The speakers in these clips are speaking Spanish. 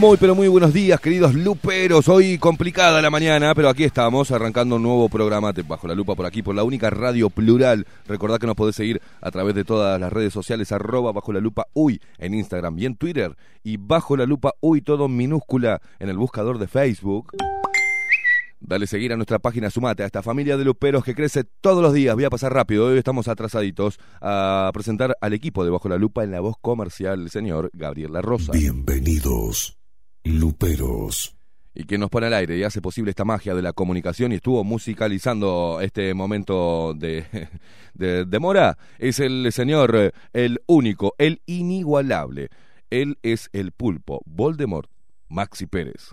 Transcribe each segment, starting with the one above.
Muy pero muy buenos días, queridos luperos. Hoy complicada la mañana, pero aquí estamos arrancando un nuevo programa de Bajo la Lupa por aquí, por la única radio plural. Recordad que nos podés seguir a través de todas las redes sociales, arroba Bajo la Lupa Uy en Instagram y en Twitter, y Bajo la Lupa Uy todo minúscula en el buscador de Facebook. Dale seguir a nuestra página, sumate a esta familia de luperos que crece todos los días. Voy a pasar rápido, hoy estamos atrasaditos a presentar al equipo de Bajo la Lupa en la voz comercial, el señor Gabriel La Rosa. Bienvenidos. Luperos. Y que nos pone al aire y hace posible esta magia de la comunicación y estuvo musicalizando este momento de, de, de mora es el señor, el único, el inigualable. Él es el pulpo, Voldemort, Maxi Pérez.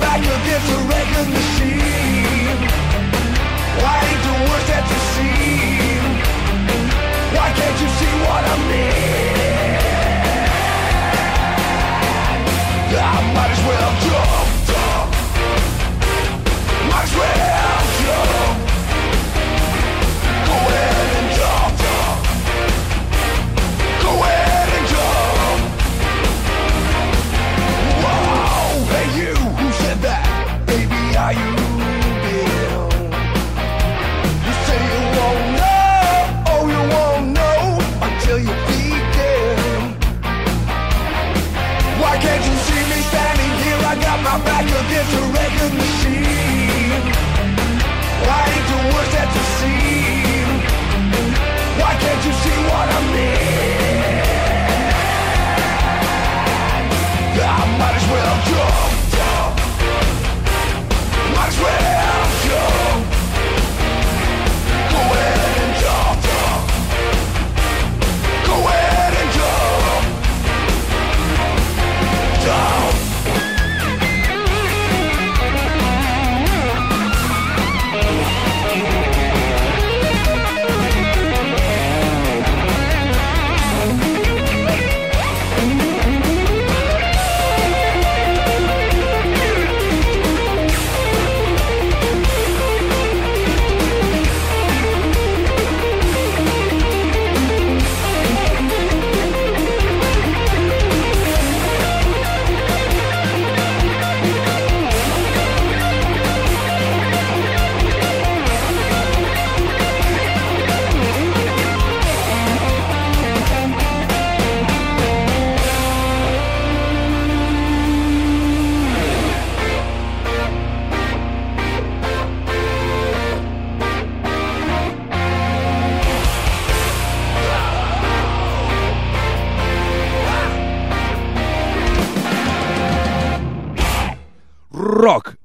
Back against a record machine. Why ain't the that you? Why can't you see what I mean?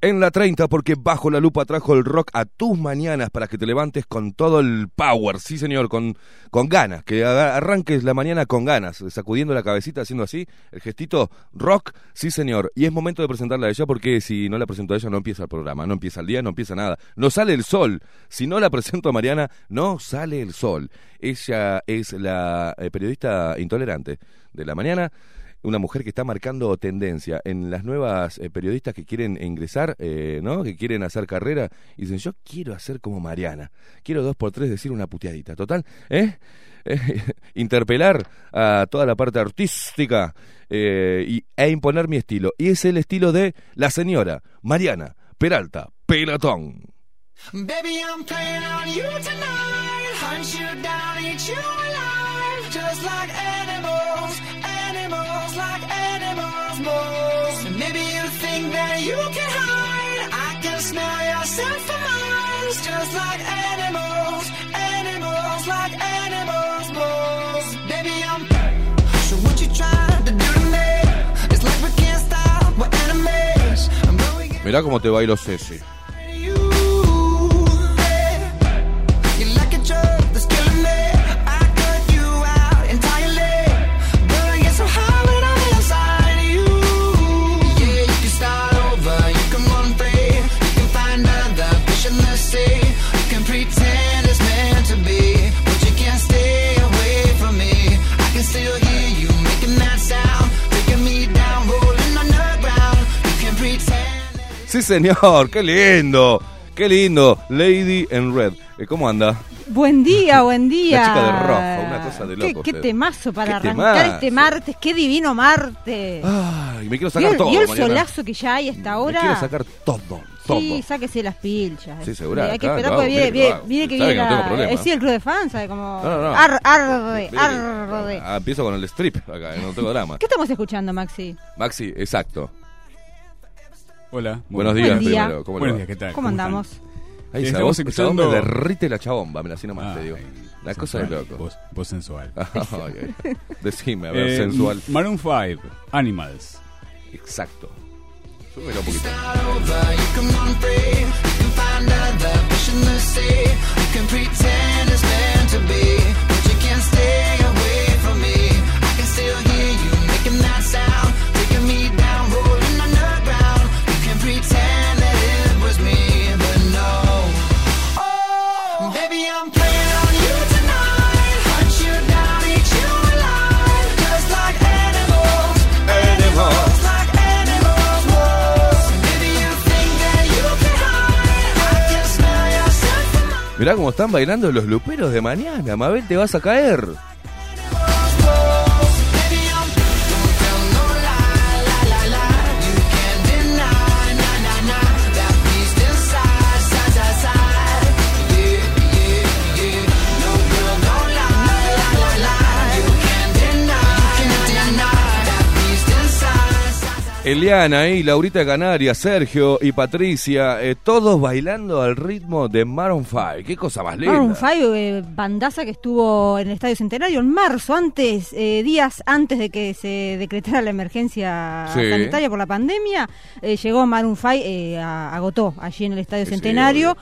En la 30 porque bajo la lupa trajo el rock a tus mañanas para que te levantes con todo el power, sí señor, con, con ganas, que arranques la mañana con ganas, sacudiendo la cabecita, haciendo así, el gestito. Rock, sí señor, y es momento de presentarla a ella porque si no la presento a ella no empieza el programa, no empieza el día, no empieza nada, no sale el sol, si no la presento a Mariana, no sale el sol, ella es la eh, periodista intolerante de la mañana, una mujer que está marcando tendencia en las nuevas eh, periodistas que quieren ingresar, eh, ¿no? Que quieren hacer carrera y dicen, yo quiero hacer como Mariana, quiero dos por tres decir una puteadita, total, ¿eh? Eh, interpelar a toda la parte artística eh, y, e imponer mi estilo. Y es el estilo de la señora Mariana Peralta Pelatón. Baby, I'm playing on you tonight. Hunt you down, eat you alive. Just like animals, animals, like animals, moles. And maybe you. I can smell. Just like animals. So te. Sí señor, qué lindo, qué lindo. Lady in Red. Eh, ¿Cómo anda? Buen día, buen día. La chica de rojo, una cosa de Qué, loco qué usted. temazo para Qué arrancar temazo. este martes, qué divino martes. Ay, me quiero ¿Vio, sacar todo. vio el Mariana. solazo que ya hay hasta ahora? Me quiero sacar todo, todo. Sí, sáquese las pilchas. Sí, segura, Hay que esperar porque viene, viene, viene que viene que no tengo la- problema. eh, sí, el club de fans, ¿sabe? Como No, no, no. Ar, arde, arde. Ah, empiezo con el strip acá, no tengo drama. ¿Qué estamos escuchando, Maxi? Maxi, exacto. Hola. Buenos Buen días día. primero. ¿Cómo Buenos días, ¿qué tal? ¿Cómo están? andamos? Ahí Eh, esa voz, esa voz me escuchando- derrite la chabomba, mira, así nomás Ah, te digo. ay, La cosa de loco. Voz, voz sensual. Decime, a ver, Eh, sensual. Maroon 5, Animals. Exacto. Súbelo un poquito. start Mirá cómo están bailando los luperos de mañana. Mabel, te vas a caer. Eliana y Laurita Canaria, Sergio y Patricia, eh, todos bailando al ritmo de Maroon 5. Qué cosa más linda. Maroon 5, eh, bandaza que estuvo en el Estadio Centenario en marzo, antes, eh, días antes de que se decretara la emergencia Sí. sanitaria por la pandemia, eh, llegó Maroon 5, eh, a- agotó allí en el Estadio Sí, Centenario.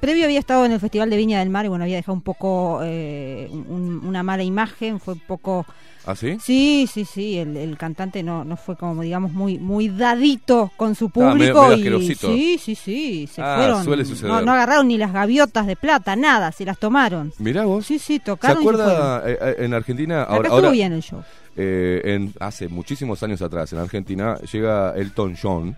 previo había estado en el Festival de Viña del Mar y bueno, había dejado un poco un- una mala imagen, fue un poco... ¿Ah, sí? Sí, sí, sí, el, el cantante no, no fue como digamos muy muy dadito con su Ah, medio- público medio y sí, sí, sí, se Ah, fueron. suele suceder. No, no agarraron ni las gaviotas de plata, nada, se las tomaron. Mirá vos. Sí, sí, ¿Se tocaron y se acuerda eh, eh, en Argentina? Acá Ahora, estuvo bien el show. eh, en, hace muchísimos años atrás, en Argentina, llega Elton John,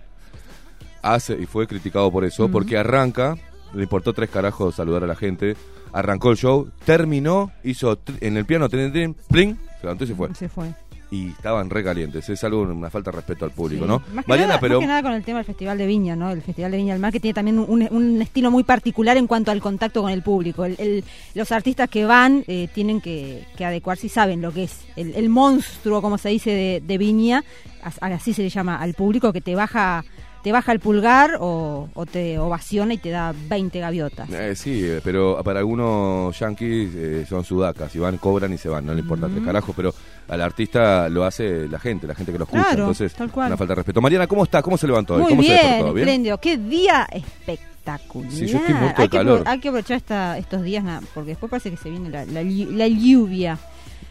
hace y fue criticado por eso, porque arranca, le importó tres carajos saludar a la gente, arrancó el show, terminó, hizo en el piano, pling, levantó y se fue. Se fue. Y estaban recalientes, es algo, una falta de respeto al público, Sí. ¿no? Más que, Mariana, nada, pero... más que nada con el tema del Festival de Viña, ¿no? El Festival de Viña del Mar, que tiene también un, un estilo muy particular en cuanto al contacto con el público. El- el- los artistas que van eh, tienen que, que adecuarse y saben lo que es el, el monstruo, como se dice, de, de Viña, as- así se le llama al público, que te baja te baja el pulgar o, o te ovaciona y te da 20 gaviotas. Eh, sí, eh, pero para algunos yankees eh, son sudacas, y van, cobran y se van, no le importa tres carajos, pero al artista lo hace la gente, la gente que lo escucha, Claro, entonces tal cual. una falta de respeto. Mariana, ¿cómo está? ¿Cómo se levantó hoy? Muy ¿Cómo se bien, despertó? ¿Bien? espléndido. Qué día espectacular. Sí, yo estoy muerto de hay, que, calor. apro- hay que aprovechar esta- estos días, porque después parece que se viene la, la llu- la lluvia.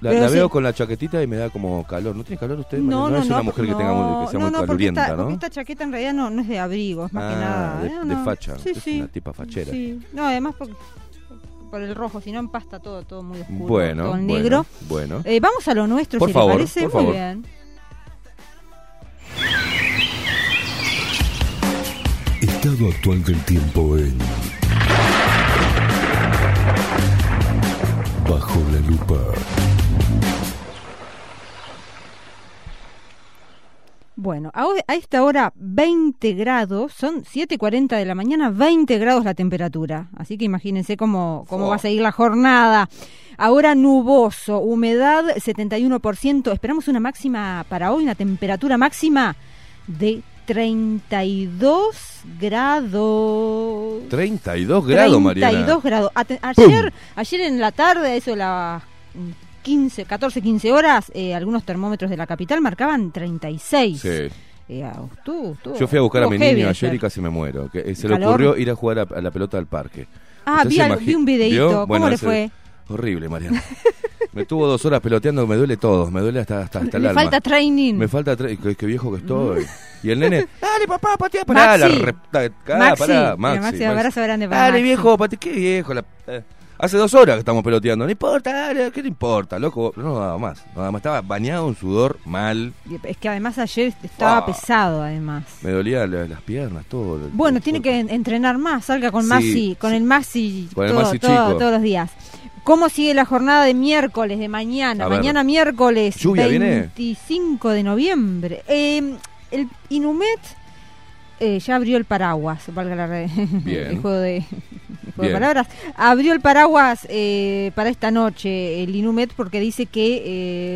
La, sí. veo con la chaquetita y me da como calor. ¿No tiene calor usted? No, Mariana? no, es no. una mujer que tenga muy, que sea no, muy no, porque calurienta, esta, ¿no? esta chaqueta en realidad no, no es de abrigo, es más que Ah, nada. de- ¿eh? de No. facha. Sí, Es sí. una tipa fachera. Sí. No, además por, por el rojo, si no empasta todo, todo muy oscuro. Bueno, todo bueno, negro. bueno. Eh, vamos a lo nuestro, Por si favor, le parece. por Muy favor. bien. Estado actual del tiempo en Bajo la lupa. Bueno, a, esta hora 20 grados, son 7.40 de la mañana, 20 grados la temperatura. Así que imagínense cómo, cómo Oh. va a seguir la jornada. Ahora nuboso, humedad 71%. Esperamos una máxima para hoy, una temperatura máxima de 32 grados. 32 grados, Mariana. 32 grados. Ayer, ayer en la tarde, eso las mm, 15, 14, 15 horas, eh, algunos termómetros de la capital marcaban 36. Sí. Eh, ah, Yo fui a buscar a mi niño ayer y casi me muero. Que, eh, se le ocurrió ir a jugar a, a la pelota al parque. Ah, ¿Usted vi, imagi- vi un videíto. ¿Cómo Bueno, le fue? Horrible, Mariana. me tuvo dos horas peloteando, me duele todo, me duele hasta, hasta, hasta el alma. falta training. Me falta tre- qué, qué viejo que estoy. Y el nene, dale papá, patea, pará, la Maxi. re- ta- ah, Maxi. pará, Maxi, Maxi. abrazo grande para Dale Maxi. viejo, patea, qué viejo. la- eh. Hace dos horas que estamos peloteando, no importa, ¿qué te importa, loco? No, nada más, nada más, estaba bañado en sudor, mal, Es que además ayer estaba Ah. pesado, además. me dolía la- las piernas, todo. el- Bueno, el tiene que entrenar más, salga con Sí, Maxi, con sí. el Maxi, Con el todo- Maxi todo- chico. todos los días. ¿Cómo sigue la jornada de miércoles, de mañana? A ver. Mañana miércoles ¿Lluvia viene? 25 de noviembre. Eh, el Inumet eh, ya abrió el paraguas, valga la re- Bien. el juego de, el juego de palabras. Abrió el paraguas eh, para esta noche el Inumet porque dice que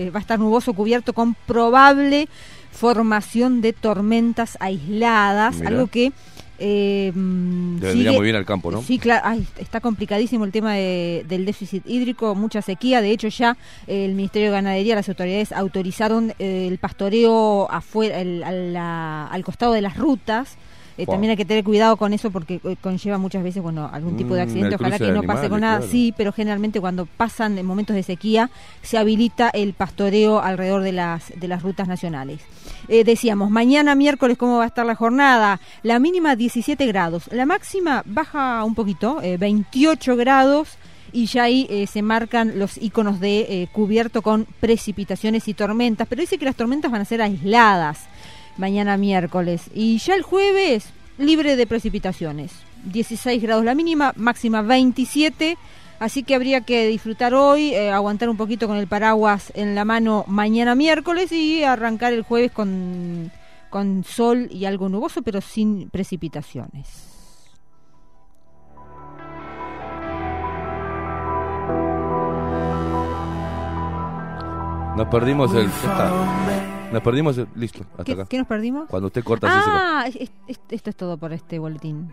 eh, va a estar nuboso cubierto con probable formación de tormentas aisladas, algo que eh, Le vendría muy bien al campo, ¿no? Sí, claro, Ay, está complicadísimo el tema de- del déficit hídrico, mucha sequía. De hecho, ya eh, el Ministerio de Ganadería, las autoridades autorizaron eh, el pastoreo afuera, el- a la- al costado de las rutas. Eh, Wow. También hay que tener cuidado con eso porque eh, conlleva muchas veces bueno algún tipo de Mm, accidente. el Ojalá que no pase con nada. claro. Sí, pero generalmente cuando pasan en momentos de sequía se habilita el pastoreo alrededor de las de las rutas nacionales. Eh, decíamos, mañana miércoles, ¿cómo va a estar la jornada? La mínima 17 grados, la máxima baja un poquito, eh, 28 grados. Y ya ahí eh, se marcan los iconos de eh, cubierto con precipitaciones y tormentas. Pero dice que las tormentas van a ser aisladas mañana miércoles. Y ya el jueves, libre de precipitaciones. 16 grados la mínima, máxima 27. Así que habría que disfrutar hoy, eh, aguantar un poquito con el paraguas en la mano mañana miércoles y arrancar el jueves con, con sol y algo nuboso, pero sin precipitaciones. Nos perdimos el. Nos perdimos el. Listo, hasta ¿Qué, acá. qué nos perdimos? Cuando usted corta así se Ah, es- es- esto es todo por este boletín.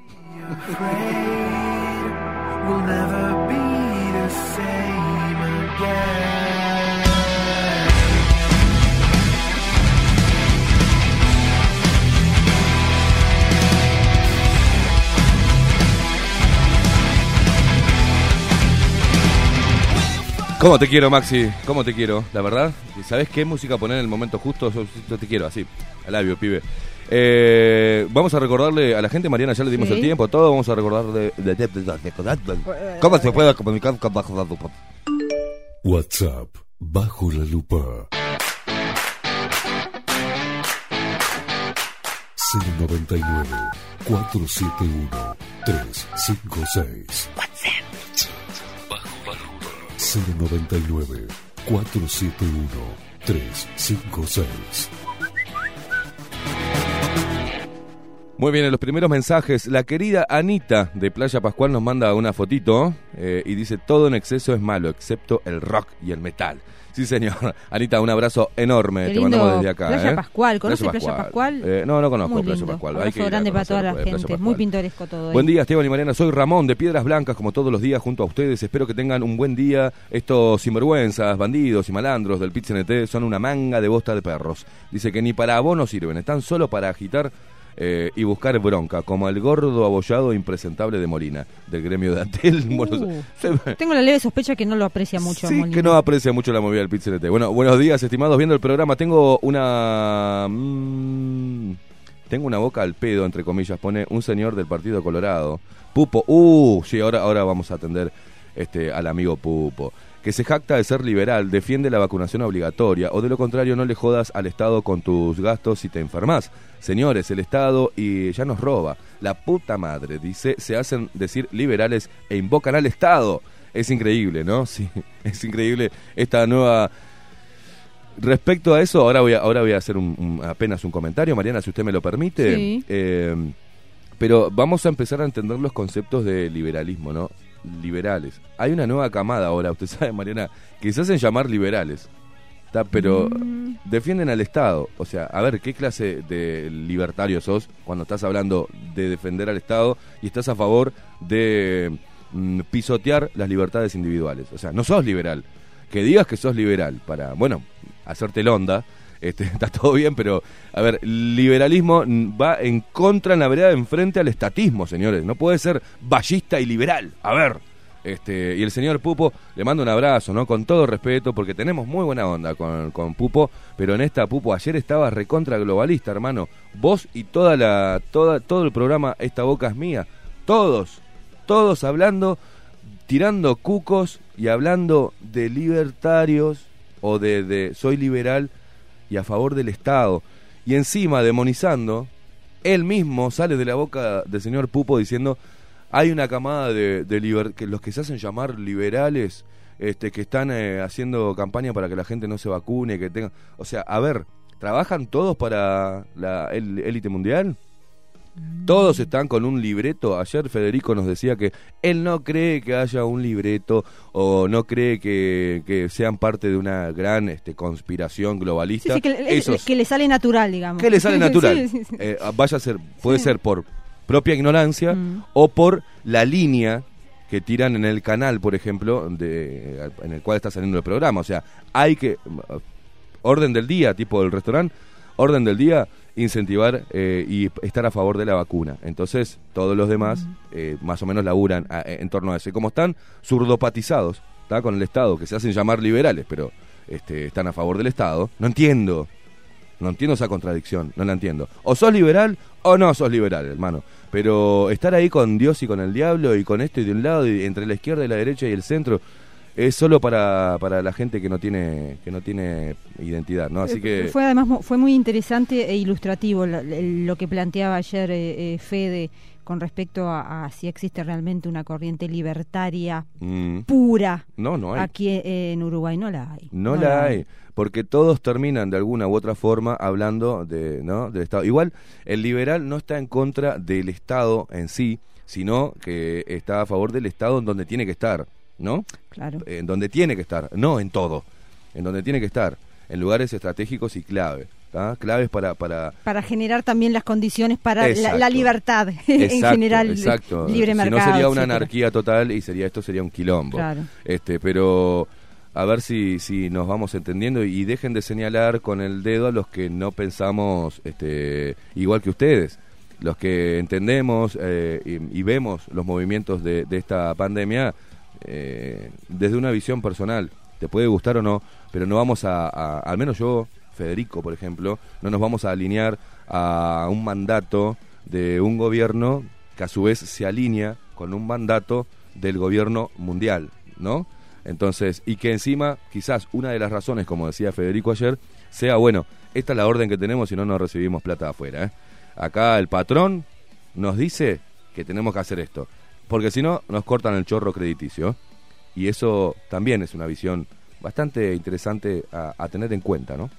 ¿Cómo te quiero, Maxi? ¿Cómo te quiero? La verdad, ¿sabes qué música poner en el momento justo? Yo, yo te quiero, así, al labio, pibe. Eh, vamos a recordarle a la gente, Mariana, ya le dimos Sí. el tiempo, todo, vamos a recordarle... de- de- de- de- de- ¿Cómo se puede comunicar con bajo la lupa? WhatsApp Bajo la lupa. 099 471 356. 099 471 356. Muy bien, en los primeros mensajes, la querida Anita de Playa Pascual nos manda una fotito eh, y dice, todo en exceso es malo, excepto el rock y el metal. Sí, señor. Anita, un abrazo enorme. Qué Te lindo. mandamos desde acá. Playa ¿eh? Pascual. ¿Conoce Playa Pascual? Eh, no, no conozco Playa lindo. Pascual. Abrazo Hay grande para toda la eh, gente. Muy pintoresco todo. Buen día, Esteban y Mariana. Soy Ramón de Piedras Blancas, como todos los días, junto a ustedes. Espero que tengan un buen día. Estos sinvergüenzas, bandidos y malandros del PIT-CNT son una manga de bosta de perros. Dice que ni para abono sirven, están solo para agitar eh, y buscar bronca, como el gordo abollado impresentable de Molina, del gremio de. Bueno, Uh, se- Tengo la leve sospecha que no lo aprecia mucho. Sí, Molina. que no aprecia mucho la movida del pit Bueno, buenos días, estimados. Viendo el programa, tengo una. mm, tengo una boca al pedo, entre comillas, pone un señor del Partido Colorado. Pupo. Uh, sí, ahora, ahora vamos a atender este, al amigo Pupo. Que se jacta de ser liberal, defiende la vacunación obligatoria, o de lo contrario, no le jodas al Estado con tus gastos si te enfermas. Señores, el Estado y ya nos roba. La puta madre, dice, se hacen decir liberales e invocan al Estado. Es increíble, ¿no? Sí, es increíble esta nueva... Respecto a eso, ahora voy a, ahora voy a hacer un- un- apenas un comentario, Mariana, si usted me lo permite. Sí. Eh, pero vamos a empezar a entender los conceptos de liberalismo, ¿no? Liberales. Hay una nueva camada ahora, usted sabe, Mariana, que se hacen llamar liberales. ¿tá? Pero Mm. defienden al Estado. O sea, a ver, ¿qué clase de libertario sos cuando estás hablando de defender al Estado y estás a favor de mm, pisotear las libertades individuales? O sea, no sos liberal. Que digas que sos liberal para, bueno, hacerte el onda, este, está todo bien, pero, a ver, liberalismo va en contra, en la vereda, enfrente al estatismo, señores. No puede ser ballista y liberal. A ver. Este, y el señor Pupo, le mando un abrazo, ¿no? Con todo respeto, porque tenemos muy buena onda con, con Pupo, pero en esta Pupo ayer estaba recontra globalista, hermano. Vos y toda la, toda, todo el programa Esta Boca es Mía. Todos, todos hablando, tirando cucos y hablando de libertarios o de, de soy liberal y a favor del Estado. Y encima demonizando, él mismo sale de la boca del señor Pupo diciendo hay una camada de, de liber- que los que se hacen llamar liberales este que están eh, haciendo campaña para que la gente no se vacune que tenga o sea a ver trabajan todos para la élite mundial todos están con un libreto. Ayer Federico nos decía que él no cree que haya un libreto o no cree que, que sean parte de una gran este, conspiración Sí, globalista. sí, que, le- Esos- que le sale natural, digamos. que le sale natural. Sí, sí, sí. Eh, vaya a ser, puede ser por propia ignorancia Mm. o por la línea que tiran en el canal, por ejemplo, de, en el cual está saliendo el programa. O sea, hay que, uh, orden del día, tipo del restaurante, orden del día, incentivar eh, y estar a favor de la vacuna. Entonces, todos los demás eh, más o menos laburan a- en torno a eso. Y como están surdopatizados ¿tá? con el Estado, que se hacen llamar liberales, pero este, están a favor del Estado, no entiendo. No entiendo esa contradicción, no la entiendo. O sos liberal o no sos liberal, hermano. Pero estar ahí con Dios y con el diablo y con esto y de un lado y entre la izquierda y la derecha y el centro es solo para, para la gente que no tiene que no tiene identidad, ¿no? Así que Fue además fue muy interesante e ilustrativo lo, lo que planteaba ayer eh, eh, Fede con respecto a, a si existe realmente una corriente libertaria mm, pura no, no hay. aquí eh, en Uruguay. No la hay. No, la hay, porque todos terminan de alguna u otra forma hablando de, ¿no? del Estado. Igual, el liberal no está en contra del Estado en sí, sino que está a favor del Estado en donde tiene que estar, ¿no? Claro. En donde tiene que estar, no en todo, en donde tiene que estar, en lugares estratégicos y clave, ¿tá? claves para... para Para generar también las condiciones para la, libertad en general, exacto. libre si mercado. no sería una etcétera. anarquía total y sería esto sería un quilombo. Claro. Este, pero a ver si, si nos vamos entendiendo y dejen de señalar con el dedo a los que no pensamos este, igual que ustedes. Los que entendemos eh, y, y vemos los movimientos de, de esta pandemia eh, desde una visión personal. Te puede gustar o no, pero no vamos a, al menos yo, Federico, por ejemplo, no nos vamos a alinear a un mandato de un gobierno que a su vez se alinea con un mandato del gobierno mundial, ¿no? Entonces, y que encima, quizás una de las razones, como decía Federico ayer, sea, bueno, esta es la orden que tenemos y no nos recibimos plata afuera. ¿eh? Acá el patrón nos dice que tenemos que hacer esto, porque si no, nos cortan el chorro crediticio. Y eso también es una visión bastante interesante a, tener en cuenta, ¿no?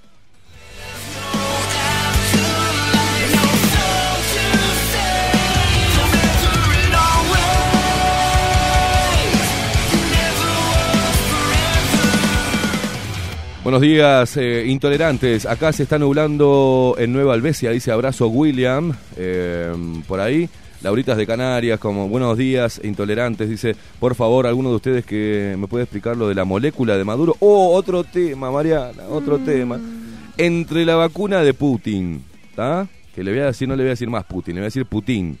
Buenos días, eh, intolerantes. Acá se está nublando en Nueva Albesia, dice abrazo William, eh, por ahí. Lauritas de Canarias, como buenos días, intolerantes, dice, por favor, alguno de ustedes que me puede explicar lo de la molécula de Maduro. Oh, otro tema, Mariana, otro tema. Entre la vacuna de Putin, ¿está? Que le voy a decir, no le voy a decir más Putin, le voy a decir Putin.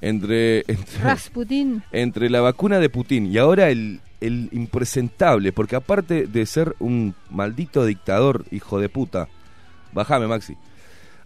Entre, entre, Rasputin. entre la vacuna de Putin y ahora el, el impresentable, porque aparte de ser un maldito dictador, hijo de puta, bajame Maxi,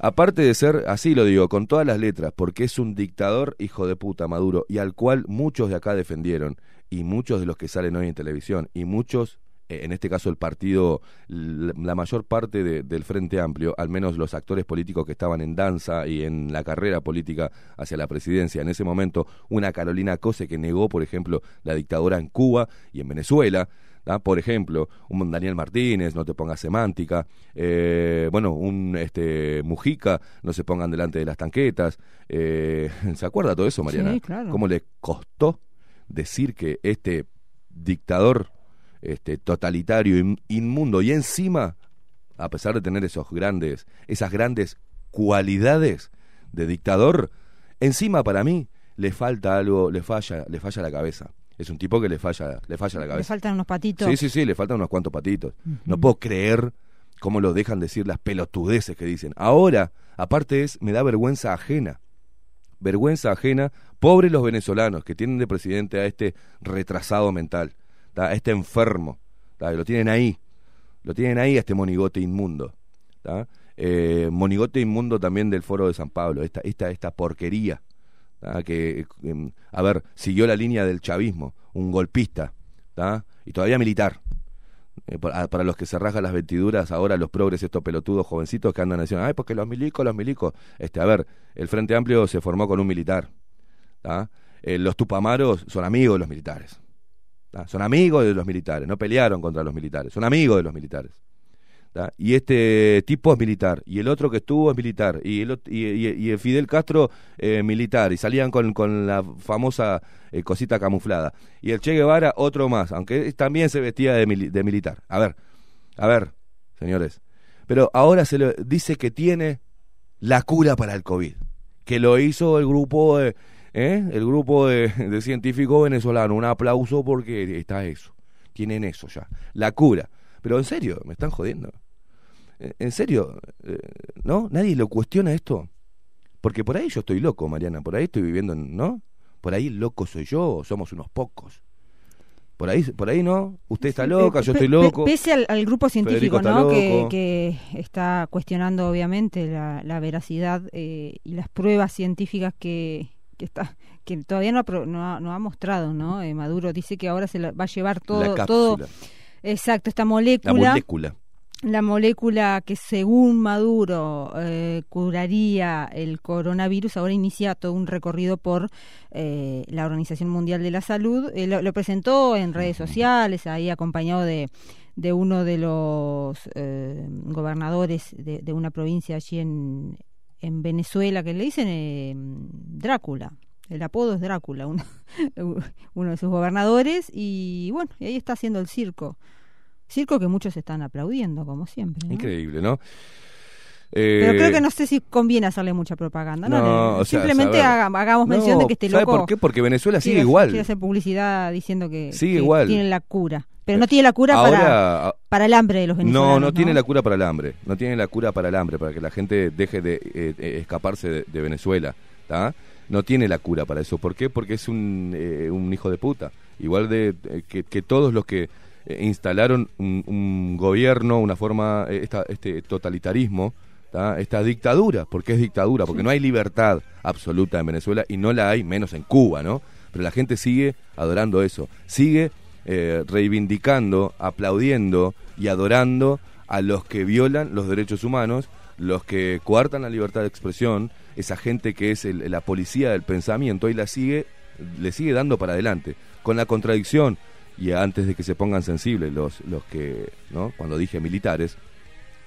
aparte de ser, así lo digo, con todas las letras, porque es un dictador, hijo de puta, Maduro, y al cual muchos de acá defendieron, y muchos de los que salen hoy en televisión, y muchos, eh, en este caso el partido, la mayor parte de- del Frente Amplio, al menos los actores políticos que estaban en danza y en la carrera política hacia la presidencia, en ese momento, una Carolina Cose que negó, por ejemplo, la dictadura en Cuba y en Venezuela, ¿tá? por ejemplo, un Daniel Martínez, no te pongas semántica, eh, bueno, un este Mujica, no se pongan delante de las tanquetas, eh, ¿se acuerda todo eso, Mariana? Sí, claro. ¿Cómo le costó decir que este dictador este totalitario, in- inmundo y encima, a pesar de tener esos grandes, esas grandes cualidades de dictador, encima para mí le falta algo, le falla, le falla la cabeza. Es un tipo que le falla, le falla la Le cabeza. faltan unos patitos. Sí, sí, sí, le faltan unos cuantos patitos. No puedo creer cómo lo dejan decir las pelotudeces que dicen. Ahora, aparte es, me da vergüenza ajena. Vergüenza ajena. Pobres los venezolanos que tienen de presidente a este retrasado mental, a este enfermo. Lo tienen ahí. Lo tienen ahí a este monigote inmundo. Eh, monigote inmundo también del foro de San Pablo. Esta, esta, esta porquería. Que, em, a ver, siguió la línea del chavismo, un golpista, ¿tá? y todavía militar. Eh, para, los que se rasgan las vestiduras, ahora los progres, estos pelotudos jovencitos que andan diciendo, ay, porque los milicos, los milicos. Este, a ver, el Frente Amplio se formó con un militar. Eh, los tupamaros son amigos de los militares. Son amigos de los militares, no pelearon contra los militares, son amigos de los militares. Y este tipo es militar, y el otro que estuvo es militar, y el, y, y- y el Fidel Castro eh, militar, y salían con, con la famosa eh, cosita camuflada. Y el Che Guevara otro más, aunque también se vestía de, mili- de militar. A ver, a ver, señores. Pero ahora se le dice que tiene la cura para el COVID, que lo hizo el grupo de, ¿eh? el grupo de científicos venezolanos. Un aplauso porque está eso, tienen eso ya, la cura. Pero en serio, me están jodiendo. Eh, ¿En serio? Eh, ¿No? ¿Nadie lo cuestiona esto? Porque por ahí yo estoy loco, Mariana. Por ahí estoy viviendo, en- ¿no? Por ahí loco soy yo, somos unos pocos. Por ahí, por ahí no. Usted está loca, pe- yo estoy loco. Pese al, al grupo científico, ¿no? Que, está cuestionando, obviamente, la, la veracidad eh, y las pruebas científicas que, que está que todavía no ha, no ha, no ha mostrado, ¿no? Eh, Maduro dice que ahora se la- va a llevar la todo, todo, exacto, esta la molécula, molécula. La molécula que según Maduro eh, curaría el coronavirus, ahora inicia todo un recorrido por eh, la Organización Mundial de la Salud. Eh, lo, lo presentó en redes sociales, ahí acompañado de, de uno de los eh, gobernadores de, de una provincia allí en, en Venezuela, que le dicen eh, Drácula. El apodo es Drácula, uno, uno de sus gobernadores, y bueno, y ahí está haciendo el circo. Circo que muchos están aplaudiendo, como siempre. ¿no? Increíble, ¿no? Pero Eh, creo que no sé si conviene hacerle mucha propaganda. No, no, Le- o sea, simplemente haga- hagamos mención de que este ¿sabe loco por qué? Porque Venezuela sigue quiere, igual. quiere hacer publicidad diciendo que, Sigue que igual. tiene la cura. Pero no tiene la cura para, Ahora, para el hambre de los venezolanos. no, no tiene la cura para el hambre. No tiene la cura para el hambre, para que la gente deje de eh, eh, escaparse de, de Venezuela. ¿tá? No tiene la cura para eso. ¿Por qué? Porque es un, eh, un hijo de puta. Igual de eh, que, que todos los que eh, instalaron un, un gobierno, una forma, eh, esta, este totalitarismo, ¿tá? esta dictadura, porque es dictadura, porque no hay libertad absoluta en Venezuela y no la hay menos en Cuba, ¿no? Pero la gente sigue adorando eso, sigue eh, reivindicando, aplaudiendo y adorando a los que violan los derechos humanos, los que coartan la libertad de expresión, esa gente que es el- la policía del pensamiento y la sigue, le sigue dando para adelante, con la contradicción y antes de que se pongan sensibles los, los que, ¿no? Cuando dije militares,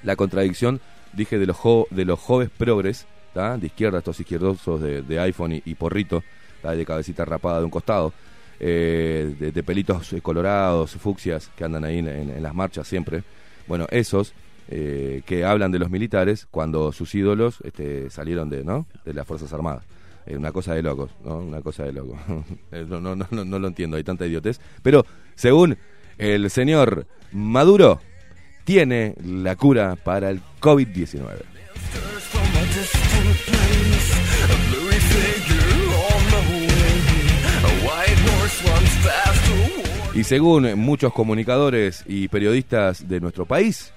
la contradicción, dije de los, de los jóvenes progres, de izquierda, estos izquierdosos de, de iPhone y, porrito, ¿tá? de cabecita rapada de un costado, eh, de, pelitos eh, colorados, fucsias, que andan ahí en las marchas siempre. Bueno, esos eh, que hablan de los militares cuando sus ídolos este, salieron de, ¿no? de las Fuerzas Armadas. Eh, una cosa de locos, ¿no? Una cosa de locos. Eh, no, no, no, no, lo entiendo, hay tanta idiotez. Pero según el señor Maduro, tiene la cura para el COVID-19. Y según muchos comunicadores y periodistas de nuestro país,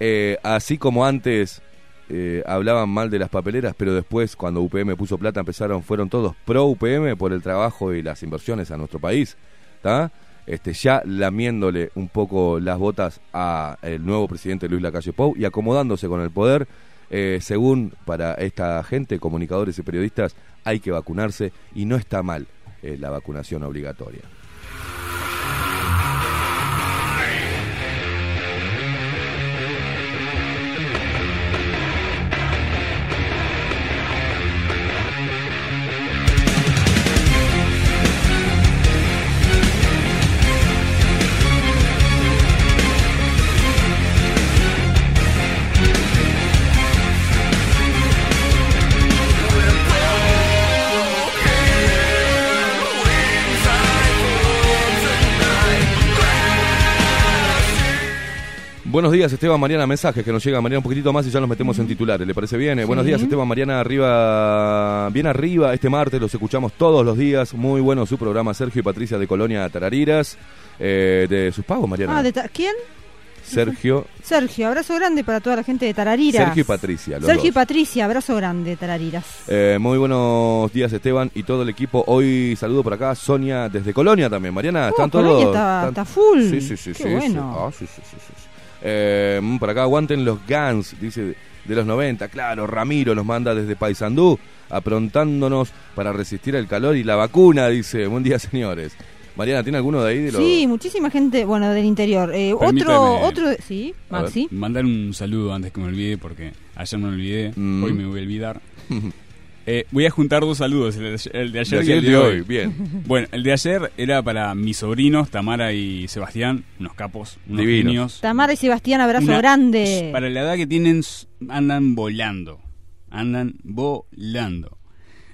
eh, así como antes eh, hablaban mal de las papeleras, pero después cuando UPM puso plata empezaron, fueron todos pro UPM por el trabajo y las inversiones a nuestro país, ¿está? Este, ya lamiéndole un poco las botas a el nuevo presidente Luis Lacalle Pou y acomodándose con el poder, eh, según para esta gente, comunicadores y periodistas, hay que vacunarse y no está mal eh, la vacunación obligatoria. Buenos días, Esteban Mariana. Mensajes que nos llegan, Mariana, un poquitito más y ya nos metemos en titulares. ¿Le parece bien? Eh, Buenos días, Esteban Mariana. Arriba, bien arriba. Este martes los escuchamos todos los días. Muy bueno su programa, Sergio y Patricia de Colonia Tarariras. Eh, de sus pagos, Mariana. Ah, ¿de ¿quién? Sergio, Sergio, abrazo grande para toda la gente de Tarariras. Sergio y Patricia. Los Sergio y. Patricia, abrazo grande, Tarariras. Eh, muy buenos días, Esteban y todo el equipo. Hoy saludo por acá, Sonia desde Colonia también. Mariana, Oh, ¿están Colonia todos? está- están- está full. Sí, sí, sí. Qué sí, bueno. sí. Ah, sí, sí, sí. Eh, mm, por acá aguanten los Guns, dice de los 90. Claro, Ramiro nos manda desde Paysandú, aprontándonos para resistir el calor y la vacuna, dice. Buen día, señores. Mariana, ¿tiene alguno de ahí? De los... Sí, muchísima gente, bueno, del interior. Eh, otro, otro, sí, ver. Maxi. Mandar un saludo antes que me olvide, porque ayer me olvidé, Mm. hoy me voy a olvidar. Eh, voy a juntar dos saludos, el de, el de De ayer y el de hoy. hoy, bien. Bueno, el de ayer era para mis sobrinos, Tamara y Sebastián, unos capos, unos Divinos. genios. Tamara y Sebastián, abrazo Una- grande. Para la edad que tienen, andan volando. Andan volando.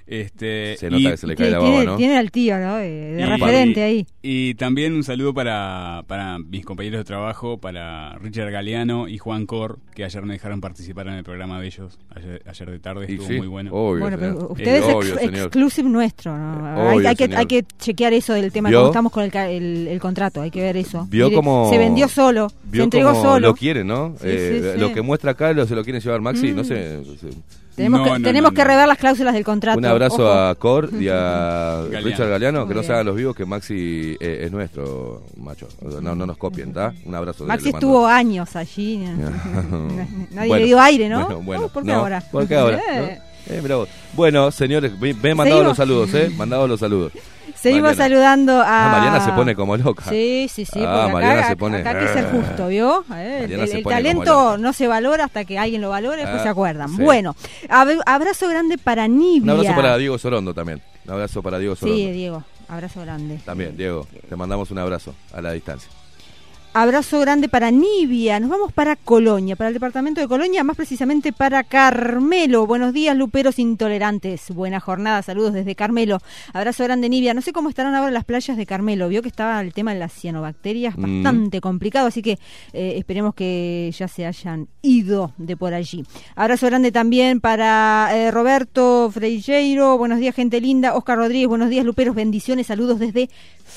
Este, Se nota que se le cae la baba, tiene, ¿no? tiene al tío, ¿no? De, de Y- referente ahí. Y también un saludo para, para mis compañeros de trabajo, para Richard Galeano y Juan Cor, que ayer me dejaron participar en el programa de ellos, ayer, ayer de tarde, Y estuvo sí, muy bueno. obvio, Bueno, pero usted es obvio, exclusive nuestro, ¿no? Eh, hay, que, hay que chequear eso del tema de cómo estamos con el, ca- el, el contrato, hay que ver eso. Vio Mire, cómo- Se vendió solo, se entregó solo. lo quiere, ¿no? Sí, Eh, sí, sí. Lo que muestra acá lo, se lo quiere llevar Maxi, Mm. no sé. se- Tenemos, No, que, no, tenemos no, que rever las cláusulas del contrato. Un abrazo Ojo. a Cor y a Galeano. Richard Galeano, que no se hagan los vivos, que Maxi eh, es nuestro, macho. No, no nos copien, ¿está? Un abrazo. Maxi estuvo años allí. Nadie Bueno, le dio aire, ¿no? Bueno, bueno, Oh, ¿Por qué no, ahora? ¿Por qué ahora? Eh. Eh, vos. Bueno, señores, ve, ve mandado Seguimos. los saludos, ¿eh? Mandado los saludos. Seguimos Mariana. saludando a... Ah, Mariana se pone como loca. Sí, sí, sí. Ah, Mariana se pone- acá hay que ser justo, ¿vio? Eh, el talento no se valora hasta que alguien lo valore, después Ah, se acuerdan. sí. Bueno, ab- abrazo grande para Nibia. Un abrazo para Diego Sorondo también. Un abrazo para Diego Sorondo. Sí, Diego, abrazo grande. También, Diego, te mandamos un abrazo a la distancia. Abrazo grande para Nibia. Nos vamos para Colonia, para el departamento de Colonia, más precisamente para Carmelo. Buenos días, luperos intolerantes. Buena jornada, saludos desde Carmelo. Abrazo grande, Nibia. No sé cómo estarán ahora las playas de Carmelo. Vio que estaba el tema de las cianobacterias Mm. bastante complicado, así que eh, esperemos que ya se hayan ido de por allí. Abrazo grande también para eh, Roberto Freilleiro. Buenos días, gente linda. Oscar Rodríguez, buenos días, luperos. Bendiciones, saludos desde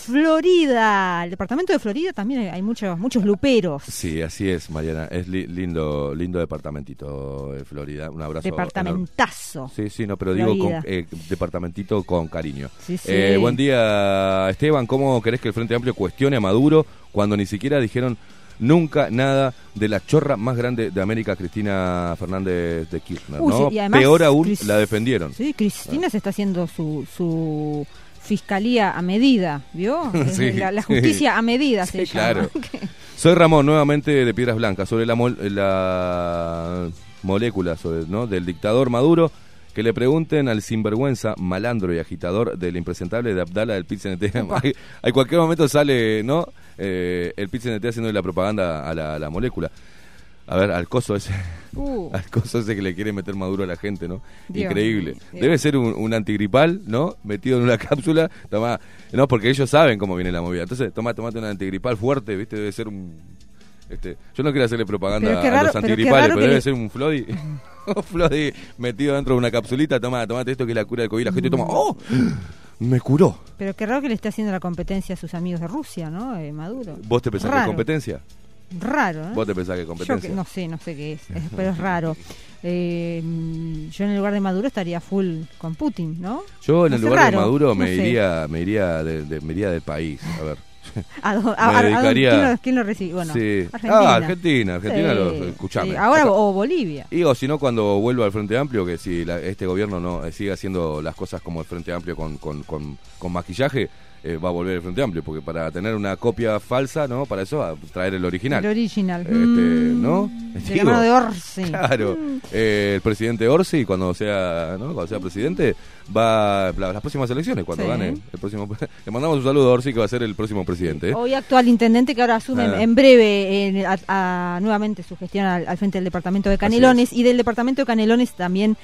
Florida. El departamento de Florida también hay- muchos, muchos luperos. Sí, así es, Mariana. Es li- lindo lindo departamentito de Florida. Un abrazo. Departamentazo. Sí, sí, no, pero digo con, eh, departamentito con cariño. Sí, sí. Eh, buen día, Esteban. ¿Cómo querés que el Frente Amplio cuestione a Maduro cuando ni siquiera dijeron nunca nada de la chorra más grande de América, Cristina Fernández de Kirchner? Uy, ¿no? sí, y además, Peor aún, Cris- la defendieron. Sí, Cristina se está haciendo su, su fiscalía a medida, ¿vio? Sí, la, la sí. justicia a medida Sí, se llama. claro. Soy Ramón, nuevamente de Piedras Blancas, sobre la, mol- la molécula sobre, ¿no? del dictador Maduro. Que le pregunten al sinvergüenza, malandro y agitador del impresentable de Abdala del. Hay- hay cualquier momento sale, ¿no? Eh, el PIT-CNT haciendo la propaganda a la, a la molécula. A ver, al coso ese. Uh, Al coso ese que le quiere meter Maduro a la gente, ¿no? Dios Increíble. Dios. Debe ser un, un antigripal, ¿no? Metido en una cápsula. Toma, no, porque ellos saben cómo viene la movida. Entonces, toma, tomate un antigripal fuerte, ¿viste? Debe ser un. Este, yo no quiero hacerle propaganda Pero qué a raro- los pero antigripales, raro pero, que debe le- ser un Flody. un Flody metido dentro de una capsulita. Toma, tomate esto que es la cura del COVID. La gente Mm. toma, ¡oh! Me curó. pero qué raro que le esté haciendo la competencia a sus amigos de Rusia, ¿no? Eh, Maduro. ¿Vos te pensás que es Raro. competencia? Raro, ¿no? ¿Vos te pensás que Yo competencia? que- no sé, no sé qué es, es- pero es raro. Eh, yo en el lugar de Maduro estaría full con Putin, ¿no? Yo en No el lugar de Maduro no me iría, me iría, de, de- me iría del país. A ver. ¿A, dó- a- dedicaría- ¿quién, lo, quién lo recibe? Bueno, sí. Argentina. Ah, Argentina, Argentina, Sí, lo, escuchame. sí. Ahora o Bolivia. Y o si no, cuando vuelva al Frente Amplio, que si la- este gobierno no eh, sigue haciendo las cosas como el Frente Amplio con, con, con, con maquillaje, eh, va a volver el Frente Amplio, porque para tener una copia falsa, ¿no? Para eso, va a traer el original. El original. Este, Mm, ¿no? De la Digo, mano de Orsi. Claro, Mm. Eh, el presidente Orsi, cuando sea, ¿no? cuando sea presidente, va a las próximas elecciones, cuando Sí. gane el próximo. Le mandamos un saludo a Orsi, que va a ser el próximo presidente. ¿eh? Hoy actual intendente que ahora asume Ah. en breve a- a- nuevamente su gestión al, al frente del departamento de Canelones y del departamento de Canelones también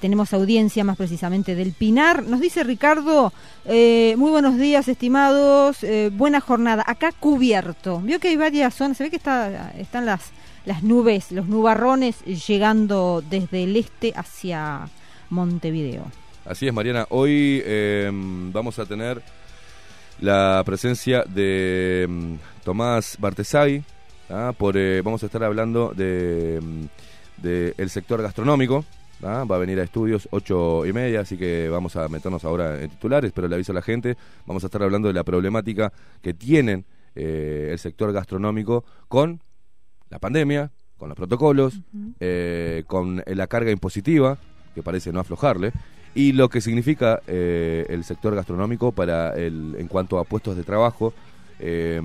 tenemos audiencia más precisamente del Pinar. Nos dice Ricardo, muy buenos días estimados, eh, buena jornada, acá cubierto. Vio que hay varias zonas, se ve que está, están las, las nubes, los nubarrones llegando desde el este hacia Montevideo. Así es, Mariana. Hoy eh, vamos a tener la presencia de mm, Tomás Bartesagui. ¿ah? Por, eh, vamos a estar hablando de, mm, de el sector gastronómico. ¿Ah? Va a venir a estudios ocho y media, así que vamos a meternos ahora en titulares, pero le aviso a la gente. Vamos a estar hablando de la problemática que tienen eh, el sector gastronómico con la pandemia, con los protocolos, eh, con la carga impositiva, que parece no aflojarle, y lo que significa eh, el sector gastronómico para el, en cuanto a puestos de trabajo, eh,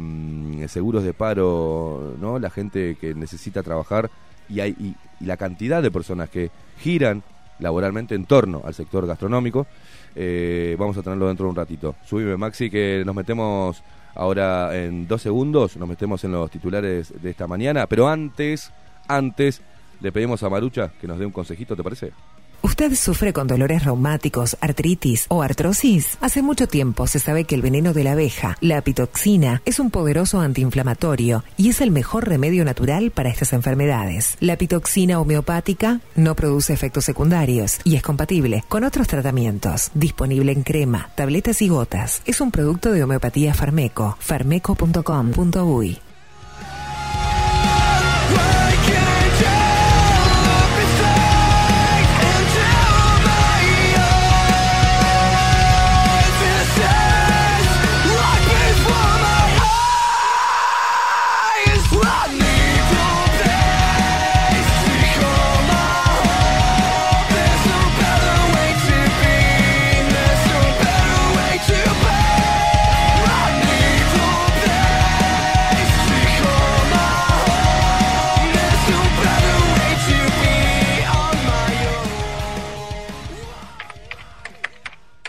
seguros de paro, ¿no? la gente que necesita trabajar y, hay, y, y la cantidad de personas que giran laboralmente en torno al sector gastronómico. Eh, vamos a tenerlo dentro de un ratito. Subime, Maxi, que nos metemos ahora en dos segundos, nos metemos en los titulares de esta mañana, pero antes, antes, le pedimos a Marucha que nos dé un consejito, ¿te parece? ¿Usted sufre con dolores reumáticos, artritis o artrosis? Hace mucho tiempo se sabe que el veneno de la abeja, la apitoxina, es un poderoso antiinflamatorio y es el mejor remedio natural para estas enfermedades. La apitoxina homeopática no produce efectos secundarios y es compatible con otros tratamientos. Disponible en crema, tabletas y gotas. Es un producto de homeopatía Farmeco. farmeco.com.uy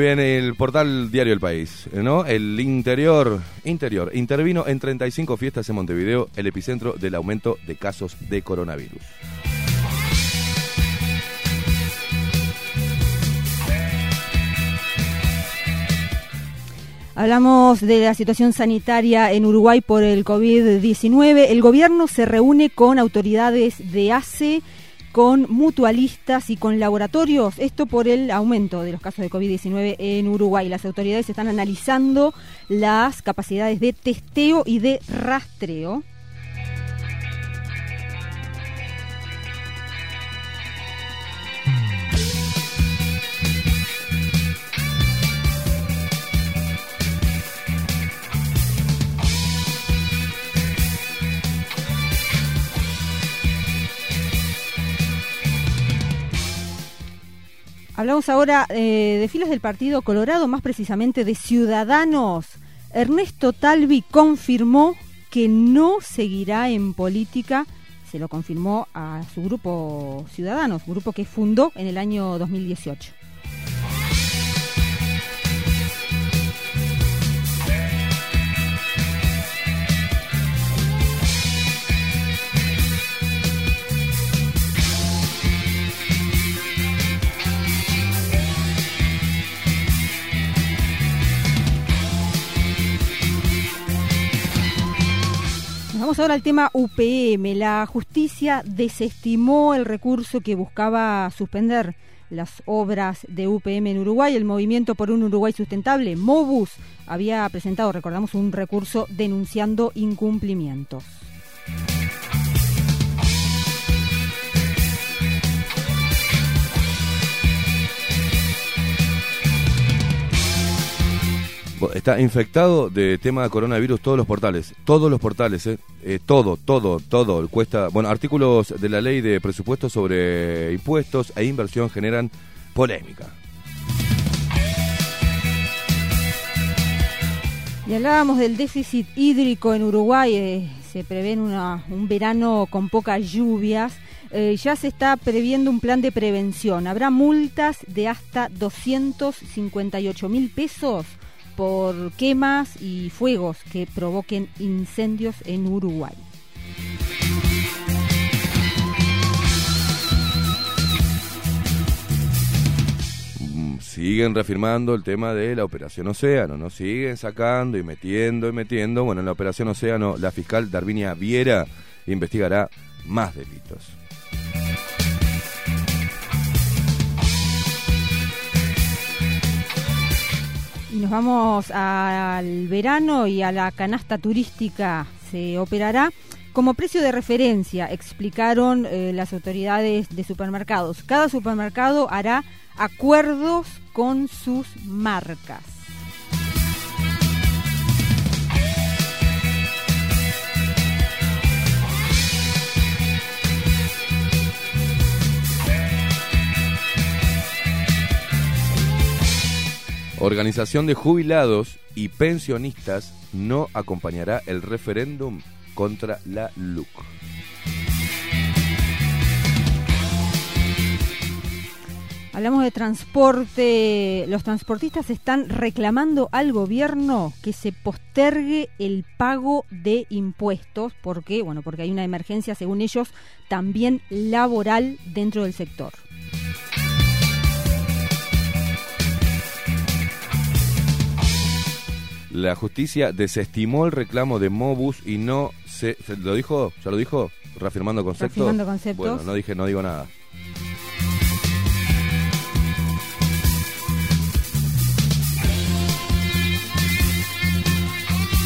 Bien, el portal Diario El País, ¿no? El interior, interior, intervino en 35 fiestas en Montevideo, el epicentro del aumento de casos de coronavirus. Hablamos de la situación sanitaria en Uruguay por el COVID-19. El gobierno se reúne con autoridades de ACE, con mutualistas y con laboratorios. Esto por el aumento de los casos de COVID-19 en Uruguay. Las autoridades están analizando las capacidades de testeo y de rastreo. Hablamos ahora eh, de filas del Partido Colorado, más precisamente de Ciudadanos. Ernesto Talvi confirmó que no seguirá en política, se lo confirmó a su grupo Ciudadanos, grupo que fundó en el año 2018. Vamos ahora al tema UPM. La justicia desestimó el recurso que buscaba suspender las obras de UPM en Uruguay. El Movimiento por un Uruguay Sustentable, MOBUS, había presentado, recordamos, un recurso denunciando incumplimientos. Está infectado de tema de coronavirus todos los portales, todos los portales, eh, Eh, todo, todo, todo. Cuesta, bueno, artículos de la ley de presupuestos sobre impuestos e inversión generan polémica. Y hablábamos del déficit hídrico en Uruguay, eh, se prevé una- un verano con pocas lluvias. Eh, ya se está previendo un plan de prevención. Habrá multas de hasta 258 mil pesos por quemas y fuegos que provoquen incendios en Uruguay. Mm, Siguen reafirmando el tema de la Operación Océano, ¿no? Siguen sacando y metiendo y metiendo. Bueno, en la Operación Océano, la fiscal Darvinia Viera investigará más delitos. Nos vamos al verano y a la canasta turística. Se operará como precio de referencia, explicaron eh, las autoridades de supermercados. Cada supermercado hará acuerdos con sus marcas. Organización de jubilados y pensionistas no acompañará el referéndum contra la LUC. Hablamos de transporte. Los transportistas están reclamando al gobierno que se postergue el pago de impuestos. ¿Por qué? Bueno, porque hay una emergencia, según ellos, también laboral dentro del sector. La justicia desestimó el reclamo de Mobus y no se, se- lo dijo, ya lo dijo, reafirmando conceptos. Reafirmando conceptos. Bueno, no dije, no digo nada.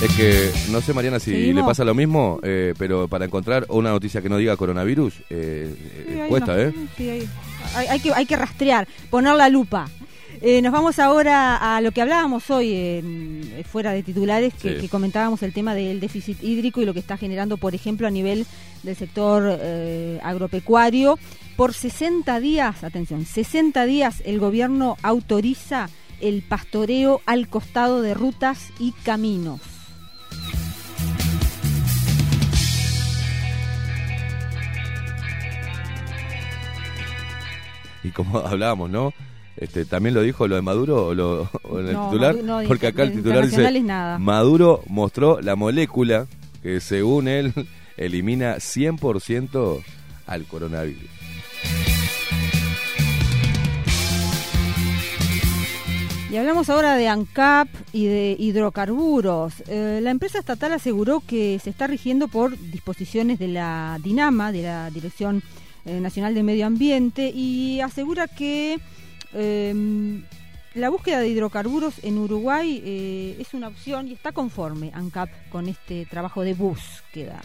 Es que no sé, Mariana, si Seguimos. le pasa lo mismo, eh, pero para encontrar una noticia que no diga coronavirus, eh, eh, Sí, cuesta, ¿eh? sí, hay, hay- hay que, hay que rastrear, poner la lupa. Eh, nos vamos ahora a lo que hablábamos hoy eh, fuera de titulares, que, Sí. que comentábamos el tema del déficit hídrico y lo que está generando, por ejemplo, a nivel del sector eh, agropecuario. Por 60 días, atención, 60 días el gobierno autoriza el pastoreo al costado de rutas y caminos. Y como hablábamos, ¿no? Este, también lo dijo lo de Maduro o, lo, o en el No, titular, no porque acá el titular dice nada. Maduro mostró la molécula que según él elimina 100% al coronavirus. Y hablamos ahora de ANCAP y de hidrocarburos. Eh, la empresa estatal aseguró que se está rigiendo por disposiciones de la DINAMA, de la Dirección eh, Nacional de Medio Ambiente, y asegura que eh, la búsqueda de hidrocarburos en Uruguay eh, es una opción y está conforme ANCAP con este trabajo de búsqueda.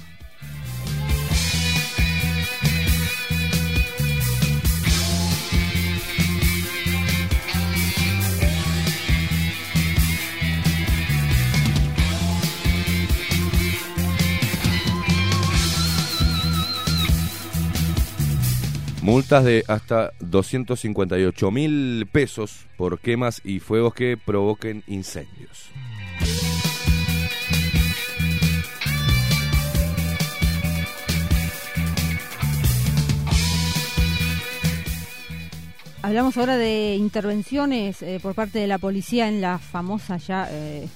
Multas de hasta 258 mil pesos por quemas y fuegos que provoquen incendios. Hablamos ahora de intervenciones eh, por parte de la policía en las famosas ya eh,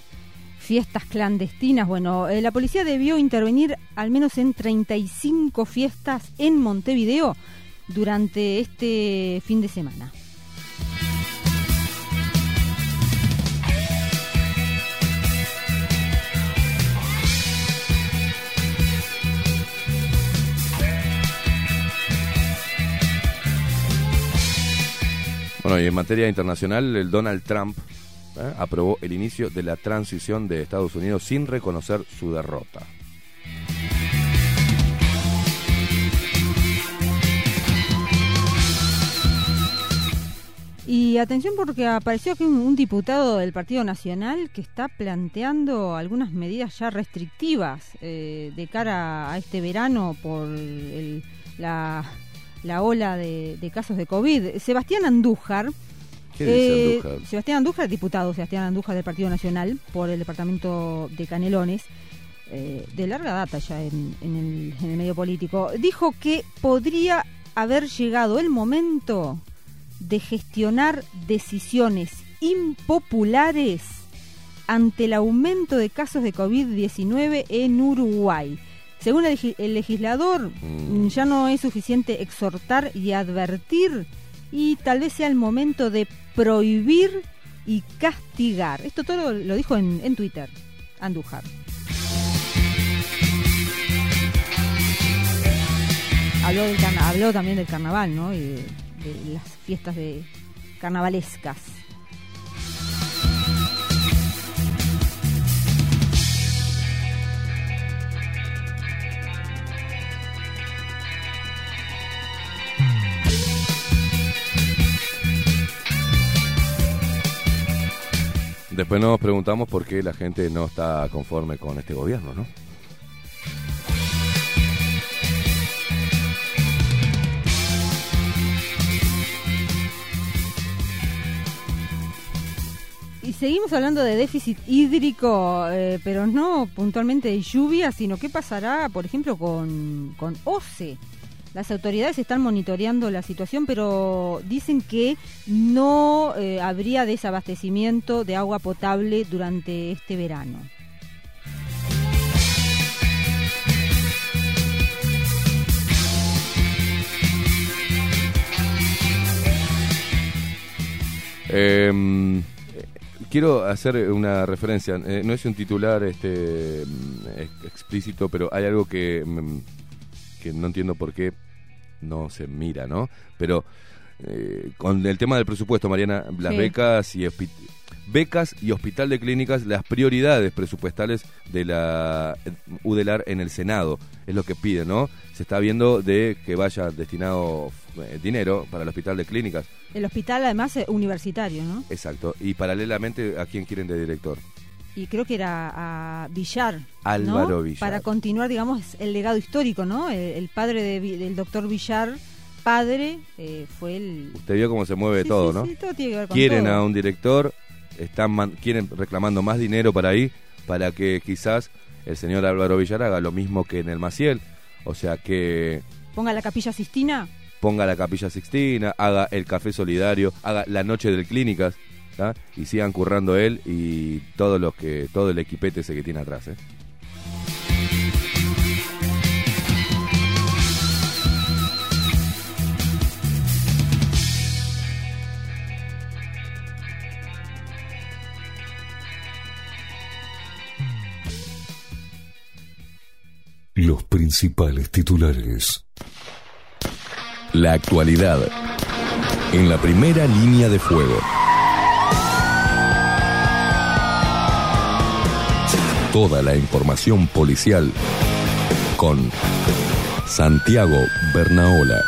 fiestas clandestinas. Bueno, eh, la policía debió intervenir al menos en 35 fiestas en Montevideo durante este fin de semana. Bueno, y en materia internacional, el Donald Trump ¿eh? aprobó el inicio de la transición de Estados Unidos sin reconocer su derrota. Y atención porque apareció aquí un, un diputado del Partido Nacional que está planteando algunas medidas ya restrictivas eh, de cara a este verano por el- la, la ola de, de casos de COVID. Sebastián Andújar. ¿Qué dice eh, Andújar? Sebastián Andújar, diputado Sebastián Andújar del Partido Nacional por el departamento de Canelones, eh, de larga data ya en, en el, en el medio político, dijo que podría haber llegado el momento de gestionar decisiones impopulares ante el aumento de casos de COVID-19 en Uruguay. Según el, legi- el legislador, Mm. ya no es suficiente exhortar y advertir y tal vez sea el momento de prohibir y castigar. Esto todo lo, dijo en, en Twitter, Andújar. Habló, del habló también del carnaval, ¿no? Y de, las fiestas de carnavalescas. Después nos preguntamos por qué la gente no está conforme con este gobierno, ¿no? Seguimos hablando de déficit hídrico, eh, pero no puntualmente de lluvia, sino qué pasará, por ejemplo, con, con OCE. Las autoridades están monitoreando la situación, pero dicen que no eh, habría desabastecimiento de agua potable durante este verano. Eh, quiero hacer una referencia. eh, no es un titular este mm, ex- explícito, pero hay algo que, mm, que no entiendo por qué no se mira, ¿no? Pero eh, con el tema del presupuesto, Mariana, las Sí. becas y becas y hospital de clínicas, las prioridades presupuestales de la eh, UDELAR en el Senado es lo que pide, ¿no? Se está viendo de que vaya destinado eh, dinero para el hospital de clínicas. El hospital, además, eh, universitario, ¿no? Exacto. Y paralelamente, ¿a quién quieren de director? Y creo que era a Villar. ¿no? Álvaro Villar. Para continuar, digamos, el legado histórico, ¿no? El, el padre de del doctor Villar, padre, eh, fue el... Usted vio cómo se mueve Sí, todo, sí, ¿no? sí, todo tiene que ver con quieren todo. a un director, están man- quieren reclamando más dinero para ahí, para que quizás el señor Álvaro Villar haga lo mismo que en el Maciel. O sea, que Ponga la capilla Sistina. Ponga la capilla Sixtina, haga el café solidario, haga la noche del clínicas, ¿tá? y sigan currando él y todos los que, todo el equipete ese que tiene atrás, ¿eh? Los principales titulares. La actualidad en la primera línea de fuego. Toda la información policial con Santiago Bernaola.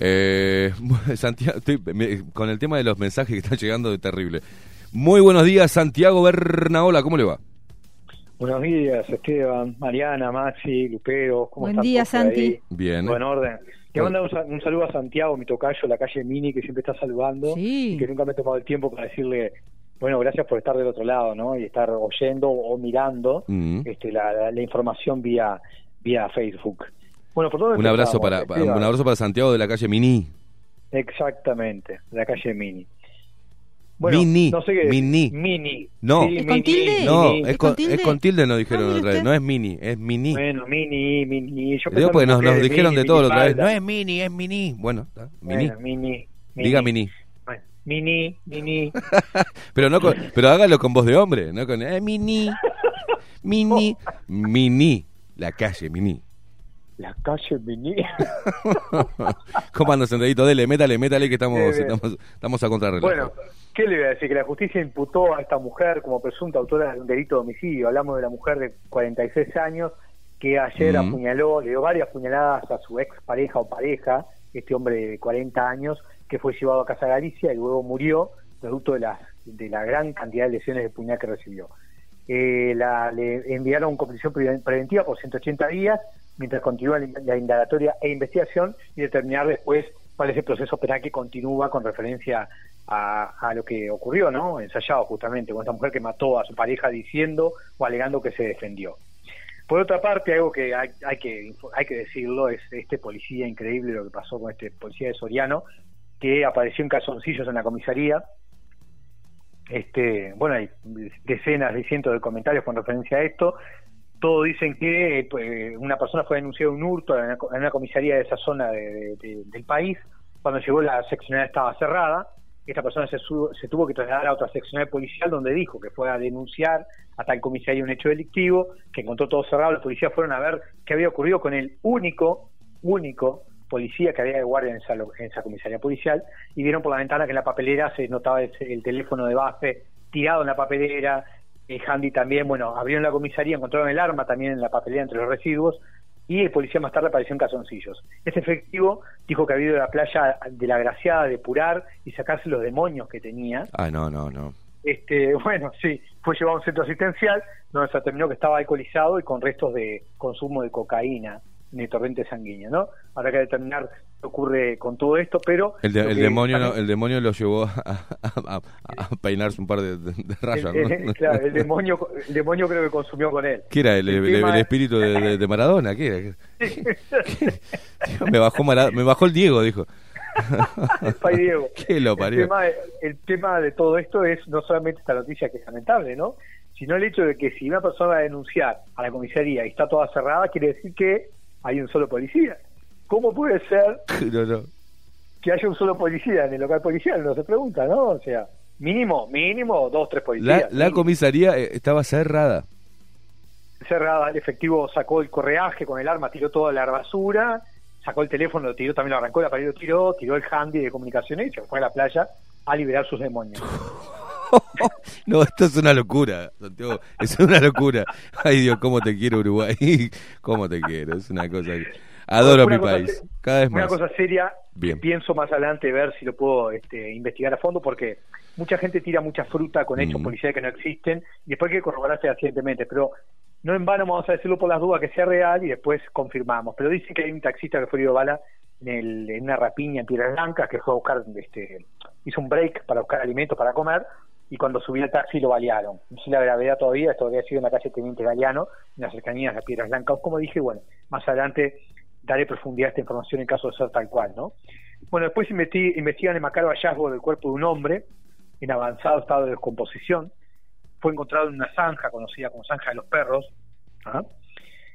Eh, Santiago, estoy- me- con el tema de los mensajes que están llegando de terrible. Muy buenos días, Santiago Bernaola, ¿cómo le va? Buenos días, Esteban, Mariana, Maxi, Lupero. ¿Cómo Buen están día, ahí? Santi. Bien. Buen orden. Te mando un, sa- un saludo a Santiago, mi tocayo, la calle Mini, que siempre está saludando. Sí. Y que nunca me he tomado el tiempo para decirle, bueno, gracias por estar del otro lado, ¿no? Y estar oyendo o mirando Mm. este, la, la- la información vía vía Facebook. Bueno, ¿por dónde Un abrazo para un abrazo para Santiago de la calle Mini. Exactamente, la calle Mini. Bueno, Mini, no sé qué Mini. Mini. No. Sí, ¿Es con Mini, tilde? No, Mini. es con, tilde? es con tilde, nos dijeron Ah, otra vez. No es Mini, es Mini. Bueno, Mini, Mini. Yo Digo porque nos, nos dijeron de mini, todo la otra vez. No es Mini, es Mini. Bueno, está, Mini. Bueno, mini, Diga Mini. Bueno, mini, mini. Pero no con- pero hágalo con voz de hombre, no con eh, Mini. Mini, Mini, la calle Mini. La calle mini. ¿Cómo anda, Sandrito? Dele, métale, métale que estamos, estamos, estamos a contrarreloj. bueno, ¿qué le voy a decir? Que la justicia imputó a esta mujer como presunta autora de un delito de homicidio. Hablamos de la mujer de 46 años que ayer apuñaló, le dio varias puñaladas a su ex pareja o pareja, este hombre de 40 años, que fue llevado a Casa Galicia y luego murió producto de la, de la gran cantidad de lesiones de puñal que recibió. Eh, la, le enviaron con prisión pre- preventiva por 180 días mientras continúa la indagatoria e investigación y determinar después cuál es el proceso penal que continúa con referencia a, lo que ocurrió, ¿no? Ensayado justamente con esta mujer que mató a su pareja diciendo o alegando que se defendió. Por otra parte, algo que hay, hay que hay que decirlo es este policía increíble lo que pasó con este policía de Soriano que apareció en calzoncillos en la comisaría este bueno hay decenas de cientos de comentarios con referencia a esto todos dicen que pues, una persona fue denunciada un hurto en una, comisaría de esa zona de- de- de- del país. Cuando llegó la seccional estaba cerrada. Esta persona se, se tuvo que trasladar a otra seccional policial donde dijo que fue a denunciar a tal comisaría un hecho delictivo que encontró todo cerrado. Los policías fueron a ver qué había ocurrido con el único único policía que había de guardia en esa, en esa comisaría policial. Y vieron por la ventana que en la papelera se notaba el, el teléfono de base tirado en la papelera, el handy también, bueno, abrieron la comisaría, encontraron el arma también en la papelera entre los residuos y el policía más tarde apareció en calzoncillos. Este efectivo dijo que había ido a la playa de la Graciada a depurar y sacarse los demonios que tenía. Ah, no, no, no. Este, bueno, sí, fue llevado a un centro asistencial donde se determinó que estaba alcoholizado y con restos de consumo de cocaína el torrente sanguíneo, ¿no? Habrá que determinar qué ocurre con todo esto, pero... El, de- el demonio no- el demonio lo llevó a, a- a- a peinarse un par de, de- de rayas, el, ¿no? el- claro, el demonio, el demonio creo que consumió con él. ¿Qué era? ¿El, el- tema el espíritu de, Maradona? ¿Qué era? ¿Qué- Dijo, me, bajó Mara- me bajó el Diego, dijo. Pai Diego. ¿Qué lo el, parió? tema el tema de todo esto es no solamente esta noticia que es lamentable, ¿no? Sino el hecho de que si una persona va a denunciar a la comisaría y está toda cerrada, quiere decir que hay un solo policía. ¿Cómo puede ser No, no. que haya un solo policía en el local policial? No se pregunta, ¿no? O sea, mínimo, mínimo dos, tres policías. la comisaría eh, estaba cerrada. cerrada, el efectivo sacó el correaje con el arma, tiró toda la basura, sacó el teléfono, lo tiró, también lo arrancó, la pared lo tiró, tiró el handy de comunicaciones y se fue a la playa a liberar sus demonios. no, esto es una locura, Santiago. Es una locura. Ay, Dios, cómo te quiero, Uruguay. Cómo te quiero. Es una cosa. que- Adoro Una mi país. Cada vez Una más. cosa seria, Bien. pienso más adelante ver si lo puedo este, investigar a fondo, porque mucha gente tira mucha fruta con hechos Mm. policiales que no existen y después hay que corroborar fehacientemente, pero no en vano vamos a decirlo por las dudas que sea real y después confirmamos. Pero dicen que hay un taxista que fue herido bala en, el- en una rapiña en Piedras Blancas que fue a buscar, este, hizo un break para buscar alimentos para comer y cuando subió al taxi lo balearon. Sin la gravedad todavía, esto había sido en la calle Teniente Galeano, en las cercanías de Piedras Blancas. Como dije, bueno, más adelante daré profundidad a esta información en caso de ser tal cual, ¿no? Bueno, después investi- investigan el macabro hallazgo del cuerpo de un hombre en avanzado estado de descomposición. Fue encontrado en una zanja conocida como zanja de los perros. ¿ah?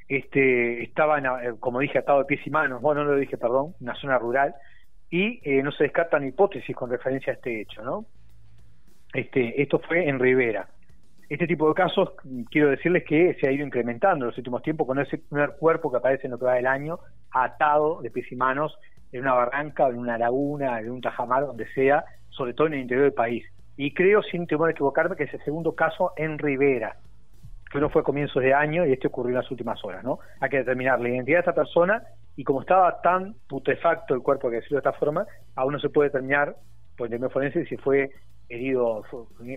Este, estaba, en, eh, como dije, atado de pies y manos, bueno, no lo dije, perdón, una zona rural, y eh, no se descartan hipótesis con referencia a este hecho, ¿no? Este, esto fue en Rivera. Este tipo de casos, quiero decirles que se ha ido incrementando en los últimos tiempos con ese primer cuerpo que aparece en lo que del año, atado de pies y manos en una barranca, en una laguna, en un tajamar, donde sea, sobre todo en el interior del país. Y creo, sin temor a equivocarme, que es el segundo caso en Rivera, que uno fue a comienzos de año y este ocurrió en las últimas horas, ¿no? Hay que determinar la identidad de esta persona y como estaba tan putrefacto el cuerpo, que decirlo de esta forma, aún no se puede determinar por el forense si fue herido,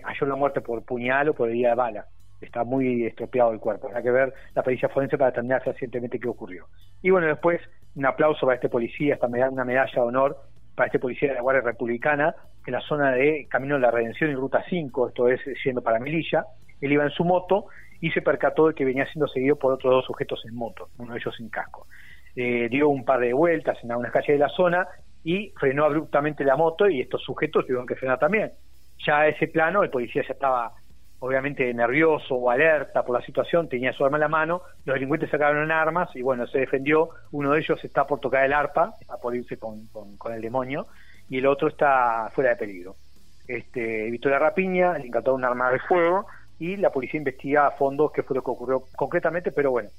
halló la muerte por puñal o por herida de bala. Está muy estropeado el cuerpo. Hay que ver la pericia forense para determinar fehacientemente qué ocurrió. Y bueno, después un aplauso para este policía, esta meda- una medalla de honor para este policía de la Guardia Republicana en la zona de Camino de la Redención y Ruta 5, esto es siendo para Melilla. Él iba en su moto y se percató de que venía siendo seguido por otros dos sujetos en moto, uno de ellos sin casco. Eh, dio un par de vueltas en algunas calles de la zona y frenó abruptamente la moto y estos sujetos tuvieron que frenar también. Ya a ese plano el policía ya estaba obviamente nervioso o alerta por la situación, tenía su arma en la mano, los delincuentes sacaron armas y bueno, se defendió, uno de ellos está por tocar el arpa, está por irse con, con- el demonio, y el otro está fuera de peligro. Este, evitó la rapiña, le incautaron un arma de fuego y la policía investiga a fondo qué fue lo que ocurrió concretamente, pero bueno,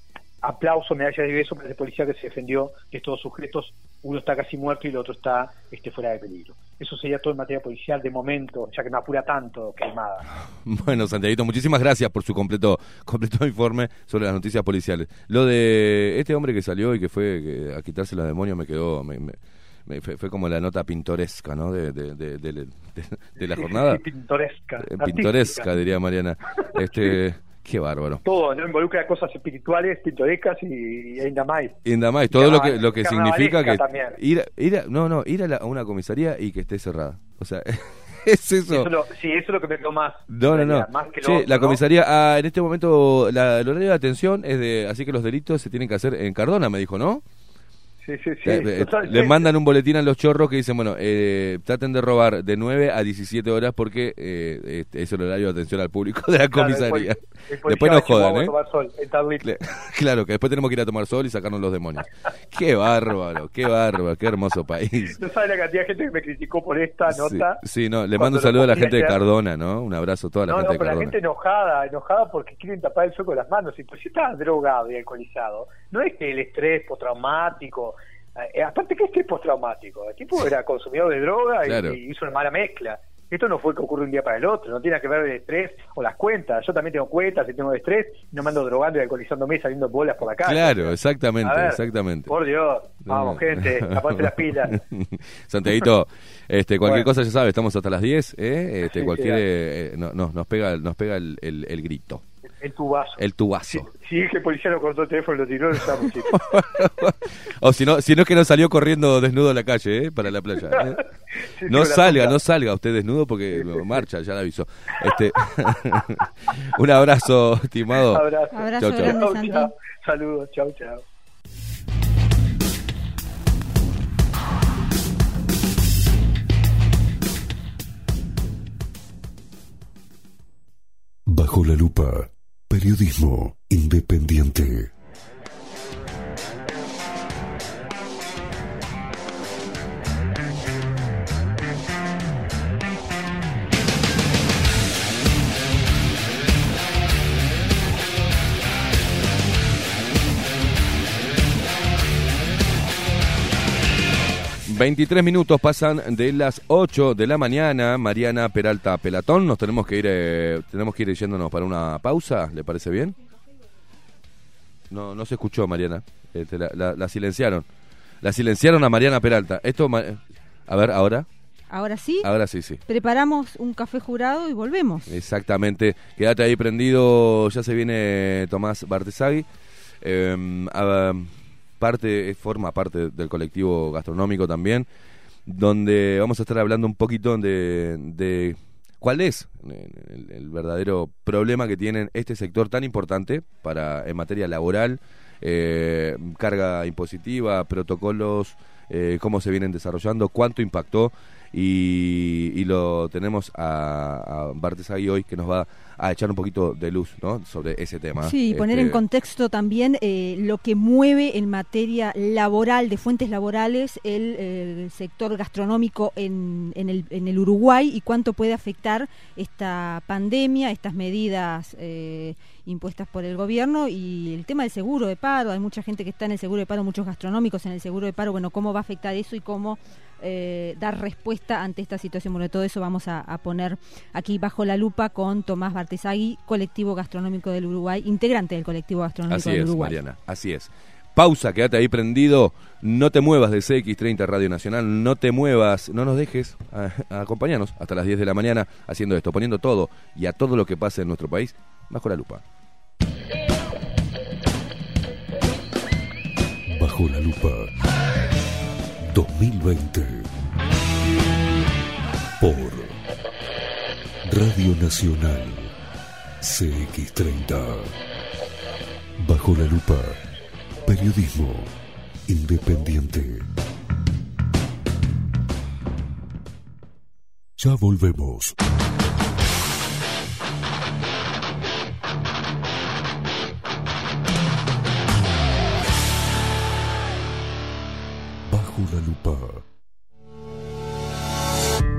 aplauso, medalla de beso para ese policía que se defendió de estos dos sujetos, uno está casi muerto y el otro está este, fuera de peligro. Eso sería todo en materia policial de momento, ya que me apura tanto, quemada. Bueno, Santiaguito, muchísimas gracias por su completo completo informe sobre las noticias policiales. Lo de este hombre que salió y que fue a quitarse los demonios me quedó... me- me- fue, fue como la nota pintoresca, ¿no? De, de, de- la jornada. Pintoresca. Eh, artística. Pintoresca, diría Mariana. Este, Qué bárbaro. Todo, ¿no? Involucra cosas espirituales, pintorescas y, y ainda más. Y nada más, todo lo que, lo que significa que también. ir, a- ir a- no, no, ir a, la- a una comisaría y que esté cerrada. O sea, es eso. Eso lo- sí, eso es lo que me quedó más. No, no, no. Más que lo Sí, otro, la ¿no? comisaría, ah, en este momento, la, el horario de atención es de, así que los delitos se tienen que hacer en Cardona, me dijo, ¿no? Sí, sí, sí. Eh, totalmente. les mandan un boletín a los chorros que dicen, bueno, eh, traten de robar de 9 a 17 horas porque eh, este es el horario de atención al público de la Claro, comisaría. después- después Después nos jodan, ¿eh? tomar sol, Claro, que después tenemos que ir a tomar sol y sacarnos los demonios. Qué bárbaro, qué bárbaro, qué hermoso país. No sabe la cantidad de gente que me criticó por esta Sí, nota. sí, no, le mando un saludo a la gente de. Cardona, ¿no? Un abrazo a toda la no, gente no, de pero la Cardona. gente enojada, enojada porque quieren tapar el sol con las manos. Y pues si estaba drogado y alcoholizado, no es que el estrés postraumático. Eh, aparte, ¿qué estrés postraumático? El tipo era consumidor de droga y, Claro. y hizo una mala mezcla. Esto no fue que ocurre un día para el otro, no tiene nada que ver el estrés o las cuentas. Yo también tengo cuentas y tengo estrés, y no me ando drogando y alcoholizándome saliendo bolas por la calle. Claro, exactamente, ver, exactamente. Por Dios, vamos, gente, tapate las pilas. Santiaguito, este, cualquier Bueno. cosa ya sabe, estamos hasta las 10, ¿eh? Este, cualquier, eh, no- no- nos pega, nos pega el, el- el grito, El tubazo. el tubazo. Si, si es que el policía no cortó el teléfono y lo tiró, lo chicos. o si no, si no es que no salió corriendo desnudo a la calle, ¿eh? Para la playa. ¿eh? No salga, no salga usted desnudo porque marcha, ya le aviso. Este, un abrazo, estimado. Abrazo. Abrazo Chau, chau. grande, Chau, Santi. chau. Saludos, chau, chau. Bajo la lupa, periodismo independiente. 23 minutos pasan de las 8 de la mañana. Mariana Peralta Pelatón, nos tenemos que ir, eh, tenemos que ir yéndonos para una pausa. ¿Le parece bien? No, no se escuchó, Mariana. Este, la, la- la silenciaron. La silenciaron a Mariana Peralta. Esto, a ver, ahora, Ahora sí, ahora sí, sí. preparamos un café jurado y volvemos. Exactamente. Quédate ahí prendido. Ya se viene Tomás Bartesagui. Eh, a- parte, forma parte del colectivo gastronómico también, donde vamos a estar hablando un poquito de, de cuál es el, el verdadero problema que tienen este sector tan importante para en materia laboral, eh, carga impositiva, protocolos, eh, cómo se vienen desarrollando, cuánto impactó y, y lo tenemos a, a Bartesagui hoy que nos va a echar un poquito de luz ¿no? sobre ese tema. Sí, y poner en Este, contexto también eh, lo que mueve en materia laboral, de fuentes laborales, el, eh, sector gastronómico en, en, el, en el Uruguay y cuánto puede afectar esta pandemia, estas medidas eh, impuestas por el gobierno y el tema del seguro de paro. Hay mucha gente que está en el seguro de paro, muchos gastronómicos en el seguro de paro. Bueno, ¿cómo va a afectar eso y cómo eh, dar respuesta ante esta situación? Bueno, todo eso vamos a, a poner aquí bajo la lupa con Tomás Bartesagui, colectivo gastronómico del Uruguay, integrante del colectivo gastronómico Así del es, Uruguay. Mariana, así es. pausa, quédate ahí prendido. No te muevas de CX30 Radio Nacional, no te muevas, no nos dejes a, a acompañarnos hasta las 10 de la mañana haciendo esto, poniendo todo y a todo lo que pasa en nuestro país bajo la lupa. Bajo la lupa 2020 por Radio Nacional CX30 Bajo la lupa Periodismo independiente. Ya volvemos. Bajo la lupa.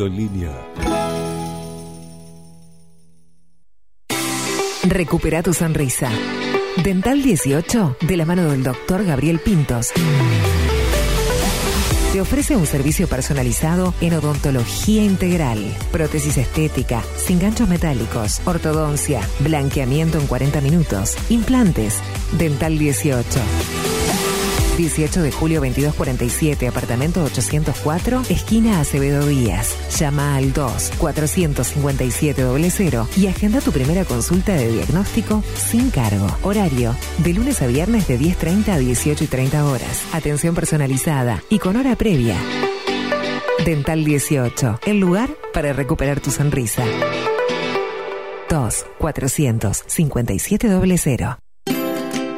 en línea. Recupera tu sonrisa. Dental 18, de la mano del doctor Gabriel Pintos. Te ofrece un servicio personalizado en odontología integral, prótesis estética, sin ganchos metálicos, ortodoncia, blanqueamiento en 40 minutos, implantes. Dental 18. 18 de julio 2247, apartamento 804, esquina Acevedo Díaz. Llama al 2 457 00 y agenda tu primera consulta de diagnóstico sin cargo. Horario de lunes a viernes de 10.30 a 18 y 30 horas. Atención personalizada y con hora previa. Dental 18, el lugar para recuperar tu sonrisa. 2 457 00.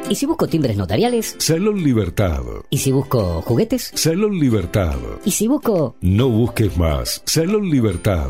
¿Y si busco timbres notariales? Salón Libertad. ¿Y si busco juguetes? Salón Libertad. ¿Y si busco... No busques más. Salón Libertad.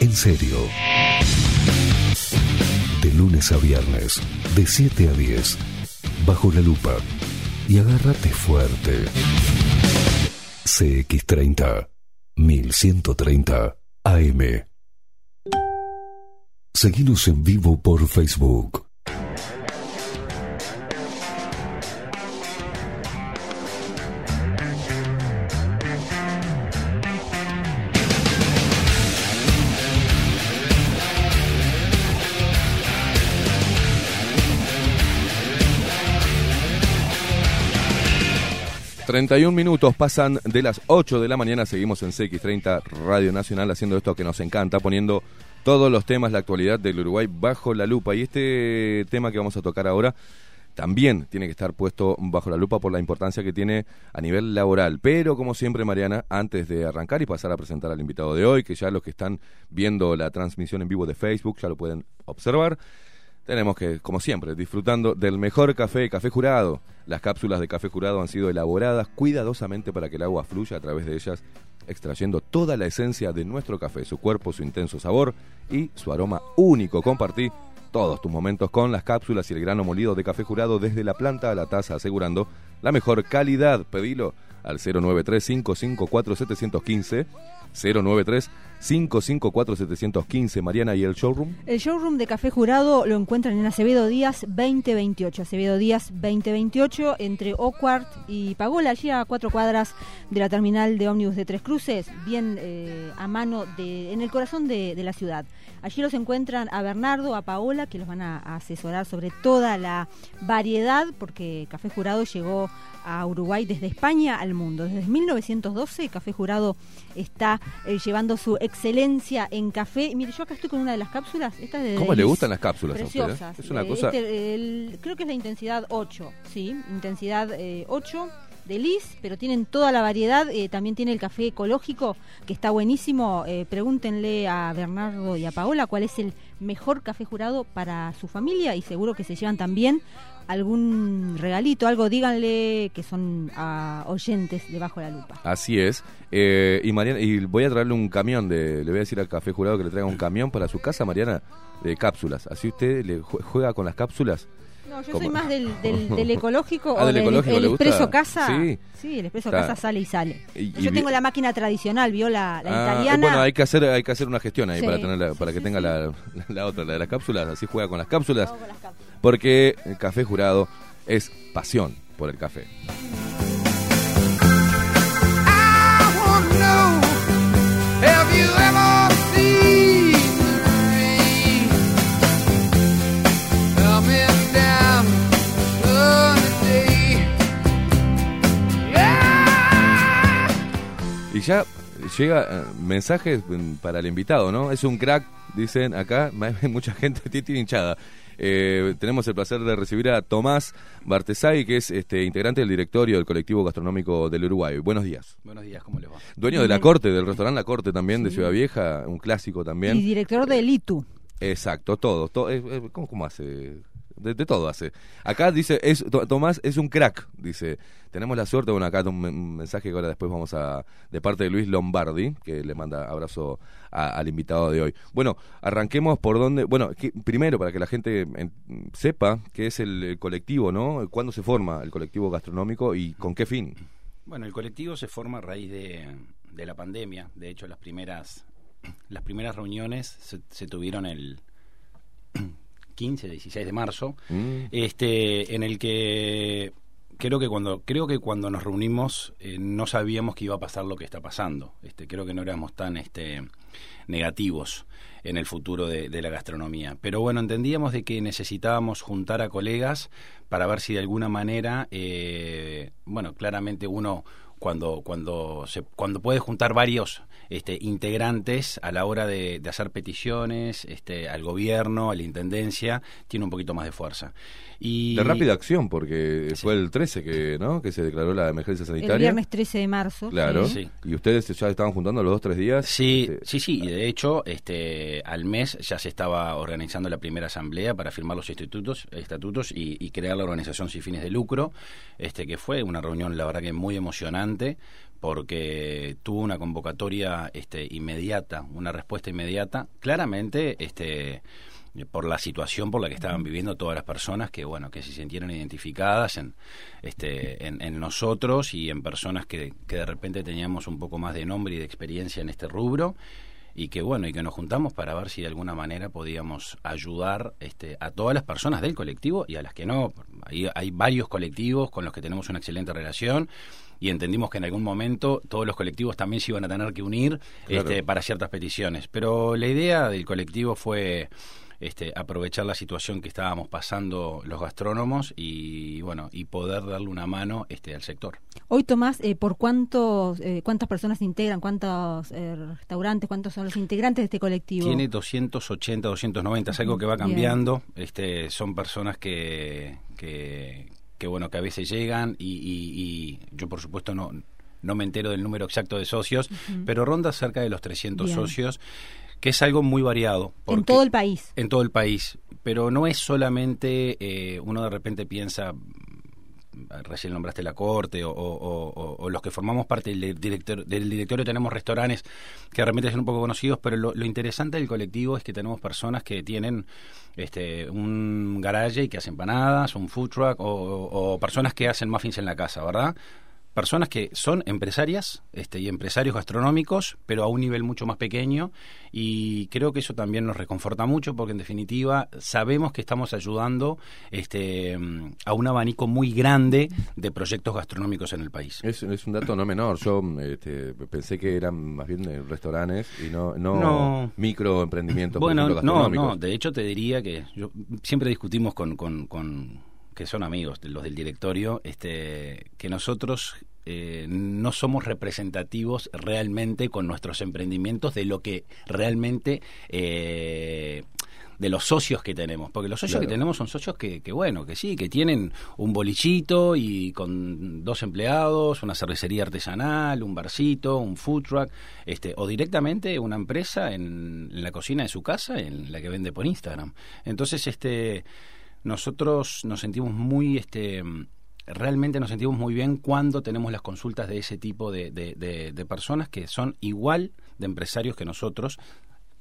en serio. De lunes a viernes, de 7 a 10, bajo la lupa. Y agárrate fuerte. CX30, 1130 AM. Seguimos en vivo por Facebook. 31 minutos pasan de las 8 de la mañana, seguimos en CX30 Radio Nacional haciendo esto que nos encanta, poniendo todos los temas, la actualidad del Uruguay bajo la lupa. Y este tema que vamos a tocar ahora también tiene que estar puesto bajo la lupa por la importancia que tiene a nivel laboral. Pero como siempre, Mariana, antes de arrancar y pasar a presentar al invitado de hoy, que ya los que están viendo la transmisión en vivo de Facebook ya lo pueden observar, tenemos que, como siempre, disfrutando del mejor café, café jurado. Las cápsulas de café jurado han sido elaboradas cuidadosamente para que el agua fluya a través de ellas, extrayendo toda la esencia de nuestro café, su cuerpo, su intenso sabor y su aroma único. Compartí todos tus momentos con las cápsulas y el grano molido de café jurado desde la planta a la taza, asegurando la mejor calidad. Pedilo al 093 554 715 093 554 715 Mariana y el showroom. El showroom de Café Jurado lo encuentran en Acevedo Díaz 2028. Acevedo Díaz 2028 entre Oquart y Pagola, allí a cuatro cuadras de la terminal de ómnibus de Tres Cruces, bien eh, a mano de, en el corazón de, de la ciudad. Allí los encuentran a Bernardo, a Paola, que los van a, a asesorar sobre toda la variedad, porque Café Jurado llegó a Uruguay desde España al mundo. Desde 1912 Café Jurado está eh, llevando su excelencia en café. Mire, yo acá estoy con una de las cápsulas. Esta de ¿Cómo le gustan las cápsulas a usted, eh? Preciosas. Es una Eh, cosa- este, el- creo que es la intensidad 8, sí, intensidad eh, 8 de Liz, pero tienen toda la variedad. eh, también tiene el café ecológico, que está buenísimo. Eh, pregúntenle a Bernardo y a Paola cuál es el mejor café jurado para su familia y seguro que se llevan también algún regalito, algo, díganle que son ah, oyentes de Bajo la Lupa. Así es. Eh, y Mariana, y voy a traerle un camión de, le voy a decir al café jurado que le traiga un camión para su casa, Mariana, de cápsulas. Así usted le jue- juega con las cápsulas. No, yo ¿Cómo? soy más del, del, del ecológico Ah, o del del ecológico, el ¿le gusta? expreso casa. Sí. el expreso Está. casa sale y sale. Y- yo y tengo la máquina tradicional, vio la, la Ah, italiana. Bueno, hay que hacer hay que hacer una gestión ahí Sí, para tenerla, sí, para que sí, tenga sí. La, la otra, la de las cápsulas, así juega con las cápsulas, con las cápsulas. Porque el café jurado es pasión por el café. Y ya llega eh, mensajes mm, para el invitado, ¿no? Es un crack, dicen acá, mucha gente titi hinchada. Eh, tenemos el placer de recibir a Tomás Bartesay, que es este, integrante del directorio del colectivo gastronómico del Uruguay. Buenos días. Buenos días, ¿cómo les va? Dueño de la corte, del restaurante La Corte también, de Ciudad Vieja, un clásico también. Y director del ITU. Exacto, todo. to- eh, eh, ¿cómo, cómo hace? De, todo hace. Acá dice, es, To- Tomás es un crack, dice. Tenemos la suerte, bueno, acá un, un mensaje que ahora después vamos a, de parte de Luis Lombardi, que le manda abrazo al invitado de hoy. Bueno, arranquemos por donde, bueno, primero para que la gente en- sepa qué es el, el colectivo, ¿no? ¿Cuándo se forma el colectivo gastronómico y con qué fin? Bueno, el colectivo se forma a raíz de, de la pandemia. De hecho, las primeras las primeras reuniones se, se tuvieron el 15, 16 de marzo, Mm. este, en el que creo que cuando creo que cuando nos reunimos eh, no sabíamos que iba a pasar lo que está pasando. Este, creo que no éramos tan este, negativos en el futuro de, de la gastronomía. Pero bueno, entendíamos de que necesitábamos juntar a colegas para ver si de alguna manera, eh, bueno, claramente uno cuando cuando se cuando puede juntar varios este, integrantes a la hora de, de hacer peticiones este, al gobierno, a la intendencia, tiene un poquito más de fuerza. Y De rápida acción, porque fue el 13 que, ¿no? que se declaró la emergencia sanitaria. El viernes 13 de marzo. Claro. Sí. Y ustedes ya estaban juntando los dos, tres días. Sí, Este, sí, sí, y de hecho, este, al mes ya se estaba organizando la primera asamblea para firmar los estatutos, estatutos y, y crear la organización sin fines de lucro, este, que fue una reunión, la verdad que muy emocionante, porque tuvo una convocatoria este, inmediata, una respuesta inmediata, claramente, este, por la situación por la que estaban viviendo todas las personas que bueno que se sintieron identificadas en este en, en nosotros y en personas que, que de repente teníamos un poco más de nombre y de experiencia en este rubro y que bueno y que nos juntamos para ver si de alguna manera podíamos ayudar este, a todas las personas del colectivo y a las que no. Hay, hay varios colectivos con los que tenemos una excelente relación y entendimos que en algún momento todos los colectivos también se iban a tener que unir Claro. este, para ciertas peticiones. Pero la idea del colectivo fue este, aprovechar la situación que estábamos pasando los gastrónomos y bueno y poder darle una mano este al sector Hoy, Tomás, eh, ¿por cuántos, eh, cuántas personas se integran? ¿Cuántos eh, restaurantes? ¿Cuántos son los integrantes de este colectivo? Tiene 280, 290, es algo que va Bien. cambiando. Este, son personas que, que, que, bueno, que a veces llegan y, y- y yo por supuesto no, no me entero del número exacto de socios, pero ronda cerca de los 300 Bien. socios, que es algo muy variado. En todo el país. En todo el país. Pero no es solamente, eh, uno de repente piensa, recién nombraste la corte o, o- o- o los que formamos parte del, director, del directorio tenemos restaurantes que de repente son un poco conocidos, pero lo, lo interesante del colectivo es que tenemos personas que tienen este, un garage y que hacen empanadas, un food truck o, o- o personas que hacen muffins en la casa, ¿verdad? Personas que son empresarias este, y empresarios gastronómicos, pero a un nivel mucho más pequeño y creo que eso también nos reconforta mucho porque en definitiva sabemos que estamos ayudando este, a un abanico muy grande de proyectos gastronómicos en el país. Es, es un dato no menor. Yo este, pensé que eran más bien restaurantes y no, no, No. microemprendimientos por Bueno, ejemplo, no, gastronómicos. no, de hecho te diría que yo, siempre discutimos con, con, con- que son amigos, de los del directorio, este, que nosotros eh, no somos representativos realmente con nuestros emprendimientos de lo que realmente... eh, de los socios que tenemos, porque los socios Claro. que tenemos son socios que, que, bueno, que sí, que tienen un bolichito y con dos empleados, una cervecería artesanal, un barcito, un food truck, este, o directamente una empresa en, en la cocina de su casa, en la que vende por Instagram. Entonces, este, nosotros nos sentimos muy, este, realmente nos sentimos muy bien cuando tenemos las consultas de ese tipo de, de- de- de personas que son igual de empresarios que nosotros,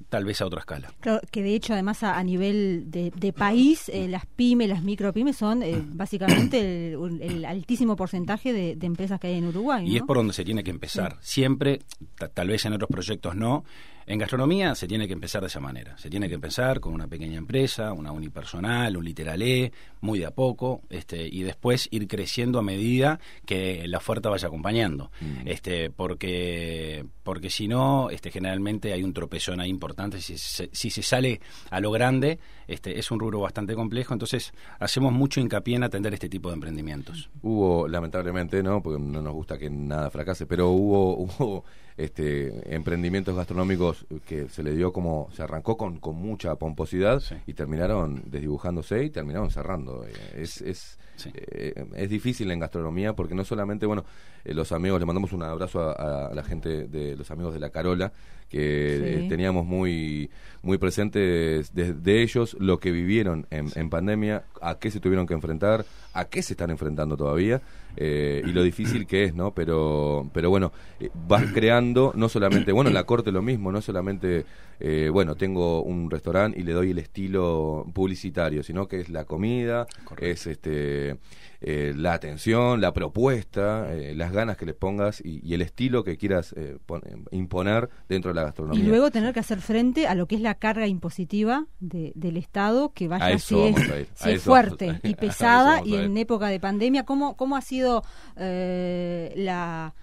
tal vez a otra escala. Claro, que de hecho, además, a, a nivel de, de país, eh, las pymes, las micropymes son eh, básicamente el, el altísimo porcentaje de, de empresas que hay en Uruguay. Y es ¿no? por donde se tiene que empezar. Siempre, ta- tal vez en otros proyectos no. En gastronomía se tiene que empezar de esa manera. Se tiene que empezar con una pequeña empresa, una unipersonal, un literalé, muy de a poco, este, y después ir creciendo a medida que la oferta vaya acompañando. Este, porque, porque si no, este, generalmente hay un tropezón ahí importante. Si se, si se sale a lo grande, este, es un rubro bastante complejo. Entonces, hacemos mucho hincapié en atender este tipo de emprendimientos. Hubo, lamentablemente, ¿no? Porque no nos gusta que nada fracase, pero hubo, hubo este, emprendimientos gastronómicos que se le dio como, se arrancó con, con mucha pomposidad y terminaron desdibujándose y terminaron cerrando. Eh, Es, es, eh, es difícil en gastronomía porque no solamente, bueno, eh, los amigos, le mandamos un abrazo a, a la gente de los amigos de La Carola, que Sí. eh, teníamos muy, muy presentes de, de ellos lo que vivieron en, en pandemia, a qué se tuvieron que enfrentar, a qué se están enfrentando todavía eh, y lo difícil que es, ¿no? Pero, pero bueno, eh, vas creando no solamente, bueno, la corte lo mismo, no solamente, eh, bueno, tengo un restaurante y le doy el estilo publicitario, sino que es la comida, es este eh, la atención, la propuesta, eh, las ganas que le pongas y, y el estilo que quieras eh, pon- imponer dentro de la Y gastronomía. luego tener que hacer frente a lo que es la carga impositiva de- del Estado, que vaya si es, si fuerte y pesada, y en época de pandemia, ¿cómo, cómo ha sido eh, la...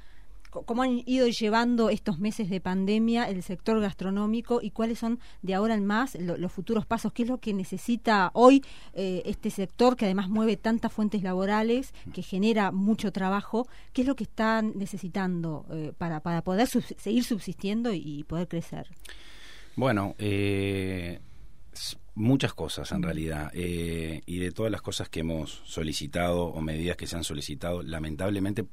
¿Cómo han ido llevando estos meses de pandemia el sector gastronómico y cuáles son de ahora en más lo- los futuros pasos? ¿Qué es lo que necesita hoy eh, este sector que además mueve tantas fuentes laborales, que genera mucho trabajo? ¿Qué es lo que están necesitando eh, para, para poder seguir subsistiendo y poder crecer? Bueno, eh, muchas cosas en realidad. y de todas las cosas que hemos solicitado o medidas que se han solicitado, lamentablemente,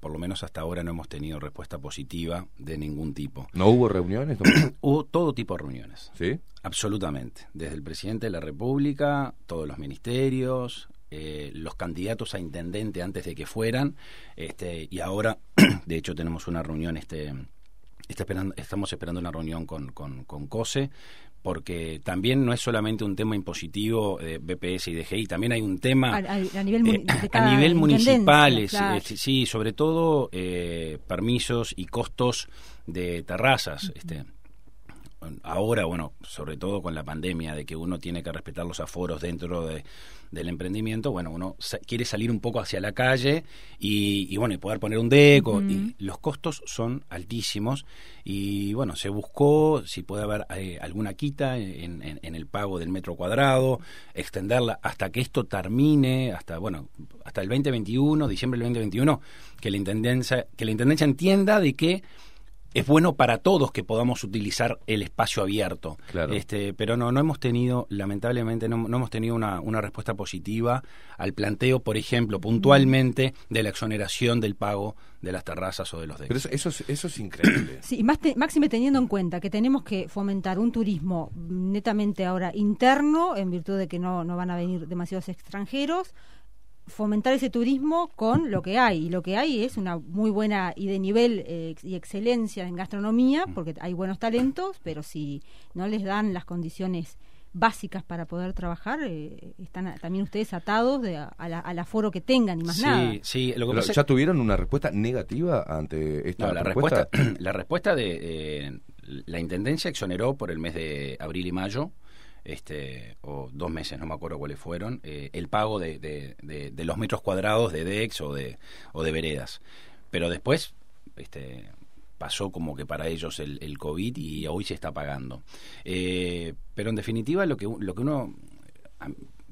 por lo menos hasta ahora no hemos tenido respuesta positiva de ningún tipo. ¿No hubo reuniones? Hubo todo tipo de reuniones. ¿Sí? Absolutamente. Desde el presidente de la República, todos los ministerios, eh, los candidatos a intendente antes de que fueran, este, y ahora, de hecho, tenemos una reunión, este, está esperando, estamos esperando una reunión con, con, con COSE, porque también no es solamente un tema impositivo de BPS y DGI, también hay un tema A, a- a nivel, a nivel municipal, intendencia, es- claro. es- sí, sobre todo eh, permisos y costos de terrazas. Este, ahora, bueno, sobre todo con la pandemia, de que uno tiene que respetar los aforos dentro de- del emprendimiento, bueno, uno sa- quiere salir un poco hacia la calle y, y, bueno, y poder poner un deco. Y los costos son altísimos y bueno, se buscó si puede haber eh, alguna quita en, en- en el pago del metro cuadrado, extenderla hasta que esto termine, hasta bueno, hasta el 2021, diciembre del 2021, que la intendencia, que la intendencia entienda de que es bueno para todos que podamos utilizar el espacio abierto. Claro. Este, pero no, no hemos tenido, lamentablemente, no, no hemos tenido una, una respuesta positiva al planteo, por ejemplo, puntualmente, de la exoneración del pago de las terrazas o de los decks. Pero eso, eso, es, eso es increíble. Sí, y más te- máxime teniendo en cuenta que tenemos que fomentar un turismo netamente ahora interno, en virtud de que no, no van a venir demasiados extranjeros, fomentar ese turismo con lo que hay. Y lo que hay es una muy buena y de nivel eh, y excelencia en gastronomía, porque hay buenos talentos, pero si no les dan las condiciones básicas para poder trabajar, eh, están también ustedes atados de, a- la- al aforo que tengan y más Sí, nada. sí, lo que pasa- ¿Ya tuvieron una respuesta negativa ante esta No, la propuesta? respuesta, la respuesta de eh, la intendencia exoneró por el mes de abril y mayo, este, o dos meses, no me acuerdo cuáles fueron, eh, el pago de, de- de- de los metros cuadrados de DEX o de, o de veredas. Pero después, este, pasó como que para ellos el, COVID y hoy se está pagando. Eh, pero en definitiva, lo que, lo que uno,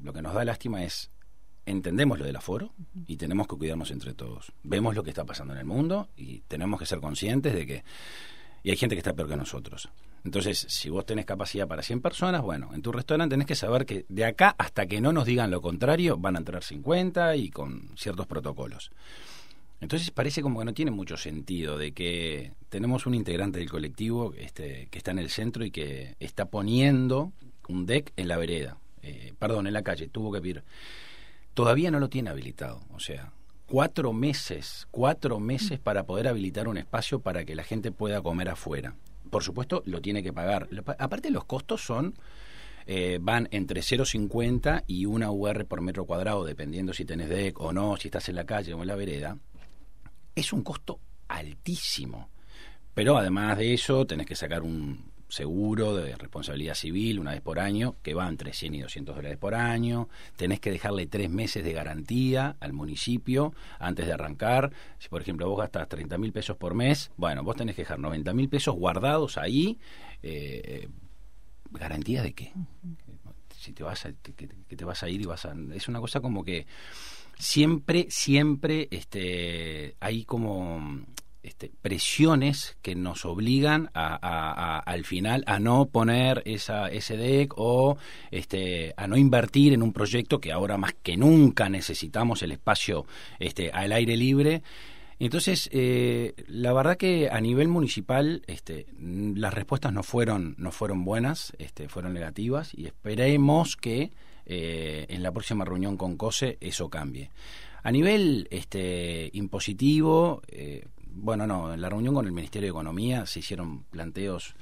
lo que nos da lástima es entendemos lo del aforo y tenemos que cuidarnos entre todos. Vemos lo que está pasando en el mundo y tenemos que ser conscientes de que y hay gente que está peor que nosotros. Entonces, si vos tenés capacidad para 100 personas, bueno, en tu restaurante tenés que saber que de acá hasta que no nos digan lo contrario, van a entrar 50 y con ciertos protocolos. Entonces parece como que no tiene mucho sentido de que tenemos un integrante del colectivo este, que está en el centro y que está poniendo un deck en la vereda, eh, perdón, en la calle, tuvo que pedir. Todavía no lo tiene habilitado, o sea, cuatro meses, cuatro meses para poder habilitar un espacio para que la gente pueda comer afuera. Por supuesto, lo tiene que pagar. Aparte, los costos son eh, van entre 0,50 y una UR por metro cuadrado, dependiendo si tenés deck o no, si estás en la calle o en la vereda. Es un costo altísimo. Pero además de eso, tenés que sacar un seguro de responsabilidad civil una vez por año, que va entre 100 y 200 dólares por año. Tenés que dejarle tres meses de garantía al municipio antes de arrancar. Si, por ejemplo, vos gastas 30 mil pesos por mes, bueno, vos tenés que dejar 90 mil pesos guardados ahí. eh, ¿Garantía de qué? Si te vas a, que, que te vas a ir y vas a... Es una cosa como que siempre, siempre este, hay como este, presiones que nos obligan al final a no poner ese deck o este, a no invertir en un proyecto que ahora más que nunca necesitamos el espacio este, al aire libre. Entonces, eh, la verdad que a nivel municipal las respuestas no fueron, no fueron buenas, fueron negativas y esperemos que eh, en la próxima reunión con COSE eso cambie. A nivel impositivo, eh, bueno, no, en la reunión con el Ministerio de Economía se hicieron planteos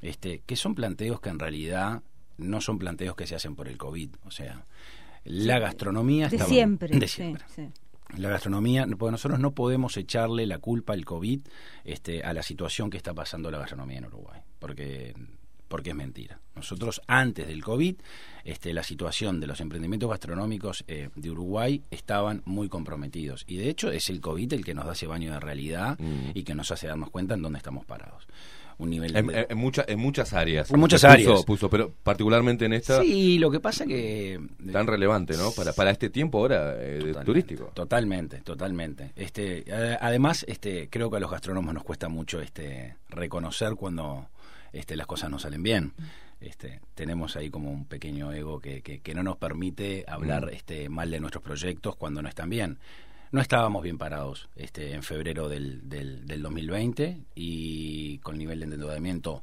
este, que son planteos que en realidad no son planteos que se hacen por el COVID. O sea, la gastronomía De estaba- siempre. De sí, siempre. sí. La gastronomía, porque nosotros no podemos echarle la culpa al COVID este, a la situación que está pasando la gastronomía en Uruguay, porque porque es mentira. Nosotros antes del COVID, este, la situación de los emprendimientos gastronómicos eh, de Uruguay estaban muy comprometidos y de hecho es el COVID el que nos da ese baño de realidad Mm. y que nos hace darnos cuenta en dónde estamos parados. Un nivel En, de- en- en mucha- en muchas áreas. En muchas Puso- áreas. Puso, pero particularmente en esta, Sí, lo que pasa que tan relevante, ¿no? Para, para este tiempo ahora eh, Totalmente, turístico. Totalmente, totalmente. Este, eh, además, este, creo que a los gastrónomos nos cuesta mucho este, reconocer cuando este, las cosas no salen bien. Este, tenemos ahí como un pequeño ego que, que, que no nos permite hablar Mm. este, mal de nuestros proyectos cuando no están bien. No estábamos bien parados este, en febrero del, del, del 2020 y con nivel de endeudamiento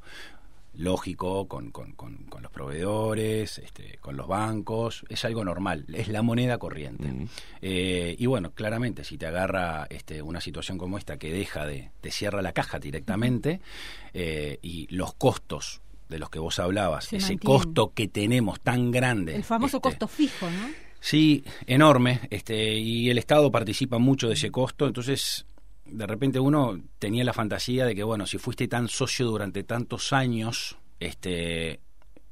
lógico con, con, con, con los proveedores, este, con los bancos, es algo normal, es la moneda corriente. Eh, y bueno, claramente, si te agarra este, una situación como esta que deja de, te cierra la caja directamente eh, y los costos de los que vos hablabas, Se ese costo que tenemos tan grande. El famoso este, costo fijo, ¿no? Sí, enorme, este, y el Estado participa mucho de ese costo, entonces de repente uno tenía la fantasía de que, bueno, si fuiste tan socio durante tantos años, este,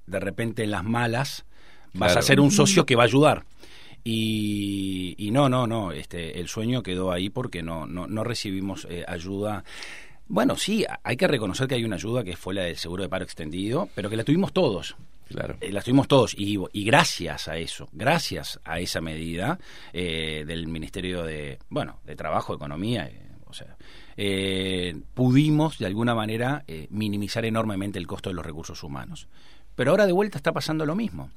de repente en las malas vas Claro. a ser un socio que va a ayudar. Y, y no, no, no, este, el sueño quedó ahí porque no, no, no recibimos eh, ayuda. Bueno, sí, hay que reconocer que hay una ayuda que fue la del seguro de paro extendido, pero que la tuvimos todos. Claro. Eh, las tuvimos todos y, y gracias a eso, gracias a esa medida eh, del Ministerio de, bueno, de Trabajo, Economía, eh, sea, eh, pudimos de alguna manera eh, minimizar enormemente el costo de los recursos humanos. Pero ahora de vuelta está pasando lo mismo.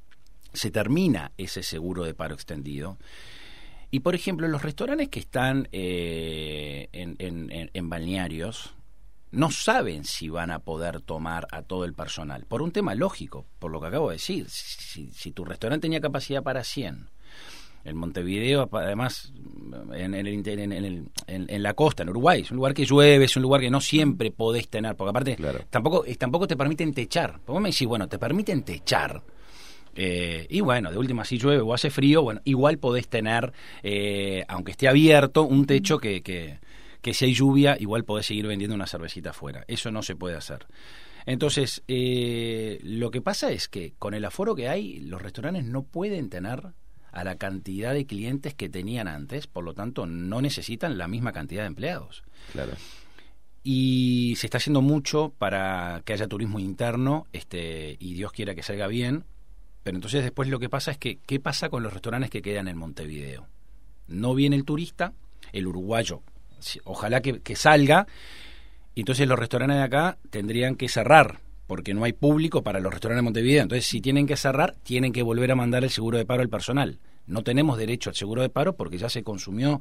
Se termina ese seguro de paro extendido. Y por ejemplo, los restaurantes que están eh, en, en- en- balnearios no saben si van a poder tomar a todo el personal. Por un tema lógico, por lo que acabo de decir. Si, si tu restaurante tenía capacidad para 100, en Montevideo, además, en, el en, el- en- en la costa, en Uruguay, es un lugar que llueve, es un lugar que no siempre podés tener, porque aparte Claro. tampoco, eh, tampoco te permiten techar. Porque vos me decís, bueno, te permiten techar. Eh, y bueno, de última, si llueve o hace frío, bueno, igual podés tener, eh, aunque esté abierto, un techo que, que, que si hay lluvia, igual podés seguir vendiendo una cervecita afuera. Eso no se puede hacer. Entonces, eh, lo que pasa es que con el aforo que hay, los restaurantes no pueden tener a la cantidad de clientes que tenían antes, por lo tanto, no necesitan la misma cantidad de empleados Claro. y se está haciendo mucho para que haya turismo interno este y Dios quiera que salga bien pero entonces después lo que pasa es que qué pasa con los restaurantes que quedan en Montevideo no viene el turista el uruguayo ojalá que, que salga y entonces los restaurantes de acá tendrían que cerrar porque no hay público para los restaurantes de Montevideo entonces si tienen que cerrar tienen que volver a mandar el seguro de paro al personal no tenemos derecho al seguro de paro porque ya se consumió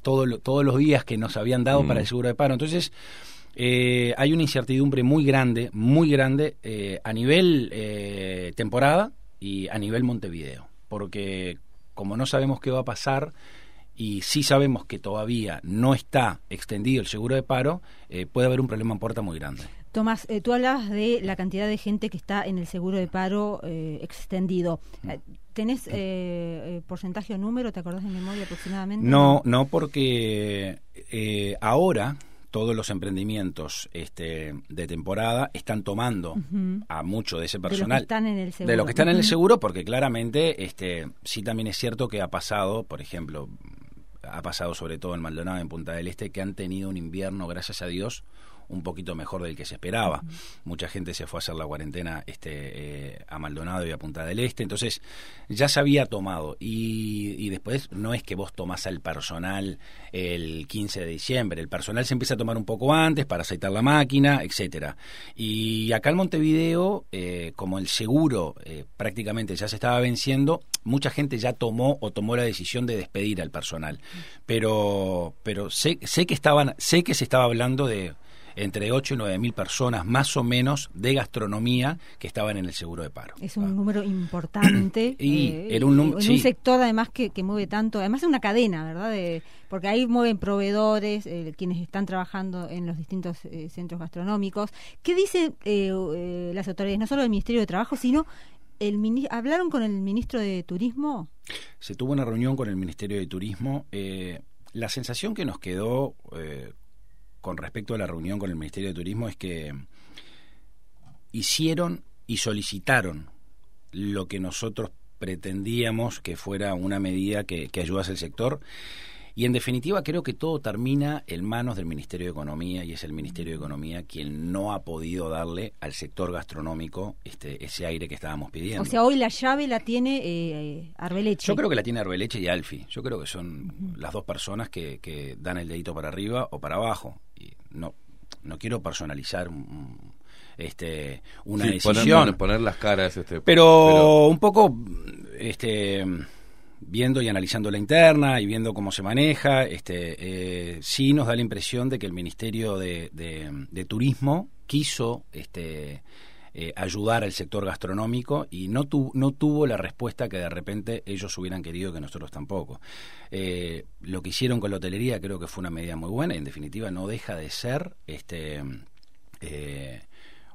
todo lo- todos los días que nos habían dado Mm. para el seguro de paro. Entonces, eh, hay una incertidumbre muy grande, muy grande, eh, a nivel eh, temporada y a nivel Montevideo. Porque como no sabemos qué va a pasar y sí sabemos que todavía no está extendido el seguro de paro, eh, puede haber un problema en puerta muy grande. Tomás, eh, tú hablabas de la cantidad de gente que está en el seguro de paro eh, extendido. Eh, ¿Tenés eh, eh, porcentaje o número? ¿Te acordás de memoria aproximadamente? No, no, porque eh, ahora todos los emprendimientos este, de temporada están tomando a mucho de ese De los que personal. están en el seguro. De los que están en el seguro, porque claramente este, sí también es cierto que ha pasado, por ejemplo, ha pasado sobre todo en Maldonado, en Punta del Este, que han tenido un invierno, gracias a Dios, un poquito mejor del que se esperaba. Mucha gente se fue a hacer la cuarentena este, eh, a Maldonado y a Punta del Este, entonces ya se había tomado. Y, y después no es que vos tomás al personal el 15 de diciembre, el personal se empieza a tomar un poco antes para aceitar la máquina, etcétera. Y acá en Montevideo, eh, como el seguro eh, prácticamente ya se estaba venciendo, mucha gente ya tomó o tomó la decisión de despedir al personal. Pero, pero sé, sé que estaban, sé que se estaba hablando de entre 8 y 9 mil personas más o menos de gastronomía que estaban en el seguro de paro. Es un número importante. Y eh, un en un sector además que, que mueve tanto, además es una cadena, ¿verdad? De- porque ahí mueven proveedores, eh, quienes están trabajando en los distintos eh, centros gastronómicos. ¿Qué dicen eh, las autoridades, no solo del Ministerio de Trabajo, sino el hablaron con el ministro de Turismo? Se tuvo una reunión con el Ministerio de Turismo. eh, la sensación que nos quedó eh, con respecto a la reunión con el Ministerio de Turismo es que hicieron y solicitaron lo que nosotros pretendíamos que fuera una medida que, que ayudase al sector. Y en definitiva creo que todo termina en manos del Ministerio de Economía y es el Ministerio de Economía quien no ha podido darle al sector gastronómico este, ese aire que estábamos pidiendo. O sea, hoy la llave la tiene eh, Arbeleche. Yo creo que la tiene Arbeleche y Alfi. Yo creo que son las dos personas que, que dan el dedito para arriba o para abajo. Y no, no quiero personalizar un- este, una Sí, decisión. poner- poner las caras, este, pero, un poco este, viendo y analizando la interna y viendo cómo se maneja, este, eh, sí nos da la impresión de que el Ministerio de, Turismo quiso este, eh, ayudar al sector gastronómico y no, tu- no tuvo la respuesta que de repente ellos hubieran querido que nosotros tampoco. Eh, lo que hicieron con la hotelería creo que fue una medida muy buena y en definitiva no deja de ser este,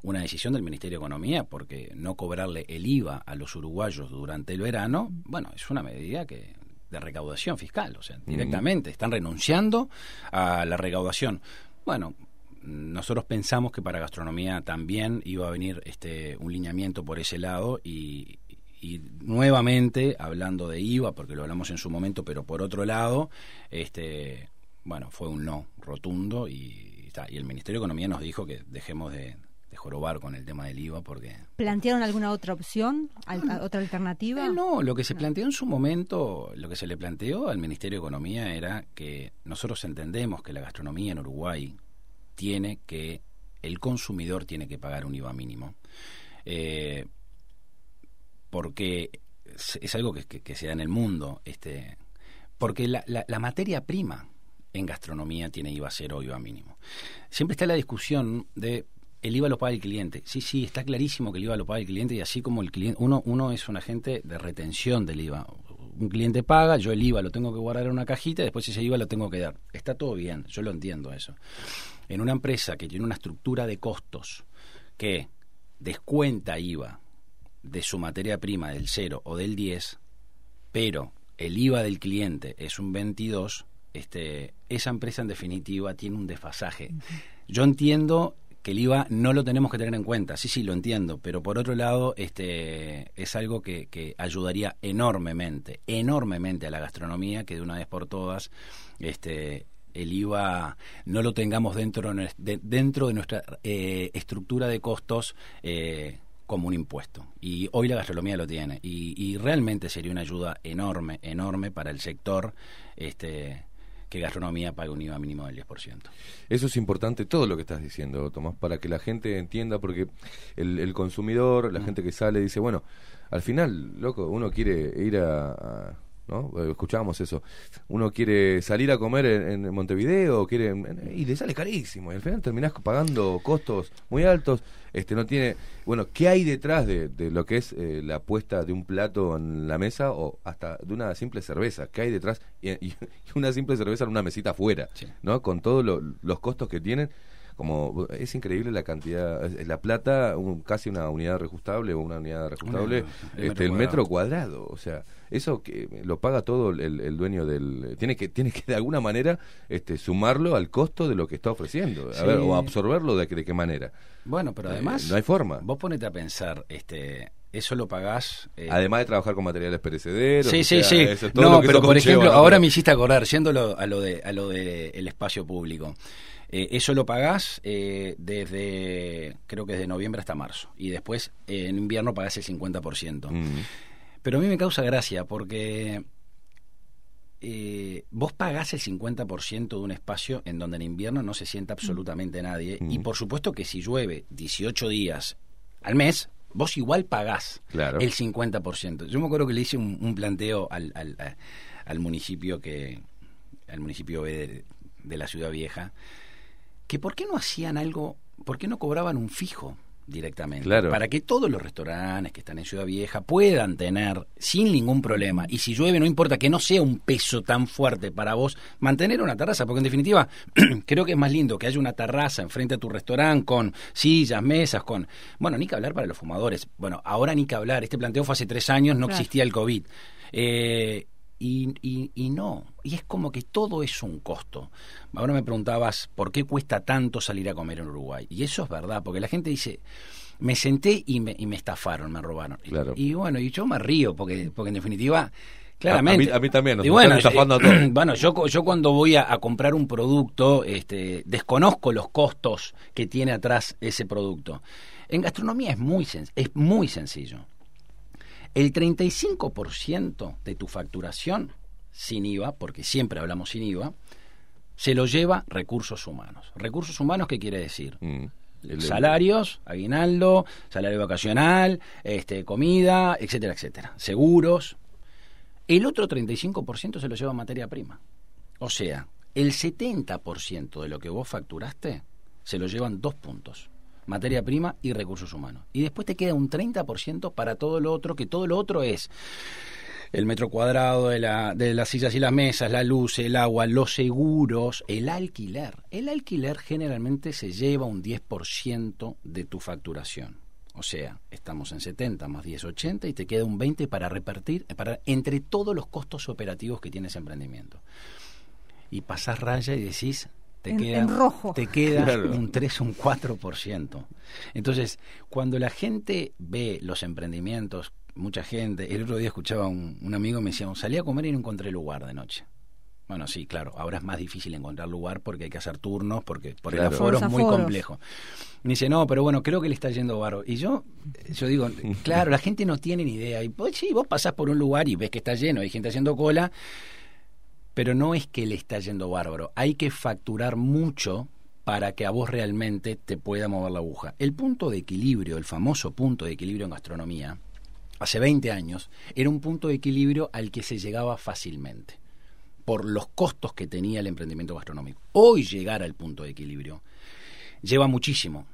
una decisión del Ministerio de Economía porque no cobrarle el IVA a los uruguayos durante el verano, bueno, es una medida que de recaudación fiscal, o sea, directamente están renunciando a la recaudación. Bueno, nosotros pensamos que para gastronomía también iba a venir este un lineamiento por ese lado y, y nuevamente hablando de IVA porque lo hablamos en su momento pero por otro lado este bueno fue un no rotundo y, está, y el Ministerio de Economía nos dijo que dejemos de, de jorobar con el tema del IVA porque ¿Plantearon alguna otra opción, al- otra alternativa? Eh, no, lo que se planteó en su momento, lo que se le planteó al Ministerio de Economía era que nosotros entendemos que la gastronomía en Uruguay tiene que, el consumidor tiene que pagar un IVA mínimo. Eh, porque es, es algo que, que- que se da en el mundo. Este, porque la, la- la materia prima en gastronomía tiene IVA cero o IVA mínimo. Siempre está la discusión de el IVA lo paga el cliente. Sí, sí, está clarísimo que el IVA lo paga el cliente y así como el cliente, uno, uno es un agente de retención del IVA. Un cliente paga, yo el IVA lo tengo que guardar en una cajita y después ese IVA lo tengo que dar. Está todo bien, yo lo entiendo eso. En una empresa que tiene una estructura de costos que descuenta IVA de su materia prima del 0 o del 10, pero el IVA del cliente es un 22, este, esa empresa en definitiva tiene un desfasaje. Yo entiendo que el IVA no lo tenemos que tener en cuenta, sí, sí, lo entiendo, pero por otro lado este, es algo que, que ayudaría enormemente, enormemente a la gastronomía que de una vez por todas este, el IVA no lo tengamos dentro, de dentro de nuestra eh, estructura de costos eh, como un impuesto. Y hoy la gastronomía lo tiene. Y, y realmente sería una ayuda enorme, enorme para el sector este, que gastronomía pague un IVA mínimo del 10%. Eso es importante, todo lo que estás diciendo, Tomás, para que la gente entienda, porque el, el consumidor, Mm. la gente que sale, dice, bueno, al final, loco, uno quiere ir a... a- ¿No? Eh, Escuchábamos eso. Uno quiere salir a comer en, en Montevideo, quiere y le sale carísimo. Y al final terminás pagando costos muy altos. Este no tiene. Bueno, ¿qué hay detrás de, de lo que es eh, la puesta de un plato en la mesa o hasta de una simple cerveza? ¿Qué hay detrás? Y, una simple cerveza en una mesita afuera, ¿no? Con todos lo- los costos que tienen. Como es increíble la cantidad, es- la plata, un- casi una unidad reajustable o una unidad reajustable, el este, metro el metro cuadrado. cuadrado. O sea, eso que lo paga todo el, el dueño del. Tiene que tiene que de alguna manera este, sumarlo al costo de lo que está ofreciendo. A Sí. ver, o absorberlo de, de qué manera. Bueno, pero Eh, además... no hay forma. Vos ponete a pensar, este, eso lo pagás... eh, Además de trabajar con materiales perecederos. Sí, sí, sea, sí. eso es todo No, pero por ejemplo, ahora Pero- me hiciste acordar, yéndolo a lo de a lo de el espacio público. Eh, eso lo pagás eh, desde, creo que desde noviembre hasta marzo. Y después eh, en invierno pagás el 50%. Mm. Pero a mí me causa gracia porque eh, vos pagás el 50% de un espacio en donde en invierno no se sienta absolutamente nadie. Y por supuesto que si llueve 18 días al mes, vos igual pagás Claro. el 50%. Yo me acuerdo que le hice un, un planteo al, al, a- al municipio que al municipio B de, de la ciudad vieja que por qué no hacían algo, por qué no cobraban un fijo directamente. Claro. Para que todos los restaurantes que están en Ciudad Vieja puedan tener sin ningún problema. Y si llueve, no importa que no sea un peso tan fuerte para vos, mantener una terraza. Porque en definitiva, creo que es más lindo que haya una terraza enfrente a tu restaurante con sillas, mesas, con. Bueno, ni que hablar para los fumadores. Bueno, ahora ni que hablar. Este planteo fue hace tres años, no Claro. existía el COVID. Eh, y, y, y no, y es como que todo es un costo. Ahora me preguntabas, ¿por qué cuesta tanto salir a comer en Uruguay? Y eso es verdad, porque la gente dice, me senté y me, y me estafaron, me robaron. Y- Claro. Y, bueno, y yo me río, porque, porque en definitiva, claramente... A- a mí- a mí también, nos Y bueno, están estafando a todos. bueno, yo, yo cuando voy a, a comprar un producto, este, desconozco los costos que tiene atrás ese producto. En gastronomía es muy, sen- es muy sencillo. El 35% de tu facturación sin IVA, porque siempre hablamos sin IVA, se lo lleva recursos humanos. Recursos humanos, ¿qué quiere decir? Mm. El- Salarios, aguinaldo, salario vacacional, este, comida, etcétera, etcétera. Seguros. El otro 35% se lo lleva materia prima. O sea, el 70% de lo que vos facturaste se lo llevan dos puntos. Materia prima y recursos humanos. Y después te queda un 30% para todo lo otro, que todo lo otro es el metro cuadrado de, la, de las sillas y las mesas, la luz, el agua, los seguros, el alquiler. El alquiler generalmente se lleva un 10% de tu facturación. O sea, estamos en 70 más 10, 80 y te queda un 20 para repartir para, entre todos los costos operativos que tiene ese emprendimiento. Y pasás raya y decís, te En- queda, en rojo. Te queda Claro. un 3, un 4%. Entonces, cuando la gente ve los emprendimientos, mucha gente, el otro día escuchaba un, un amigo me decía, salí a comer y no encontré lugar de noche. Bueno, sí, claro, ahora es más difícil encontrar lugar porque hay que hacer turnos, porque por Claro. el aforo es muy complejo. Me dice, no, pero bueno, creo que le está yendo bárbaro. Y yo, yo digo, claro, la gente no tiene ni idea. Y pues, sí, vos pasás por un lugar y ves que está lleno, hay gente haciendo cola, pero no es que le está yendo bárbaro. Hay que facturar mucho para que a vos realmente te pueda mover la aguja. El punto de equilibrio, el famoso punto de equilibrio en gastronomía, hace 20 años, era un punto de equilibrio al que se llegaba fácilmente por los costos que tenía el emprendimiento gastronómico. Hoy llegar al punto de equilibrio lleva muchísimo.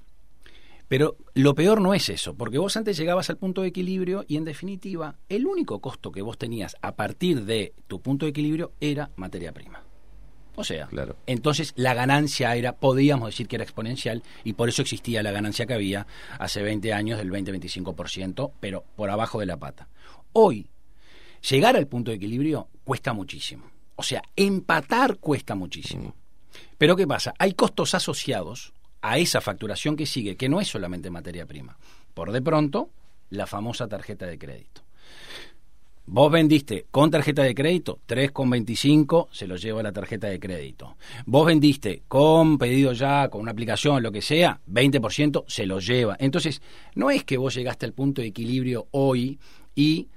Pero lo peor no es eso, porque vos antes llegabas al punto de equilibrio y en definitiva el único costo que vos tenías a partir de tu punto de equilibrio era materia prima. O sea, Claro. entonces la ganancia era, podíamos decir que era exponencial y por eso existía la ganancia que había hace 20 años del 20-25%, pero por abajo de la pata. Hoy, llegar al punto de equilibrio cuesta muchísimo. O sea, empatar cuesta muchísimo. Pero ¿qué pasa? Hay costos asociados a esa facturación que sigue, que no es solamente materia prima. Por de pronto, la famosa tarjeta de crédito. Vos vendiste con tarjeta de crédito, 3,25 se lo lleva la tarjeta de crédito. Vos vendiste con pedido ya, con una aplicación, lo que sea, 20% se lo lleva. Entonces, no es que vos llegaste al punto de equilibrio hoy y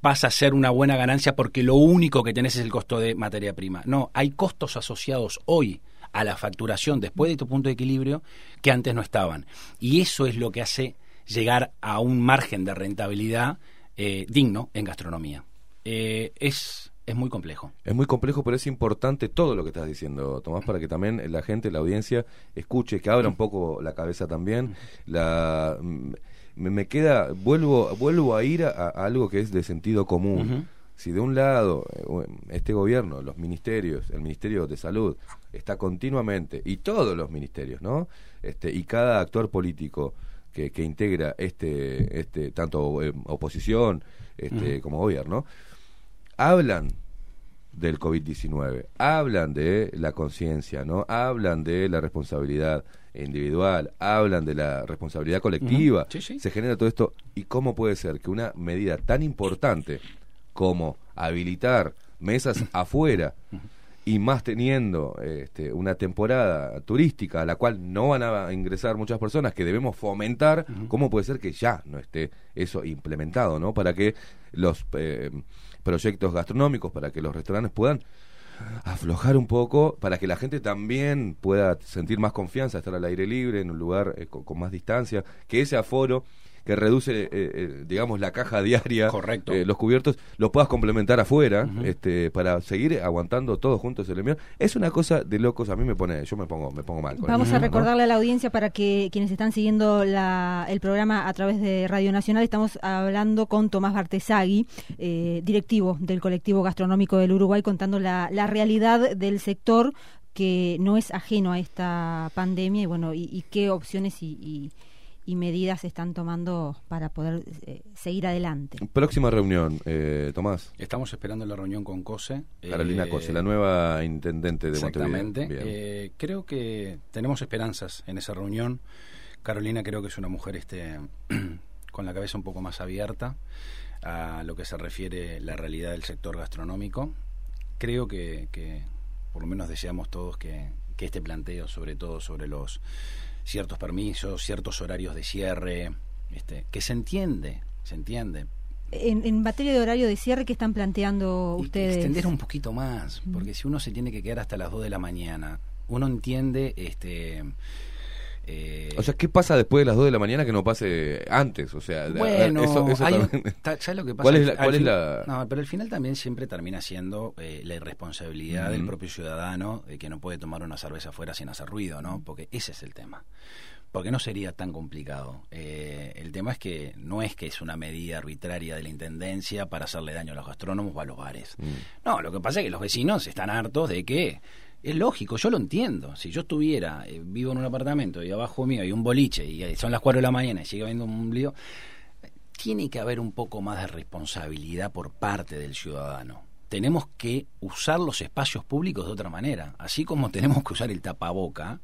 pasa a ser una buena ganancia porque lo único que tenés es el costo de materia prima. No, hay costos asociados hoy a la facturación después de tu punto de equilibrio que antes no estaban. Y eso es lo que hace llegar a un margen de rentabilidad eh, digno en gastronomía. Eh, es, es muy complejo. Es muy complejo, pero es importante todo lo que estás diciendo, Tomás, para que también la gente, la audiencia, escuche, que abra un poco la cabeza también. La, mm, me, me queda, vuelvo, vuelvo a ir a, a algo que es de sentido común. Si de un lado eh, este gobierno, los ministerios, el Ministerio de Salud, está continuamente, y todos los ministerios, ¿no? Este, y cada actor político que, que integra este, este tanto eh, oposición este, como gobierno, hablan del COVID-19, hablan de la conciencia, ¿no? Hablan de la responsabilidad individual, hablan de la responsabilidad colectiva. Ujú. Sí, sí. Se genera todo esto. ¿Y cómo puede ser que una medida tan importante como habilitar mesas afuera y más teniendo este, una temporada turística a la cual no van a ingresar muchas personas que debemos fomentar, ¿cómo puede ser que ya no esté eso implementado, ¿no? Para que los eh, proyectos gastronómicos, para que los restaurantes puedan aflojar un poco, para que la gente también pueda sentir más confianza, estar al aire libre, en un lugar eh, con, con más distancia, que ese aforo que reduce, eh, eh, digamos, la caja diaria, Correcto. eh, los cubiertos, los puedas complementar afuera, este, para seguir aguantando todos juntos el envío. Es una cosa de locos, a mí me pone, yo me pongo, me pongo mal. con Vamos a ¿no? recordarle a la audiencia para que quienes están siguiendo la- el programa a través de Radio Nacional, estamos hablando con Tomás Bartesagui, eh, directivo del colectivo gastronómico del Uruguay, contando la, la realidad del sector que no es ajeno a esta pandemia y bueno, y, y qué opciones y, y- y medidas se están tomando para poder eh, seguir adelante. Próxima reunión, eh, Tomás. Estamos esperando la reunión con COSE. Carolina Eh, Cose, la nueva intendente de Exactamente. Montevideo. Eh, creo que tenemos esperanzas en esa reunión. Carolina creo que es una mujer este con la cabeza un poco más abierta a lo que se refiere la realidad del sector gastronómico. Creo que, que por lo menos deseamos todos que, que este planteo, sobre todo sobre los ciertos permisos, ciertos horarios de cierre, este, que se entiende, se entiende, En, en materia de horario de cierre, ¿qué están planteando ustedes? extender un poquito más, porque si uno se tiene que quedar hasta las 2 de la mañana, uno entiende este eh, O sea, ¿qué pasa después de las 2 de la mañana que no pase antes? O sea, bueno, eso, eso hay un- también- ta- ¿sabes lo que pasa? ¿Cuál es la, es No, pero al final también siempre termina siendo eh, la irresponsabilidad del propio ciudadano de que no puede tomar una cerveza afuera sin hacer ruido, ¿no? Porque ese es el tema. Porque no sería tan complicado. Eh, el tema es que no es que es una medida arbitraria de la intendencia para hacerle daño a los gastrónomos o a los bares. No, lo que pasa es que los vecinos están hartos de que es lógico, yo lo entiendo. Si yo estuviera, eh, vivo en un apartamento y abajo mío hay un boliche y eh, son las 4 de la mañana y sigue habiendo un lío, tiene que haber un poco más de responsabilidad por parte del ciudadano. Tenemos que usar los espacios públicos de otra manera. Así como tenemos que usar el tapaboca,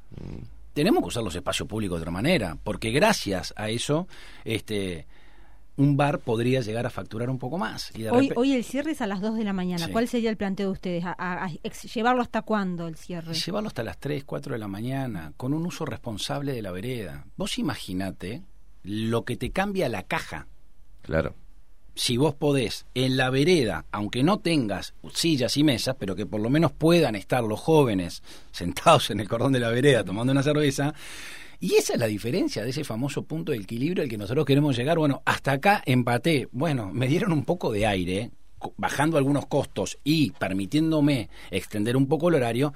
tenemos que usar los espacios públicos de otra manera. Porque gracias a eso, este un bar podría llegar a facturar un poco más. Y de Hoy, hoy el cierre es a las 2 de la mañana. Sí. ¿Cuál sería el planteo de ustedes? ¿A, a- a ex- ¿Llevarlo hasta cuándo el cierre? Llevarlo hasta las 3, 4 de la mañana, con un uso responsable de la vereda. Vos imaginate lo que te cambia la caja. Claro. Si vos podés, en la vereda, aunque no tengas sillas y mesas, pero que por lo menos puedan estar los jóvenes sentados en el cordón de la vereda tomando una cerveza, y esa es la diferencia de ese famoso punto de equilibrio al que nosotros queremos llegar. Bueno, hasta acá empaté. Bueno, me dieron un poco de aire, bajando algunos costos y permitiéndome extender un poco el horario,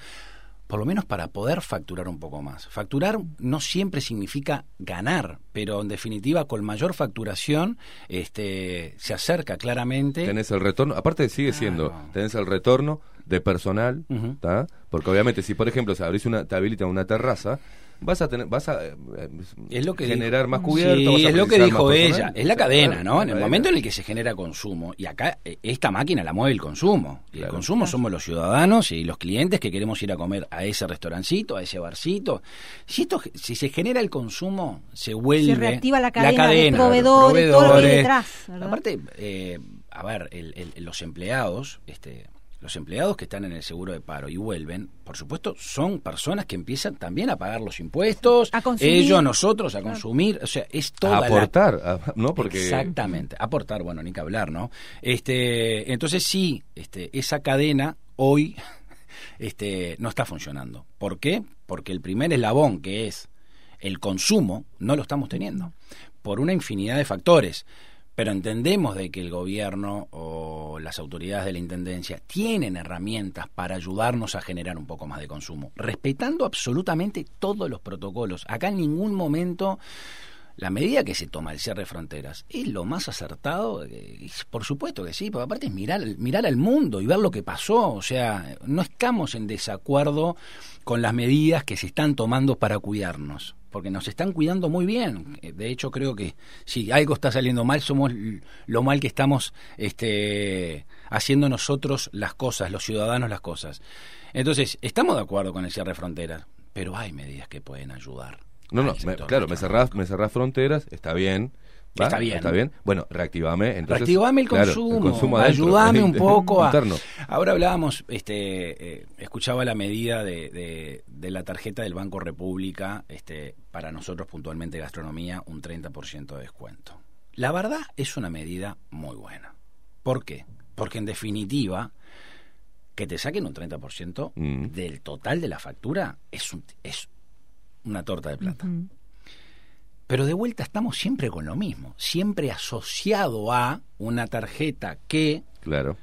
por lo menos para poder facturar un poco más. Facturar no siempre significa ganar, pero en definitiva con mayor facturación este, se acerca claramente. Tenés el retorno, aparte sigue siendo, tenés el retorno de personal. ¿tá? Porque obviamente si por ejemplo se abrís una, te habilita una terraza, vas a tener, vas a eh, es lo que generar dijo- más cubiertos, Sí, vas a es lo que dijo ella, es la cadena, ¿no? En la el cadena. momento en el que se genera consumo, y acá eh, esta máquina la mueve el consumo, y el consumo somos los ciudadanos y los clientes que queremos ir a comer a ese restaurancito, a ese barcito. Si esto, si se genera el consumo, se vuelve Se reactiva la cadena de proveedores, todo lo que hay proveedores. detrás. Aparte, eh, a ver, el- el- los empleados, este, los empleados que están en el seguro de paro y vuelven, por supuesto, son personas que empiezan también a pagar los impuestos, A consumir. ellos, nosotros, a consumir, o sea, es toda a la- aportar, a- ¿no? Porque Exactamente, aportar, bueno, ni que hablar, ¿no? Este, entonces sí, este, esa cadena hoy este, no está funcionando. ¿Por qué? Porque el primer eslabón, que es el consumo, no lo estamos teniendo, por una infinidad de factores. Pero entendemos de que el gobierno o las autoridades de la intendencia tienen herramientas para ayudarnos a generar un poco más de consumo, respetando absolutamente todos los protocolos. Acá en ningún momento la medida que se toma el cierre de fronteras es lo más acertado, eh, por supuesto que sí, porque aparte es mirar, mirar al mundo y ver lo que pasó, o sea, no estamos en desacuerdo con las medidas que se están tomando para cuidarnos, porque nos están cuidando muy bien. Eh, De hecho, creo que si algo está saliendo mal, somos lo mal que estamos este, haciendo nosotros las cosas, los ciudadanos las cosas. Entonces, estamos de acuerdo con el cierre de fronteras, pero hay medidas que pueden ayudar. No, no, me- claro, me cerrás, me cerrás fronteras, está bien. ¿Va? Está bien. Está bien. Bueno, reactivame. Entonces, Reactivame el claro, consumo, consumo adentro, ayúdame un poco a... interno. Ahora hablábamos, este, eh, escuchaba la medida de, de- de la tarjeta del Banco República, este, para nosotros puntualmente gastronomía, un 30% de descuento. La verdad es una medida muy buena. ¿Por qué? Porque en definitiva, que te saquen un 30% Mm. del total de la factura es, un, es una torta de plata. Pero de vuelta estamos siempre con lo mismo, siempre asociado a una tarjeta que Claro.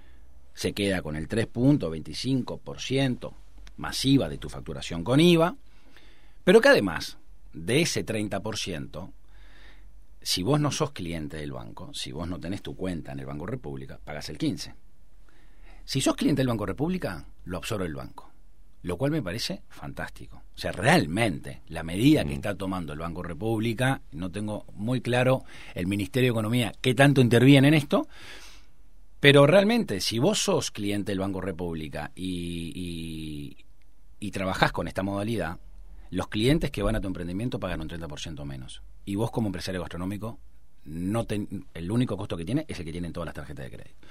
se queda con el 3.25% masiva de tu facturación con IVA, pero que además de ese 30%, si vos no sos cliente del banco, si vos no tenés tu cuenta en el Banco República, pagas el 15%. Si sos cliente del Banco República, lo absorbe el banco, lo cual me parece fantástico. O sea, realmente la medida que está tomando el Banco República, no tengo muy claro el Ministerio de Economía qué tanto interviene en esto, pero realmente, si vos sos cliente del Banco República y, y, y trabajás con esta modalidad, los clientes que van a tu emprendimiento pagan un 30% menos. Y vos como empresario gastronómico, no ten- el único costo que tiene es el que tienen todas las tarjetas de crédito.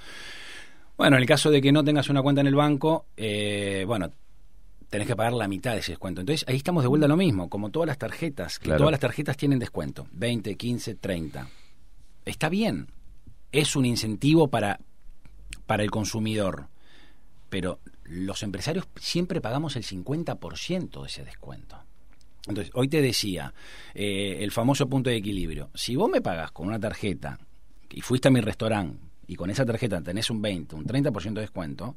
Bueno, en el caso de que no tengas una cuenta en el banco, eh, bueno, tenés que pagar la mitad de ese descuento. Entonces, ahí estamos de vuelta a lo mismo, como todas las tarjetas, que Claro. todas las tarjetas tienen descuento, 20, 15, 30. Está bien, es un incentivo para, para el consumidor, pero los empresarios siempre pagamos el 50% de ese descuento. Entonces, hoy te decía, eh, el famoso punto de equilibrio. Si vos me pagas con una tarjeta y fuiste a mi restaurante y con esa tarjeta tenés un 20, un 30% de descuento,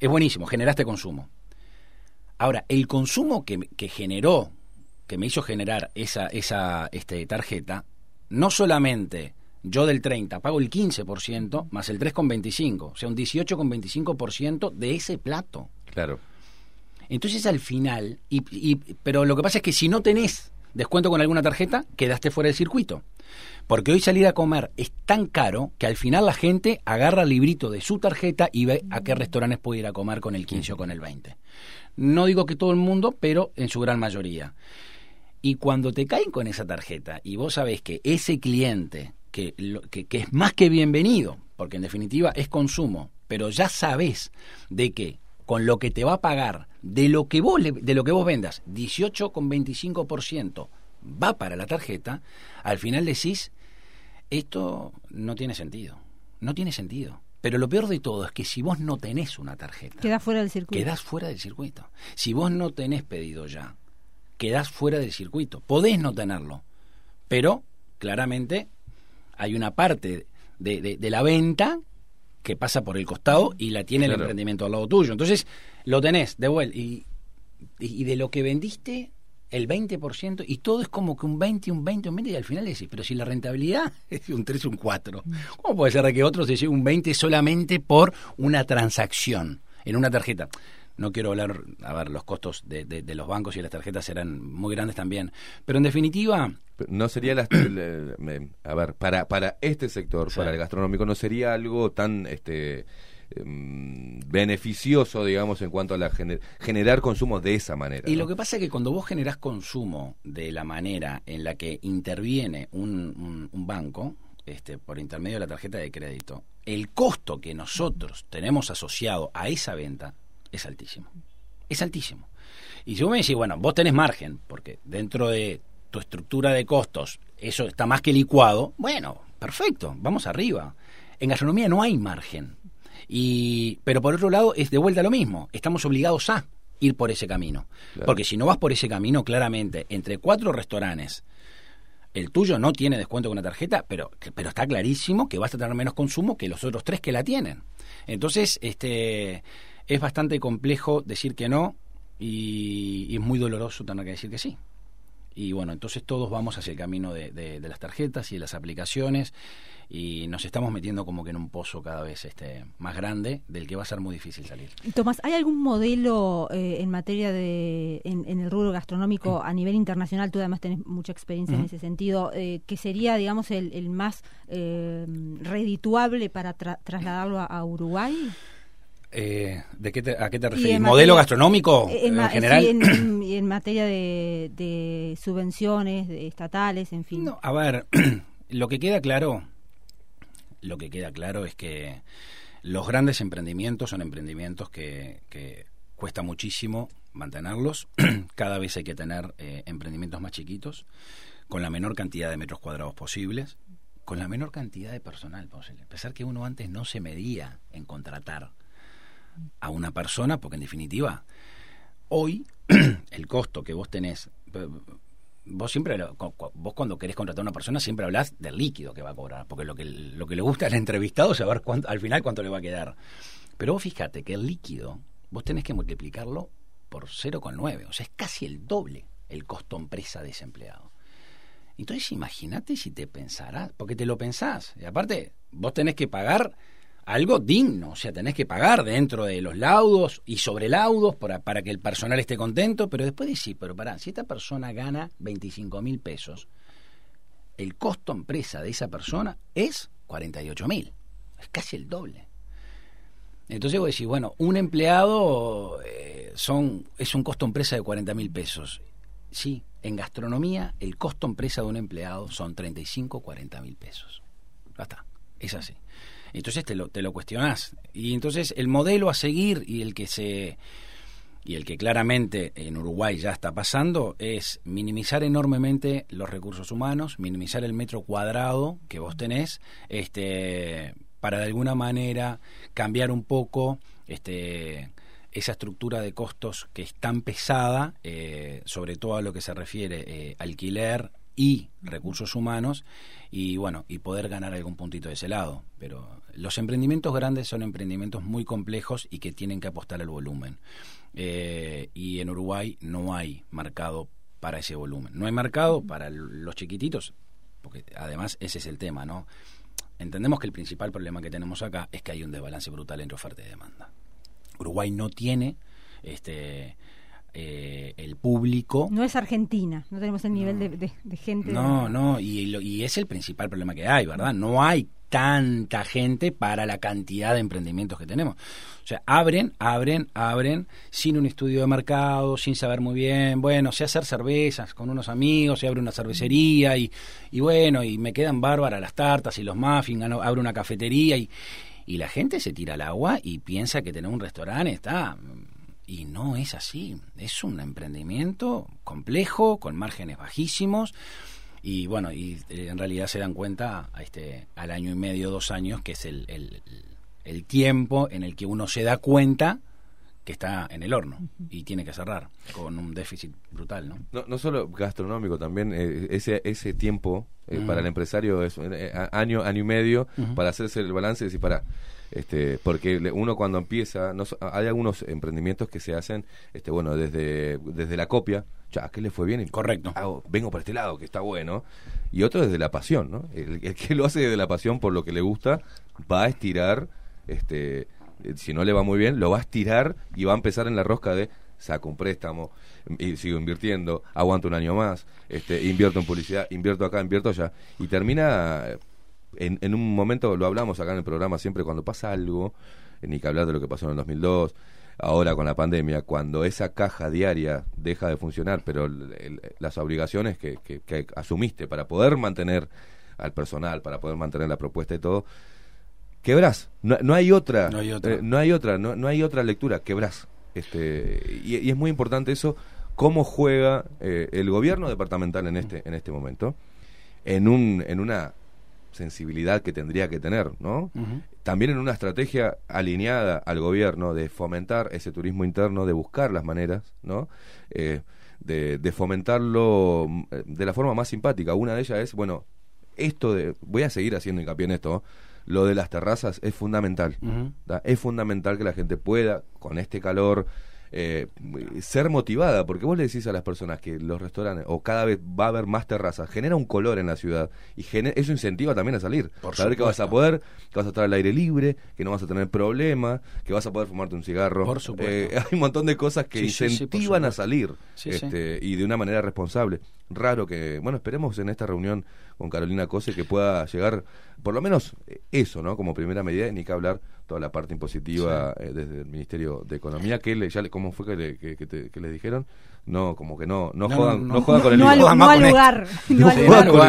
es buenísimo, generaste consumo. Ahora, el consumo que, que generó, que me hizo generar esa, esa este, tarjeta, no solamente yo del 30 pago el 15% más el 3,25, o sea, un 18,25% de ese plato. Claro. Entonces al final, y, y- pero lo que pasa es que si no tenés descuento con alguna tarjeta, quedaste fuera del circuito. Porque hoy salir a comer es tan caro que al final la gente agarra el librito de su tarjeta y ve a qué restaurantes puede ir a comer con el 15 o con el 20. No digo que todo el mundo, pero en su gran mayoría. Y cuando te caen con esa tarjeta y vos sabés que ese cliente, que, que, que es más que bienvenido, porque en definitiva es consumo, pero ya sabés de que con lo que te va a pagar, de lo que vos, de lo que vos vendas, 18,25% va para la tarjeta, al final decís, esto no tiene sentido. No tiene sentido. Pero lo peor de todo es que si vos no tenés una tarjeta, Queda fuera del circuito. quedás fuera del circuito. Si vos no tenés pedido ya, quedás fuera del circuito. Podés no tenerlo, pero claramente hay una parte de, de- de la venta que pasa por el costado y la tiene el emprendimiento al lado tuyo. Entonces, lo tenés de vuelta. Y y de lo que vendiste, el 20%, y todo es como que un 20, un 20, un 20, y al final decís, pero si la rentabilidad es un 3, un 4, ¿cómo puede ser de que otros se lleve un 20 solamente por una transacción en una tarjeta? No quiero hablar, a ver, los costos de, de- de los bancos y las tarjetas serán muy grandes también, pero en definitiva, No sería a ver, para para este sector, Sí. para el gastronómico no sería algo tan este beneficioso, digamos, en cuanto a la gener- generar consumo de esa manera. Y ¿no? lo que pasa es que cuando vos generás consumo de la manera en la que interviene un, un- un banco, este, por intermedio de la tarjeta de crédito, el costo que nosotros tenemos asociado a esa venta es altísimo. Es altísimo. Y si vos me decís, bueno, vos tenés margen, porque dentro de tu estructura de costos eso está más que licuado, bueno, perfecto, vamos arriba. En gastronomía no hay margen. Y, pero por otro lado, es de vuelta lo mismo. Estamos obligados a ir por ese camino. Claro. Porque si no vas por ese camino, claramente, entre cuatro restaurantes, el tuyo no tiene descuento con la tarjeta, pero, pero está clarísimo que vas a tener menos consumo que los otros tres que la tienen. Entonces, este es bastante complejo decir que no y, y es muy doloroso tener que decir que sí. Y bueno, entonces todos vamos hacia el camino de, de- de las tarjetas y de las aplicaciones y nos estamos metiendo como que en un pozo cada vez este más grande del que va a ser muy difícil salir. Tomás, ¿hay algún modelo eh, en materia de, en, en el rubro gastronómico a nivel internacional? Tú además tenés mucha experiencia en ese sentido, eh, que sería, digamos, el, el más eh, redituable para tra- trasladarlo a, a Uruguay? Eh, ¿de qué te- ¿A qué te referís? ¿Modelo materia- gastronómico en, en, general? sí, en, y en materia de, de subvenciones de estatales, en fin. No, a ver, lo que queda claro, lo que queda claro es que los grandes emprendimientos son emprendimientos que, que cuesta muchísimo mantenerlos. Cada vez hay que tener eh, emprendimientos más chiquitos, con la menor cantidad de metros cuadrados posibles, con la menor cantidad de personal posible. A pesar que uno antes no se medía en contratar a una persona, porque en definitiva, hoy el costo que vos tenés, vos siempre, vos cuando querés contratar a una persona siempre hablas del líquido que va a cobrar, porque lo que, lo que le gusta al entrevistado es saber cuánto, al final cuánto le va a quedar. Pero vos fíjate que el líquido, vos tenés que multiplicarlo por 0,9, o sea, es casi el doble el costo empresa de ese empleado. Entonces imagínate si te pensarás, porque te lo pensás, y aparte vos tenés que pagar algo digno, o sea, tenés que pagar dentro de los laudos y sobre laudos para, para que el personal esté contento, pero después decís, pero pará, si esta persona gana 25 mil pesos, el costo empresa de esa persona es 48 mil, es casi el doble. Entonces vos decís, bueno, un empleado eh, son, es un costo empresa de 40 mil pesos. Sí, en gastronomía el costo empresa de un empleado son 35, 40 mil pesos. Ya está, es así. Entonces te lo, te lo cuestionás. Y entonces el modelo a seguir y el que se y el que claramente en Uruguay ya está pasando es minimizar enormemente los recursos humanos, minimizar el metro cuadrado que vos tenés, este, para de alguna manera cambiar un poco este, esa estructura de costos que es tan pesada, eh, sobre todo a lo que se refiere eh, alquiler y recursos humanos, y bueno, y poder ganar algún puntito de ese lado. Pero los emprendimientos grandes son emprendimientos muy complejos y que tienen que apostar al volumen. Eh, y en Uruguay no hay mercado para ese volumen. No hay mercado para los chiquititos, porque además ese es el tema, ¿no? Entendemos que el principal problema que tenemos acá es que hay un desbalance brutal entre oferta y demanda. Uruguay no tiene este eh, el público No es Argentina, no tenemos el nivel de, de- de gente. no, no, y, y es el principal problema que hay, ¿verdad? No hay tanta gente para la cantidad de emprendimientos que tenemos. O sea, abren, abren, abren, sin un estudio de mercado, sin saber muy bien, bueno, sé hacer cervezas con unos amigos, se abre una cervecería y, y bueno, y me quedan bárbaras las tartas y los muffins, abro una cafetería y, y la gente se tira al agua y piensa que tener un restaurante está... Y no es así. Es un emprendimiento complejo, con márgenes bajísimos. Y bueno, y eh, en realidad se dan cuenta a este, al año y medio, dos años, que es el, el, el tiempo en el que uno se da cuenta que está en el horno y tiene que cerrar con un déficit brutal, ¿no? No, no solo gastronómico, también eh, ese ese tiempo eh, para el empresario es eh, año año y medio para hacerse el balance y decir para este porque uno cuando empieza no hay algunos emprendimientos que se hacen este bueno desde desde la copia ya que le fue bien Correcto. hago- vengo por este lado que está bueno y otro desde la pasión no el, el que lo hace desde la pasión por lo que le gusta va a estirar este eh, si no le va muy bien lo va a estirar y va a empezar en la rosca de saco un préstamo y sigo invirtiendo, aguanto un año más, este, invierto en publicidad, invierto acá, invierto allá y termina en, en un momento, lo hablamos acá en el programa siempre, cuando pasa algo, eh, ni que hablar de lo que pasó en el 2002, ahora con la pandemia, cuando esa caja diaria deja de funcionar, pero el- el- las obligaciones que, que- que asumiste para poder mantener al personal, para poder mantener la propuesta y todo, quebrás. No, no hay otra. No hay otra. eh, no hay otra. No, no hay otra lectura. Quebrás. Este, y, y es muy importante eso, cómo juega eh, el gobierno departamental en este, en este momento, en, un, en una sensibilidad que tendría que tener, ¿no? También en una estrategia alineada al gobierno de fomentar ese turismo interno, de buscar las maneras, ¿no? Eh, de, de fomentarlo mm, de la forma más simpática. Una de ellas es, bueno, esto de, voy a seguir haciendo hincapié en esto, lo de las terrazas es fundamental. Es fundamental que la gente pueda, con este calor, eh, ser motivada, porque vos le decís a las personas que los restaurantes, o cada vez va a haber más terrazas, genera un color en la ciudad y gene- eso incentiva también a salir. Por Saber que vas a poder, que vas a estar al aire libre, que no vas a tener problemas, que vas a poder fumarte un cigarro. Por supuesto. Eh, hay un montón de cosas que Sí, sí, sí, por incentivan a salir este, y de una manera responsable. Raro que, bueno, esperemos en esta reunión con Carolina Cose que pueda llegar, por lo menos eh, eso, ¿no? Como primera medida, ni que hablar toda la parte impositiva eh, desde el Ministerio de Economía, que le, ya le, ¿cómo fue que le, que, que te- que le dijeron? No, como que no, no, No, jodan, no, no, jodan con el no IVA. no más al con lugar.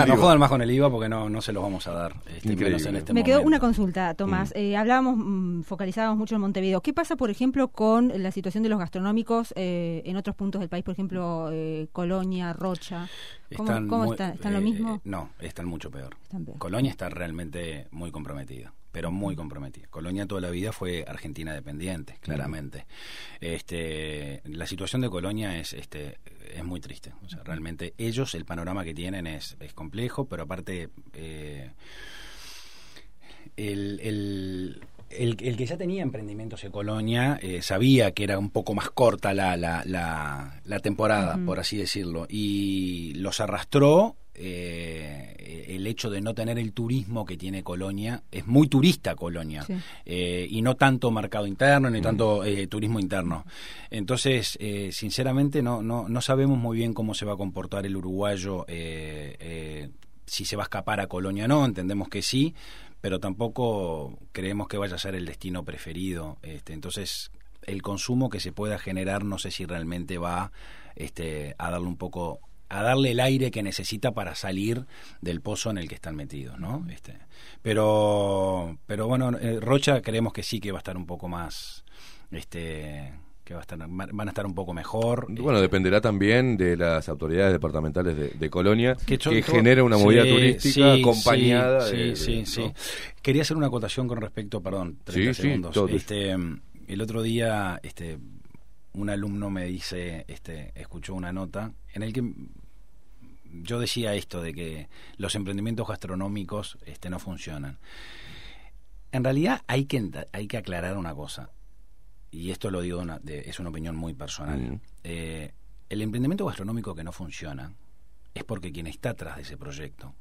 No jodan más con el IVA porque no, no se los vamos a dar. Este, menos en este Me quedó momento. una consulta, Tomás. Eh, hablábamos, mm, focalizábamos mucho en Montevideo. ¿Qué pasa, por ejemplo, con la situación de los gastronómicos eh, en otros puntos del país? Por ejemplo, eh, Colonia, Rocha. ¿Cómo, Están cómo muy- está? ¿Están lo eh, mismo? No, están mucho peor. Están peor. Colonia está realmente muy comprometida. pero muy comprometida. Colonia toda la vida fue Argentina dependiente, claramente. Este, la situación de Colonia es, este, es muy triste. O sea, realmente ellos, el panorama que tienen es, es complejo, pero aparte... Eh, el, el, el, el que ya tenía emprendimientos en Colonia eh, sabía que era un poco más corta la, la, la, la temporada, por así decirlo, y los arrastró eh, el hecho de no tener el turismo que tiene Colonia. Es muy turista Colonia, Sí. eh, y no tanto mercado interno ni tanto eh, turismo interno. Entonces, eh, sinceramente, no, no, no sabemos muy bien cómo se va a comportar el uruguayo. eh, eh, si se va a escapar a Colonia o no, entendemos que sí, pero tampoco creemos que vaya a ser el destino preferido. Este, entonces, el consumo que se pueda generar, no sé si realmente va este, a darle un poco a darle el aire que necesita para salir del pozo en el que están metidos, ¿no? Este, pero, pero bueno, eh, Rocha creemos que sí que va a estar un poco más, este, que va a estar, van a estar un poco mejor. Bueno, dependerá también de las autoridades departamentales de, de Colonia, que, to- genera una movida Sí, turística sí, acompañada sí, de- sí, de- sí. Quería hacer una acotación con respecto, perdón, 30 Sí, sí, segundos. este, el otro día, este, un alumno me dice, este, escuchó una nota en el que yo decía esto de que los emprendimientos gastronómicos, este, no funcionan. En realidad hay que hay que aclarar una cosa y esto lo digo una- de- es una opinión muy personal. Eh, el emprendimiento gastronómico que no funciona es porque quien está atrás de ese proyecto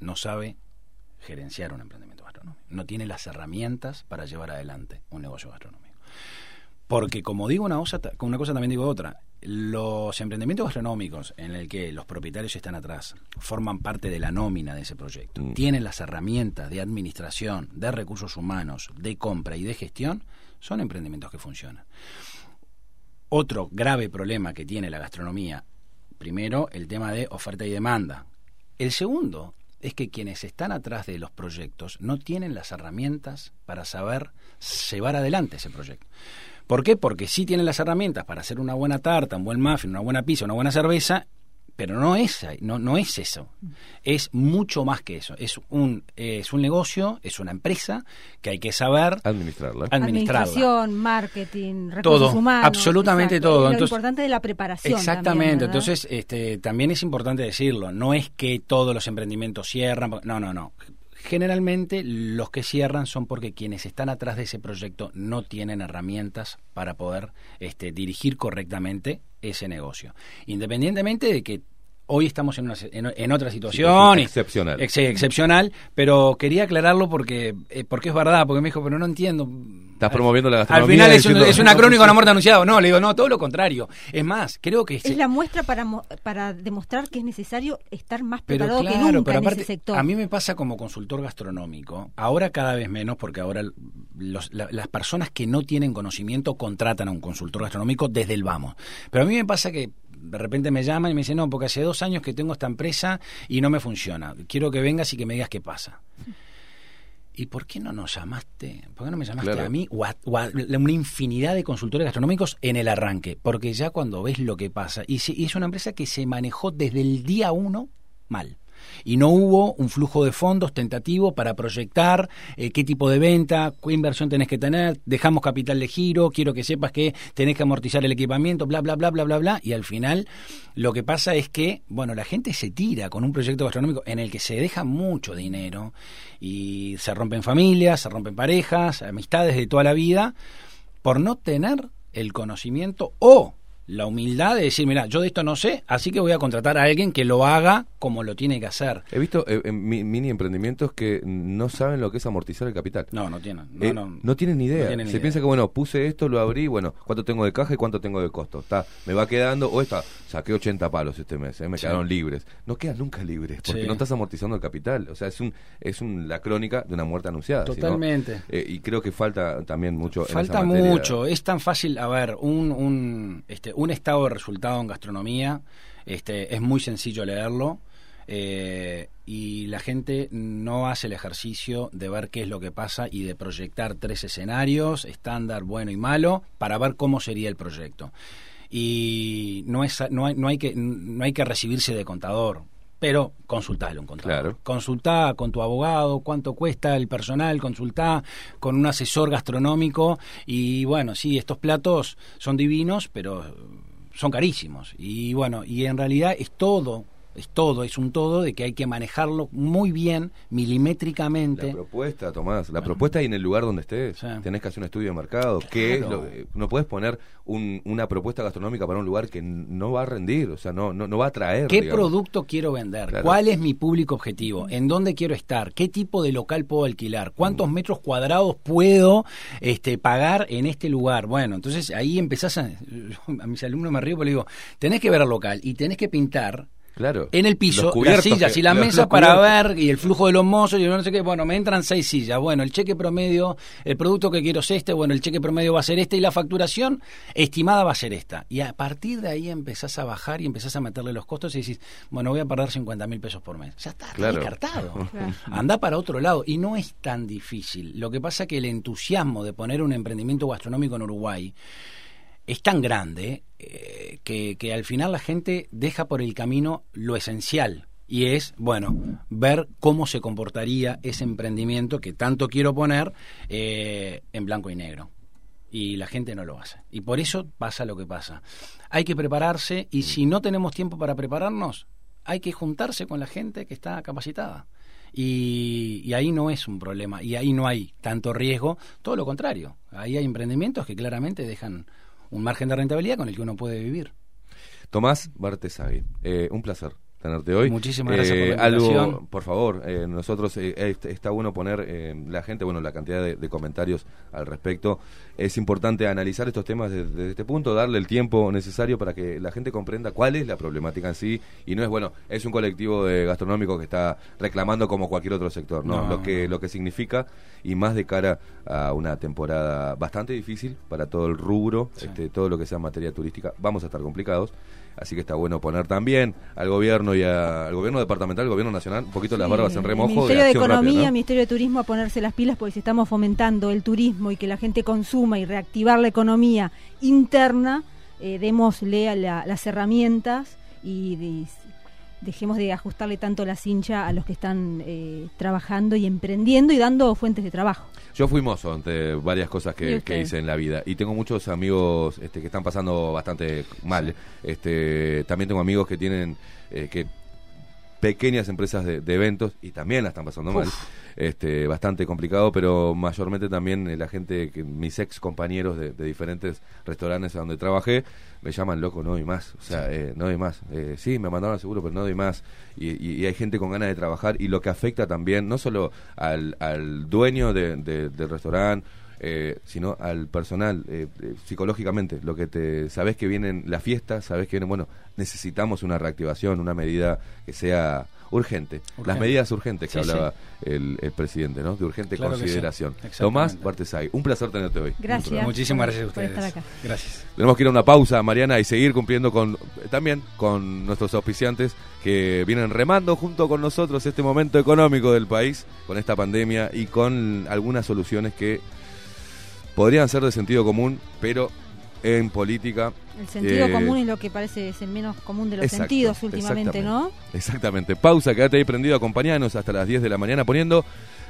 no sabe gerenciar un emprendimiento gastronómico, no tiene las herramientas para llevar adelante un negocio gastronómico. Porque como digo una cosa, una cosa también digo otra. Los emprendimientos gastronómicos en el que los propietarios están atrás, forman parte de la nómina de ese proyecto, tienen las herramientas de administración, de recursos humanos, de compra y de gestión, son emprendimientos que funcionan. Otro grave problema que tiene la gastronomía, primero el tema de oferta y demanda. El segundo es que quienes están atrás de los proyectos no tienen las herramientas para saber llevar adelante ese proyecto. ¿Por qué? Porque sí tienen las herramientas para hacer una buena tarta, un buen muffin, una buena pizza, una buena cerveza, pero no es, no, no es eso. Es mucho más que eso. Es un, es un negocio, es una empresa que hay que saber administrarla. administrarla. Administración, marketing, recursos Todo, humanos. absolutamente exacto. todo. Lo Entonces- importante de la preparación. Exactamente, entonces este, también es importante decirlo, no es que todos los emprendimientos cierran, no, no, no. Generalmente los que cierran son porque quienes están atrás de ese proyecto no tienen herramientas para poder este, dirigir correctamente ese negocio. Independientemente de que hoy estamos en, una, en, en otra situación. excepcional. ex- excepcional, pero quería aclararlo porque, eh, porque es verdad, porque me dijo, pero no entiendo. Estás promoviendo la Al gastronomía. final es un, diciendo- es una crónica de una muerte anunciada. No, le digo, no, todo lo contrario. Es más, creo que... se- Es la muestra para, para demostrar que es necesario estar más Pero preparado que nunca pero en ese sector. a mí me pasa como consultor gastronómico, ahora cada vez menos, porque ahora los- la- las personas que no tienen conocimiento contratan a un consultor gastronómico desde el vamos. Pero a mí me pasa que de repente me llaman y me dicen, no, porque hace dos años que tengo esta empresa y no me funciona. Quiero que vengas y que me digas qué pasa. ¿Y por qué no nos llamaste? ¿Por qué no me llamaste Claro. a mí o a, o a una infinidad de consultores gastronómicos en el arranque? Porque ya cuando ves lo que pasa, y, se- y es una empresa que se manejó desde el día uno mal. Y no hubo un flujo de fondos tentativo para proyectar eh, qué tipo de venta, qué inversión tenés que tener, dejamos capital de giro, quiero que sepas que tenés que amortizar el equipamiento, bla, bla, bla, bla, bla, bla. Y al final lo que pasa es que, bueno, la gente se tira con un proyecto gastronómico en el que se deja mucho dinero y se rompen familias, se rompen parejas, amistades de toda la vida, por no tener el conocimiento o la humildad de decir, mira, yo de esto no sé, así que voy a contratar a alguien que lo haga como lo tiene que hacer. He visto eh, en mi- mini emprendimientos que no saben lo que es amortizar el capital. No, no tienen. No, Eh, no. no tienen ni idea. No tienen ni Se idea. piensa que, bueno, puse esto, lo abrí, bueno, ¿cuánto tengo de caja y cuánto tengo de costo? Está, me va quedando, o esta, saqué 80 palos este mes, eh, me Sí. quedaron libres. No quedas nunca libres, porque Sí. no estás amortizando el capital. O sea, es un es un, la crónica de una muerte anunciada. Totalmente. Eh, y creo que falta también mucho. en Falta esa mucho, es tan fácil, a ver, un, un, este, un estado de resultado en gastronomía, este, es muy sencillo leerlo, eh, y la gente no hace el ejercicio de ver qué es lo que pasa y de proyectar tres escenarios, estándar, bueno y malo, para ver cómo sería el proyecto. Y no, es, no, hay, no, hay que, no hay que recibirse de contador. pero consultalo un contador. Claro. Consultá con tu abogado cuánto cuesta el personal, consultá con un asesor gastronómico y bueno, sí, estos platos son divinos, pero son carísimos. Y bueno, y en realidad es todo, es todo, es un todo de que hay que manejarlo muy bien, milimétricamente. La propuesta, Tomás, la propuesta y en el lugar donde estés. Tenés que hacer un estudio de mercado. ¿Qué es Claro. lo- eh, no puedes poner un- una propuesta gastronómica para un lugar que no va a rendir, o sea, no, no, no va a atraer. ¿Qué digamos. producto quiero vender? Claro. ¿Cuál es mi público objetivo? ¿En dónde quiero estar? ¿Qué tipo de local puedo alquilar? ¿Cuántos metros cuadrados puedo este, pagar en este lugar? Bueno, entonces ahí empezás a... A mis alumnos me río porque le digo, tenés que ver el local y tenés que pintar Claro. en el piso, las sillas y las los- mesas los para ver y el flujo de los mozos y no sé qué. Bueno, me entran seis sillas. Bueno, el cheque promedio, el producto que quiero es este. Bueno, el cheque promedio va a ser este y la facturación estimada va a ser esta. Y a partir de ahí empezás a bajar y empezás a meterle los costos y decís, bueno, voy a perder 50 mil pesos por mes. Ya está, está Claro. descartado. Claro. Anda para otro lado. Y no es tan difícil. Lo que pasa es que el entusiasmo de poner un emprendimiento gastronómico en Uruguay es tan grande eh, que, al final la gente deja por el camino lo esencial. Y es, bueno, ver cómo se comportaría ese emprendimiento que tanto quiero poner eh, en blanco y negro. Y la gente no lo hace. Y por eso pasa lo que pasa. Hay que prepararse y si no tenemos tiempo para prepararnos, hay que juntarse con la gente que está capacitada. Y ahí no es un problema, y ahí no hay tanto riesgo, todo lo contrario. Ahí hay emprendimientos que claramente dejan un margen de rentabilidad con el que uno puede vivir. Tomás Bartesagui, eh, un placer tenerte hoy. Muchísimas gracias por la algo, por favor, eh, nosotros eh, est- está bueno poner eh, la gente, bueno, la cantidad de, de comentarios al respecto. Es importante analizar estos temas desde, desde este punto, darle el tiempo necesario para que la gente comprenda cuál es la problemática en sí y no es bueno, es un colectivo de gastronómico que está reclamando como cualquier otro sector, no, No, lo que lo que significa y más de cara a una temporada bastante difícil para todo el rubro, este, todo lo que sea materia turística, vamos a estar complicados. Así que está bueno poner también al gobierno y a- al gobierno departamental, al gobierno nacional, un poquito las barbas en remojo. Ministerio de Economía, rápida, ¿no? Ministerio de Turismo a ponerse las pilas porque si estamos fomentando el turismo y que la gente consuma y reactivar la economía interna, eh, démosle a la- las herramientas y de- dejemos de ajustarle tanto la cincha a los que están eh, trabajando y emprendiendo y dando fuentes de trabajo. Yo fui mozo ante varias cosas ¿Y que, que hice en la vida y tengo muchos amigos este, que están pasando bastante mal. Este, también tengo amigos que tienen eh, que pequeñas empresas de, de eventos y también la están pasando mal. Este, bastante complicado, pero mayormente también eh, la gente, que mis ex compañeros de, de diferentes restaurantes donde trabajé, me llaman loco, no doy más, o sea, eh, no doy más. Eh, sí, me mandaron al seguro, pero no doy más. Y, y- y hay gente con ganas de trabajar y lo que afecta también, no solo al, al dueño de- del restaurante, eh, sino al personal eh, eh, psicológicamente. Lo que te sabes que vienen la fiesta, sabes que vienen, bueno, necesitamos una reactivación, una medida que sea urgente. Las medidas urgentes que Sí, sí. hablaba el, el presidente, ¿no? De urgente Claro sí. consideración. Exactamente. Tomás Bartesay, un placer tenerte hoy. Gracias. Muchísimas gracias a por ustedes. estar acá. Gracias. Tenemos que ir a una pausa, Mariana, y seguir cumpliendo con también con nuestros auspiciantes que vienen remando junto con nosotros este momento económico del país, con esta pandemia y con algunas soluciones que podrían ser de sentido común, pero en política. El sentido eh, común es lo que parece es el menos común de los exacto, sentidos últimamente, ¿no? Exactamente. Pausa, quédate ahí prendido, acompañanos hasta las 10 de la mañana poniendo,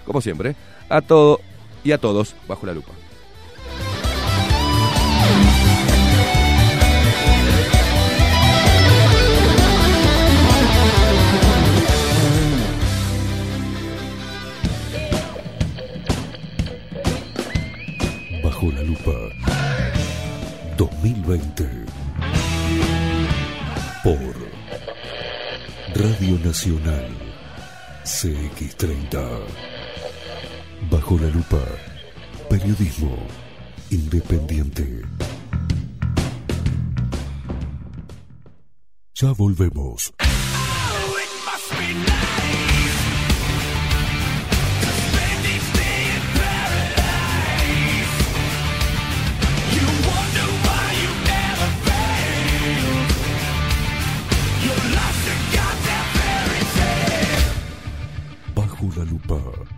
como siempre, a todo y a todos bajo la lupa. 2020 por Radio Nacional CX30 Bajo la lupa Periodismo Independiente. Ya volvemos. Bajo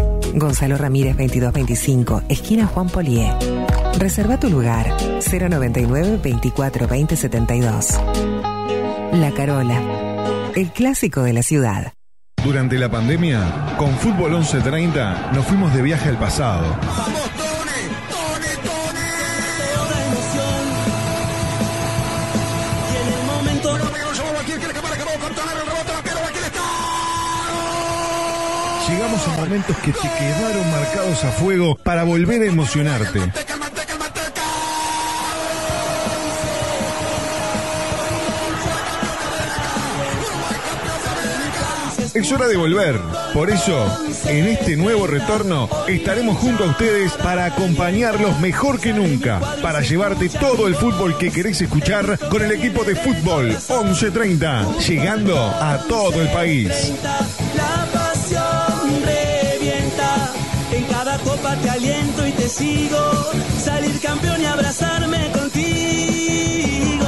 Gonzalo Ramírez 2225, esquina Juan Polié. Reserva tu lugar 099 24 20 72. La Carola, el clásico de la ciudad. Durante la pandemia, con Fútbol 1130 nos fuimos de viaje al pasado. Llegamos a momentos que te quedaron marcados a fuego para volver a emocionarte. Es hora de volver. Por eso, en este nuevo retorno, estaremos junto a ustedes para acompañarlos mejor que nunca, para llevarte todo el fútbol que querés escuchar con el equipo de fútbol 1130, llegando a todo el país. Copa te aliento y te sigo. Salir campeón y abrazarme contigo.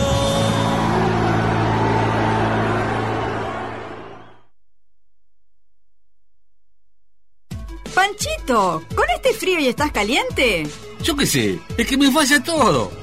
Panchito, ¿con este frío y estás caliente? Yo qué sé, es que me falla todo.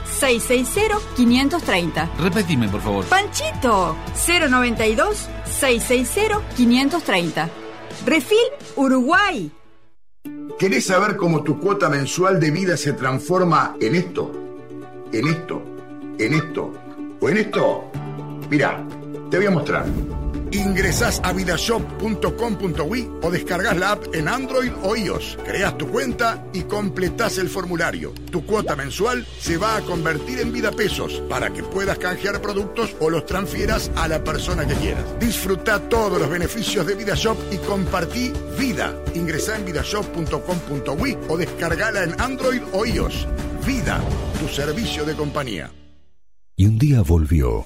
660 530. Repetime, por favor. Panchito 092 660 530. Refil Uruguay. ¿Querés saber cómo tu cuota mensual de vida se transforma en esto? ¿En esto? ¿En esto? ¿O en esto? Mira, te voy a mostrar. Ingresás a vidashop.com.uy o descargas la app en Android o iOS. Creas tu cuenta y completás el formulario. Tu cuota mensual se va a convertir en vida pesos para que puedas canjear productos o los transfieras a la persona que quieras. Disfruta todos los beneficios de VidaShop y compartí vida. Ingresá en vidashop.com.uy o descargala en Android o iOS. Vida, tu servicio de compañía. Y un día volvió.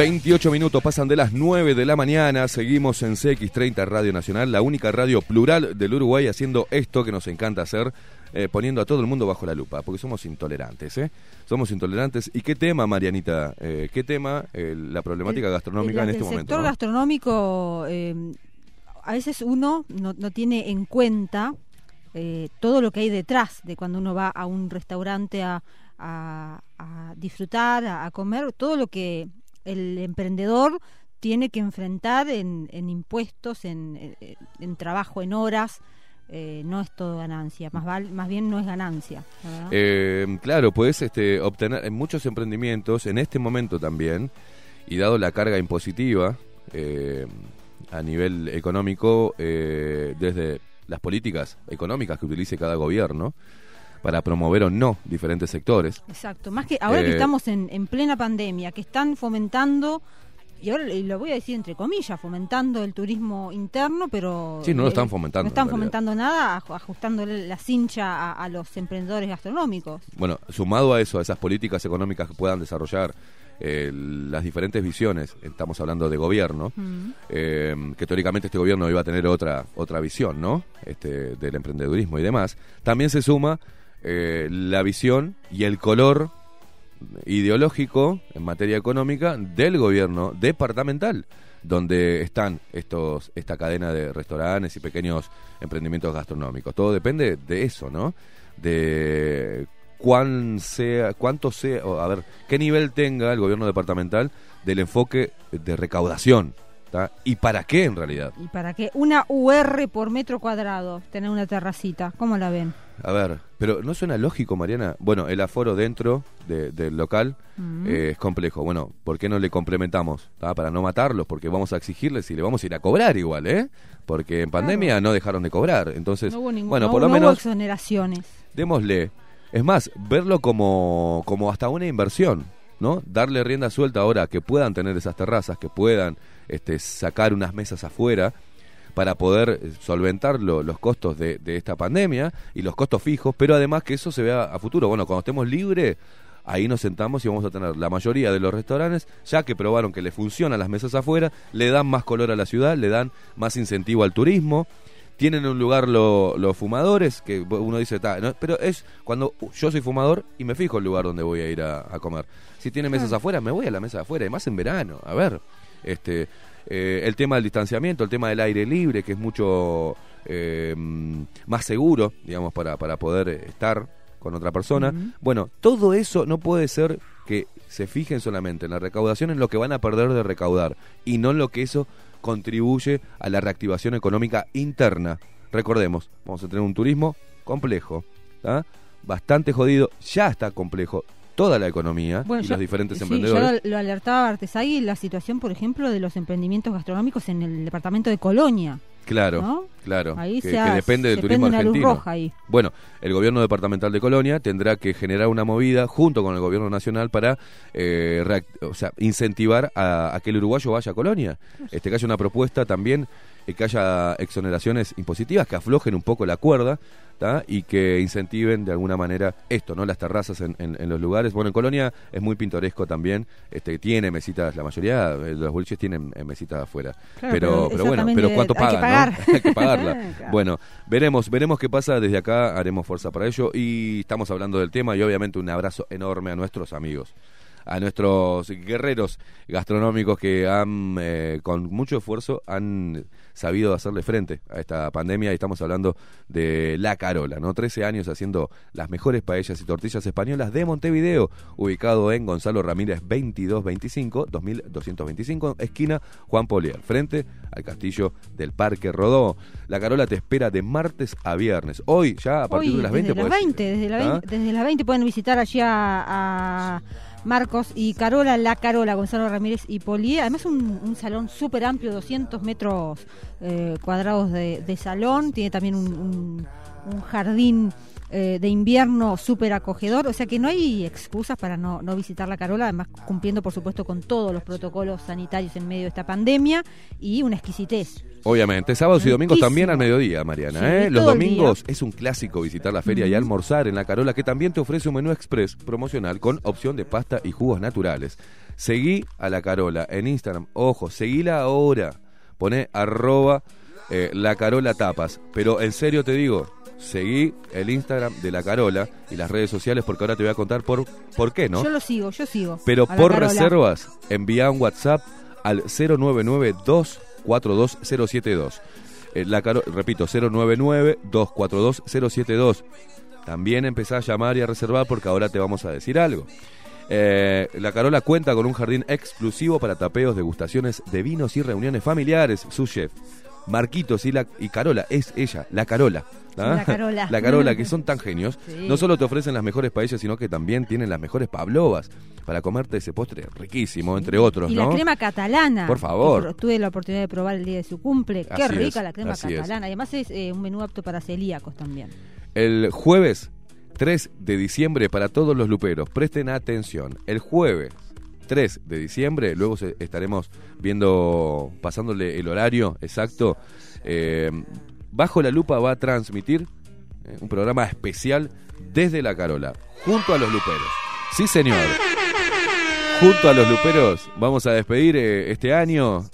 28 minutos pasan de las 9 de la mañana, seguimos en CX30 Radio Nacional, la única radio plural del Uruguay haciendo esto que nos encanta hacer, eh, poniendo a todo el mundo bajo la lupa, porque somos intolerantes, ¿eh? Somos intolerantes. ¿Y qué tema, Marianita? Eh, ¿Qué tema eh, la problemática gastronómica en El este momento? sector no? gastronómico, a veces uno no, no tiene en cuenta todo lo que hay detrás de cuando uno va a un restaurante a, a- a disfrutar, a, a comer, todo lo que el emprendedor tiene que enfrentar en, en impuestos, en, en- en trabajo, en horas. eh, no es todo ganancia, más, val- más bien no es ganancia. Eh, claro, puedes este, obtener en muchos emprendimientos, en este momento también, y dado la carga impositiva eh, a nivel económico, eh, desde las políticas económicas que utilice cada gobierno para promover o no diferentes sectores. Exacto, más que ahora que Eh, estamos en, en plena pandemia, que están fomentando, y ahora lo voy a decir entre comillas, fomentando el turismo interno, pero... Sí, no lo eh, están fomentando, No están fomentando nada, aj- ajustándole la cincha a, a los emprendedores gastronómicos. Bueno, sumado a eso, a esas políticas económicas que puedan desarrollar eh, las diferentes visiones, estamos hablando de gobierno, eh, que teóricamente este gobierno iba a tener otra otra visión, ¿no? Este, del emprendedurismo y demás. También se suma eh, la visión y el color ideológico en materia económica del gobierno departamental donde están estos esta cadena de restaurantes y pequeños emprendimientos gastronómicos. Todo depende de eso, ¿no? De cuán sea, cuánto sea, a ver, qué nivel tenga el gobierno departamental del enfoque de recaudación, y para qué en realidad. ¿Y para qué? Una UR por metro cuadrado, tener una terracita, ¿cómo la ven? A ver, pero ¿no suena lógico, Mariana? Bueno, el aforo dentro de- del local Mm. eh, es complejo. Bueno, ¿por qué no le complementamos? Para no matarlos, porque vamos a exigirles y le vamos a ir a cobrar igual, ¿eh? Porque en pandemia no dejaron de cobrar. Entonces, No hubo ningún- bueno, no- por lo no hubo menos exoneraciones. démosle. Es más, verlo como, como hasta una inversión, ¿no? Darle rienda suelta ahora que puedan tener esas terrazas, que puedan este, sacar unas mesas afuera para poder eh, solventar lo- los costos de, de esta pandemia y los costos fijos, pero además que eso se vea a futuro. Bueno, cuando estemos libres, ahí nos sentamos y vamos a tener la mayoría de los restaurantes, ya que probaron que le funcionan las mesas afuera, le dan más color a la ciudad, le dan más incentivo al turismo tienen un lugar lo- los fumadores, que uno dice, "Ta, no", pero es cuando yo soy fumador y me fijo el lugar donde voy a ir a, a comer. Si tiene mesas Ah. afuera, me voy a la mesa de afuera, y más en verano. A ver, este eh, el tema del distanciamiento, el tema del aire libre, que es mucho eh, más seguro, digamos, para, para poder estar con otra persona. Bueno, todo eso no puede ser que se fijen solamente en la recaudación, en lo que van a perder de recaudar, y no en lo que eso contribuye a la reactivación económica interna. Recordemos, vamos a tener un turismo complejo, ¿tá? bastante jodido, ya está complejo toda la economía y ya- los diferentes sí, emprendedores. ya lo, alertaba Artesagui la situación, por ejemplo, de los emprendimientos gastronómicos en el departamento de Colonia. Claro, ¿no? claro, Ahí que, se que depende del se turismo prende una luz argentino. roja ahí. Bueno, el gobierno departamental de Colonia tendrá que generar una movida junto con el gobierno nacional para eh, reac- o sea, incentivar a, a que el uruguayo vaya a Colonia. Este, que haya una propuesta también, eh, que haya exoneraciones impositivas, que aflojen un poco la cuerda ¿tá? y que incentiven de alguna manera esto, ¿no? Las terrazas en, en- en los lugares. Bueno, en Colonia es muy pintoresco también, este, tiene mesitas, la mayoría de los boliches tienen eh, mesitas afuera. Claro, pero, pero bueno, pero ¿cuánto hay que pagan? pagar. ¿no? hay que pagarla. Claro. Bueno, veremos, veremos qué pasa. Desde acá haremos fuerza para ello y estamos hablando del tema y obviamente un abrazo enorme a nuestros amigos, a nuestros guerreros gastronómicos que han, eh, con mucho esfuerzo, han sabido hacerle frente a esta pandemia y estamos hablando de La Carola, ¿no? 13 años haciendo las mejores paellas y tortillas españolas de Montevideo, ubicado en Gonzalo Ramírez 2225, 2225, esquina Juan Polier, frente al castillo del Parque Rodó. La Carola te espera de martes a viernes. Hoy, ya a partir Hoy, de las 20, desde las podés ir. 20, desde, la ¿Ah? 20 desde las 20 pueden visitar allí a, a Marcos y Carola, La Carola, Gonzalo Ramírez y Polié. Además un, salón súper amplio, 200 metros eh, cuadrados de, salón. Tiene también un- un jardín eh, de invierno súper acogedor, o sea que no hay excusas para no, no visitar la Carola, además cumpliendo por supuesto con todos los protocolos sanitarios en medio de esta pandemia y una exquisitez. Obviamente, sábados y domingos también al mediodía, Mariana. Sí, ¿eh? Los domingos es un clásico visitar la feria y almorzar en la Carola, que también te ofrece un menú express promocional con opción de pasta y jugos naturales. Seguí a la Carola en Instagram. Ojo, seguila ahora. Pone arroba eh, la Carola Tapas. Pero en serio te digo, seguí el Instagram de la Carola y las redes sociales porque ahora te voy a contar por, por qué, ¿no? Yo lo sigo, yo sigo. Pero por Carola. reservas, envía un WhatsApp al 099-242-072. Eh, la Caro- repito, 099-242-072. También empezá a llamar y a reservar porque ahora te vamos a decir algo. Eh, la Carola cuenta con un jardín exclusivo para tapeos, degustaciones de vinos y reuniones familiares. Su chef, Marquitos y, la, y Carola, es ella, la Carola. ¿ah? La Carola. La Carola, que son tan genios. Sí. No solo te ofrecen las mejores paellas, sino que también tienen las mejores pavlovas para comerte ese postre riquísimo, entre otros, Y ¿no? la crema catalana. Por favor. Tuve la oportunidad de probar el día de su cumple. Qué rica es, la crema así es. catalana. Además es eh, un menú apto para celíacos también. El jueves 3 de diciembre para todos los luperos. Presten atención. El jueves 3 de diciembre, luego estaremos viendo, pasándole el horario exacto. eh, Bajo la lupa va a transmitir eh, un programa especial desde la Carola, junto a los luperos. Sí, señor. Junto a los luperos vamos a despedir eh, este año,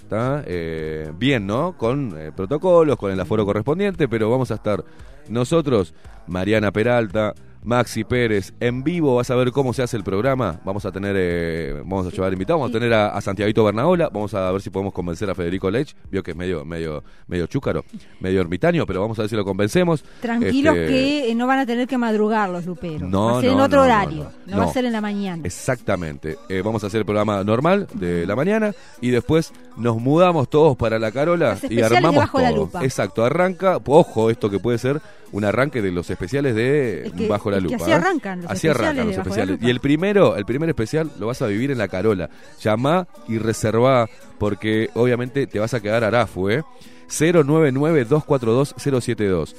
bien, ¿no? Con protocolos, con el aforo correspondiente, pero vamos a estar nosotros, Mariana Peralta, Maxi Pérez, en vivo vas a ver cómo se hace el programa. Vamos a tener, eh, vamos a llevar invitados, vamos a tener a, a Santiaguito Bernaola, vamos a ver si podemos convencer a Federico Lech, vio que es medio, medio, medio chúcaro, medio ermitaño, pero vamos a ver si lo convencemos. Tranquilos Este, que eh, no van a tener que madrugar los luperos. No, va a ser en no, otro no, no, horario. no. No, va No. a ser en la mañana. Exactamente. Eh, vamos a hacer el programa normal de la mañana y después nos mudamos todos para la Carola y armamos la todo. Lupa. Exacto, arranca, ojo, esto que puede ser un arranque de los especiales de Es que- Bajo la es que así arrancan los Así especiales arrancan los especiales. Y el primero, el primer especial lo vas a vivir en la Carola. Llamá y reservá porque obviamente te vas a quedar arafu, ¿eh? 099-242-072.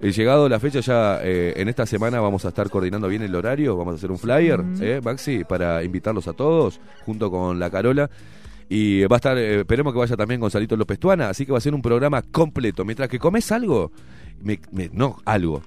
Eh, Llegado la fecha ya eh, en esta semana vamos a estar coordinando bien el horario, vamos a hacer un flyer, ¿eh, Maxi, para invitarlos a todos junto con la Carola. Y va a estar, eh, esperemos que vaya también Gonzalito López Tuana, así que va a ser un programa completo. Mientras que comes algo, me- me- no algo,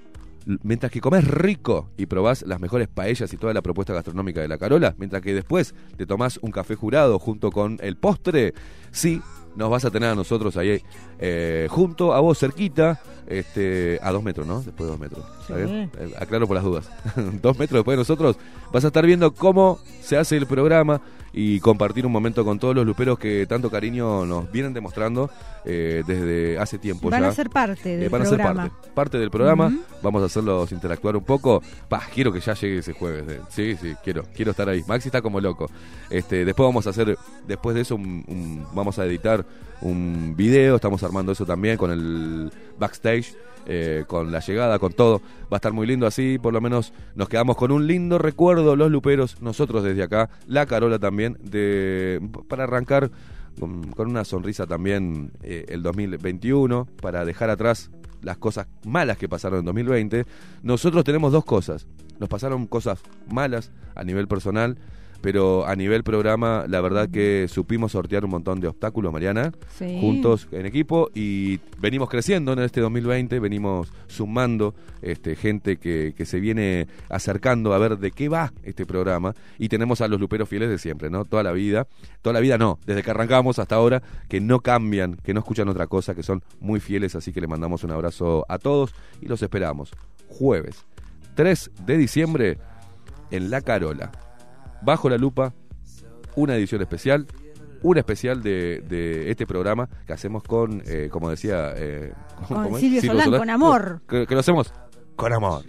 mientras que comes rico y probás las mejores paellas y toda la propuesta gastronómica de la Carola, mientras que después te tomás un café jurado junto con el postre, sí, nos vas a tener a nosotros ahí eh, junto a vos cerquita, este, a dos metros, ¿no? Después de dos metros. Eh, aclaro por las dudas. dos metros después de nosotros vas a estar viendo cómo se hace el programa y compartir un momento con todos los luperos que tanto cariño nos vienen demostrando eh, desde hace tiempo Van ya. a ser parte del Eh, van a programa. ser parte, parte del programa. Vamos a hacerlos interactuar un poco. Pa, quiero que ya llegue ese jueves. Sí, sí, quiero, quiero estar ahí. Maxi está como loco. Este, después vamos a hacer, después de eso, un- un- vamos a editar un video. Estamos armando eso también con el backstage. eh, con la llegada, con todo, va a estar muy lindo así, por lo menos nos quedamos con un lindo recuerdo los luperos, nosotros desde acá, la Carola también, de para arrancar con, con una sonrisa también eh, el 2021 para dejar atrás las cosas malas que pasaron en 2020. Nosotros tenemos dos cosas. Nos pasaron cosas malas a nivel personal, pero a nivel programa, la verdad que supimos sortear un montón de obstáculos, Mariana, Sí. juntos en equipo y venimos creciendo en este 2020, venimos sumando este, gente que, que se viene acercando a ver de qué va este programa y tenemos a los luperos fieles de siempre, ¿no? Toda la vida, toda la vida no, desde que arrancamos hasta ahora, que no cambian, que no escuchan otra cosa, que son muy fieles, así que le mandamos un abrazo a todos y los esperamos. Jueves 3 de diciembre en La Carola. Bajo la lupa, una edición especial, un especial de, de este programa que hacemos con, eh, como decía, eh, Con ¿cómo es? Silvio Solán, con amor. Que, que lo hacemos con amor.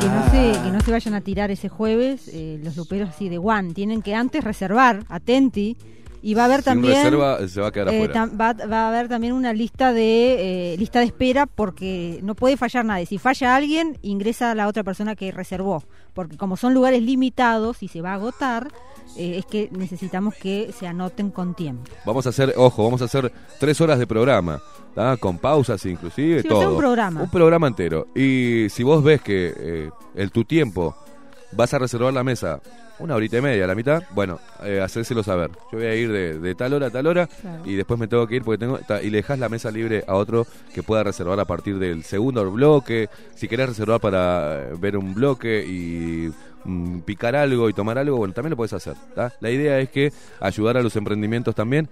Que no, se, que no se vayan a tirar ese jueves eh, los luperos así de one. Tienen que antes reservar, atenti, Y va a haber Sin también reserva, se va a quedar eh, afuera. va, va a haber también una lista de eh, lista de espera porque no puede fallar nadie. Si falla alguien, ingresa la otra persona que reservó, porque como son lugares limitados y se va a agotar, eh, es que necesitamos que se anoten con tiempo. Vamos a hacer, ojo, vamos a hacer tres horas de programa, ¿tá? con pausas inclusive, Sí, todo. un programa. Un programa entero. Y si vos ves que eh, el tu tiempo vas a reservar la mesa una horita y media, la mitad, bueno, eh, hacérselo saber. Yo voy a ir de, de tal hora a tal hora Claro. y después me tengo que ir porque tengo ta- y le dejas la mesa libre a otro que pueda reservar a partir del segundo bloque. Si querés reservar para eh, ver un bloque y mm, picar algo y tomar algo, bueno, también lo puedes hacer. ¿tá? La idea es que ayudar a los emprendimientos también,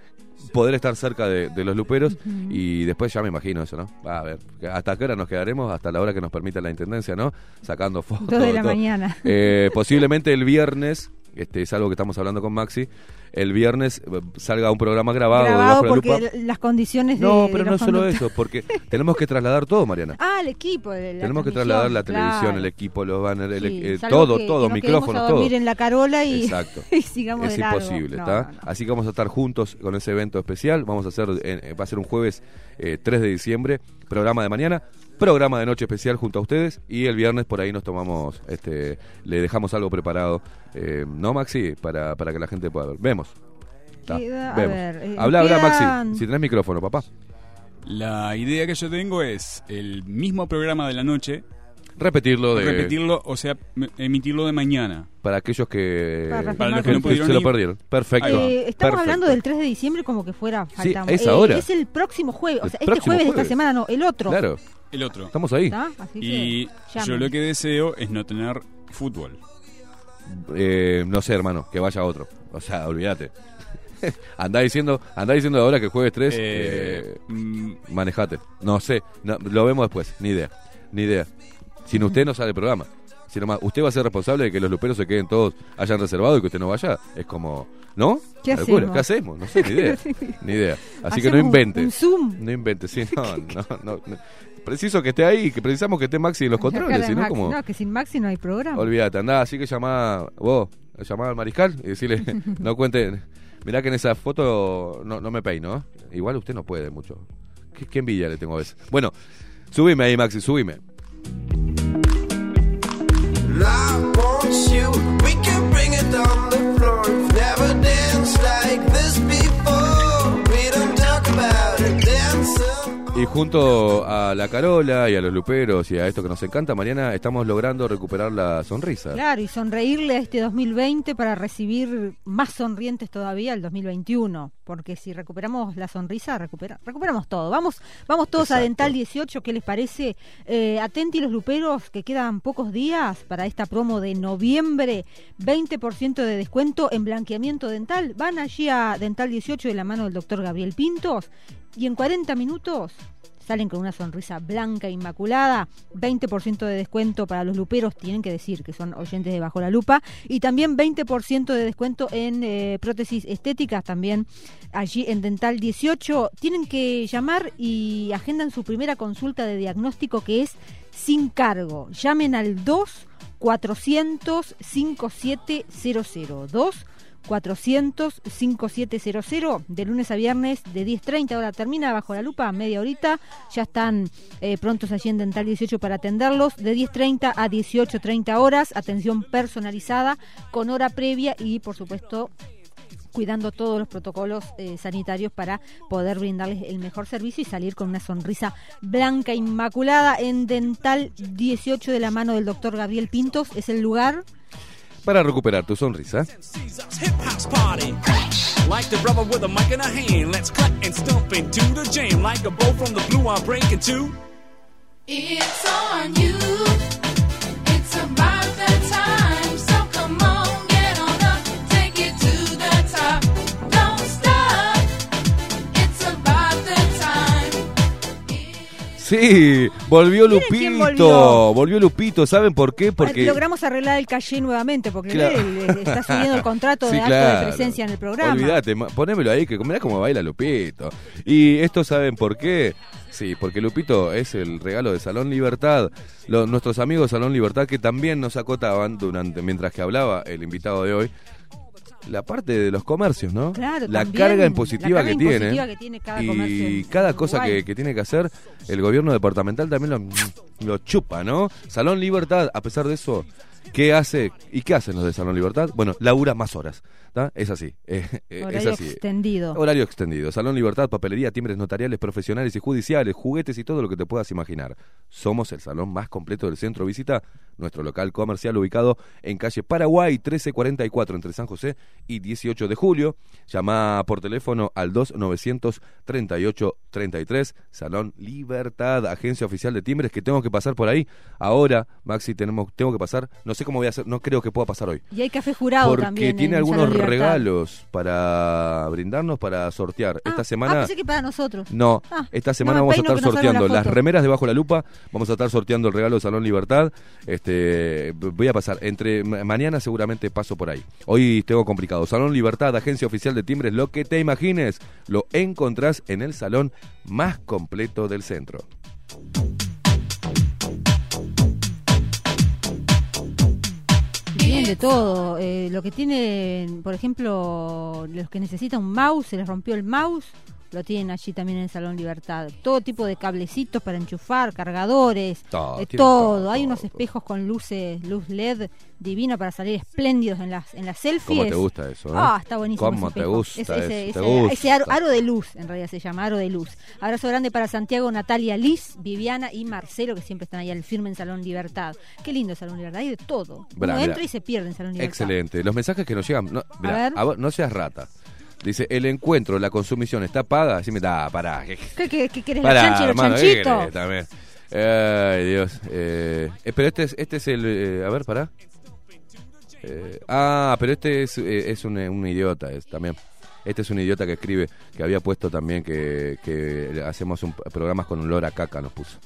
poder estar cerca de, de los luperos y después ya me imagino eso, ¿no? Va a ver, ¿hasta qué hora nos quedaremos? Hasta la hora que nos permita la intendencia, ¿no? Sacando fotos. Dos de la todo. mañana. Eh, posiblemente el viernes, este es algo que estamos hablando con Maxi, el viernes eh, salga un programa grabado, Grabado la porque Lupa. l- las condiciones de No, de pero no solo eso, porque tenemos que trasladar todo, Mariana. Ah, el equipo. de la Tenemos que trasladar la claro. televisión, el equipo, los banners, el- Sí, eh, salvo todo, que- todo, que no micrófonos, todo. en la carola y, Exacto. y sigamos es de imposible, No, ¿está? Así que vamos a estar juntos con ese evento especial. Vamos a hacer, eh, va a ser un jueves eh, 3 de diciembre, programa de mañana, programa de noche especial junto a ustedes y el viernes por ahí nos tomamos, este, le dejamos algo preparado, eh, ¿no, Maxi? Para, para que la gente pueda ver. Vemos. Queda- vemos. ver, eh, habla, habla, quedan- Maxi. Si tenés micrófono, papá. La idea que yo tengo es el mismo programa de la noche. Repetirlo de... Repetirlo, o sea, emitirlo de mañana. Para aquellos que, Para Para los que no pudieron se lo ir. perdieron. Perfecto. Eh, estamos Perfecto. hablando del 3 de diciembre como que fuera falta es eh, ahora. Es el próximo jueves, o El sea, este próximo jueves de esta semana no, el otro. Claro. El otro. Estamos ahí. Y que yo lo que deseo es no tener fútbol. Eh, no sé, hermano, que vaya otro. O sea, olvídate. andá diciendo, andá diciendo ahora que jueves 3, Eh, manejate. No sé, no, lo vemos después, ni idea, ni idea. Sin usted no sale el programa. Si nomás, usted va a ser responsable de que los luperos se queden todos, hayan reservado y que usted no vaya. Es como, ¿no? ¿Qué hacemos? ¿Qué hacemos? No sé, ni idea. ni idea. Así que no un- invente. un Zoom. No invente, sí, no, no, no, no. Preciso que esté ahí, que precisamos que esté Maxi en los controles, de si no, Maxi. como... No, que sin Maxi no hay programa. Olvídate, andá, así que llamá vos, llamá al mariscal y decirle, no cuente, mirá que en esa foto no, no me peino, ¿eh? igual usted no puede mucho. ¿Qué, qué envidia le tengo a veces? Bueno, subime ahí, Maxi, subime. Want you. We can bring it down the Y junto a la Carola y a los luperos y a esto que nos encanta, Mariana, estamos logrando recuperar la sonrisa. Claro, y sonreírle a este 2020 para recibir más sonrientes todavía el 2021. Porque si recuperamos la sonrisa, recupera, recuperamos todo. Vamos vamos todos a. Dental 18, ¿qué les parece? Eh, atenti los luperos, que quedan pocos días para esta promo de noviembre. 20% de descuento en blanqueamiento dental. Van allí a Dental 18 de la mano del doctor Gabriel Pintos. Y en 40 minutos salen con una sonrisa blanca, inmaculada, 20% de descuento para los luperos, tienen que decir que son oyentes de Bajo la Lupa, y también 20% de descuento en eh, prótesis estéticas, también allí en Dental 18. Tienen que llamar y agendan su primera consulta de diagnóstico que es sin cargo. Llamen al 2 400 5700 2 400 5700 de lunes a viernes de 10.30 ahora termina bajo la lupa media horita ya están eh, prontos allí en Dental 18 para atenderlos de 10.30 a 18.30 horas atención personalizada con hora previa y por supuesto cuidando todos los protocolos eh, sanitarios para poder brindarles el mejor servicio y salir con una sonrisa blanca inmaculada en Dental 18 de la mano del doctor Gabriel Pintos es el lugar Para recuperar tu sonrisa. Like the brother with a mic in a hand, let's cut and stomp into the jam. Like a bow from the blue, I'm breaking two. It's on you. Sí, volvió Lupito. volvió. Volvió Lupito, ¿saben por qué? Porque logramos arreglar el calle nuevamente porque Claro. él, está subiendo el contrato Sí, de acto claro. de presencia en el programa. Olvídate, ponémelo ahí, que mirá cómo baila Lupito. Y esto, ¿saben por qué? Sí, porque Lupito es el regalo de Salón Libertad. Nuestros amigos Salón Libertad que también nos acotaban durante mientras que hablaba el invitado de hoy. La parte de los comercios, ¿no? Claro, la también, carga impositiva, la carga que, tiene, impositiva que tiene cada comercio y cada cosa que, que tiene que hacer el gobierno departamental también lo, lo chupa, ¿no? Salón Libertad, a pesar de eso, ¿qué hace y qué hacen los de Salón Libertad? Bueno, labura más horas, ¿tá? Es así, eh, eh, es Horario así. extendido. Horario extendido. Salón Libertad, papelería, timbres notariales, profesionales y judiciales, juguetes y todo lo que te puedas imaginar. Somos el salón más completo del centro. Visita nuestro local comercial ubicado en calle Paraguay 1344 entre San José y 18 de julio. Llama por teléfono al 2938-33. Salón Libertad, agencia oficial de timbres que tengo que pasar por ahí. Ahora, Maxi, tenemos, tengo que pasar. No sé cómo voy a hacer, no creo que pueda pasar hoy. Y hay café jurado Porque también. tiene en algunos Regalos para brindarnos, para sortear. Esta Ah, semana. pensé que para nosotros. No, Ah, esta semana no vamos a estar sorteando la las remeras debajo la lupa. Vamos a estar sorteando el regalo de Salón Libertad. Este, voy a pasar entre ma- mañana seguramente paso por ahí. Hoy tengo complicado. Salón Libertad, agencia oficial de timbres, lo que te imagines, lo encontrás en el salón más completo del centro. Tienen de todo. eh, lo que tienen, por ejemplo, los que necesitan un mouse, se les rompió el mouse, lo tienen allí también en el Salón Libertad. Todo tipo de cablecitos para enchufar, cargadores, Todo, todo. todo, Hay unos espejos con luces, luz LED divina para salir espléndidos en las en las selfies. ¿Cómo te gusta eso? eh? Ah, está buenísimo. ¿Cómo ese te gusta Ese- ese- eso? ese- ¿Te gusta? ese aro, aro de luz, en realidad se llama aro de luz. Abrazo grande para Santiago, Natalia, Liz, Viviana y Marcelo, que siempre están ahí al firme en Salón Libertad. Qué lindo Salón Libertad, hay de todo. Uno entra y se pierde en Salón Libertad. Excelente. Los mensajes que nos llegan. No, mirá, ver. a vos- no seas rata. Dice, el encuentro, la consumición está paga. Así me da, pará. ¿qué- ¿Qué, qué, querés, Pará, la los hermano, ¿qué chanchitos? querés también? Ay, Dios. Eh, eh, pero este es, este es el... eh, a ver, pará. Eh, ah, pero este es, es un, un idiota es, también. Este es un idiota que escribe, que había puesto también que, que hacemos un, programas con olor a caca, nos puso.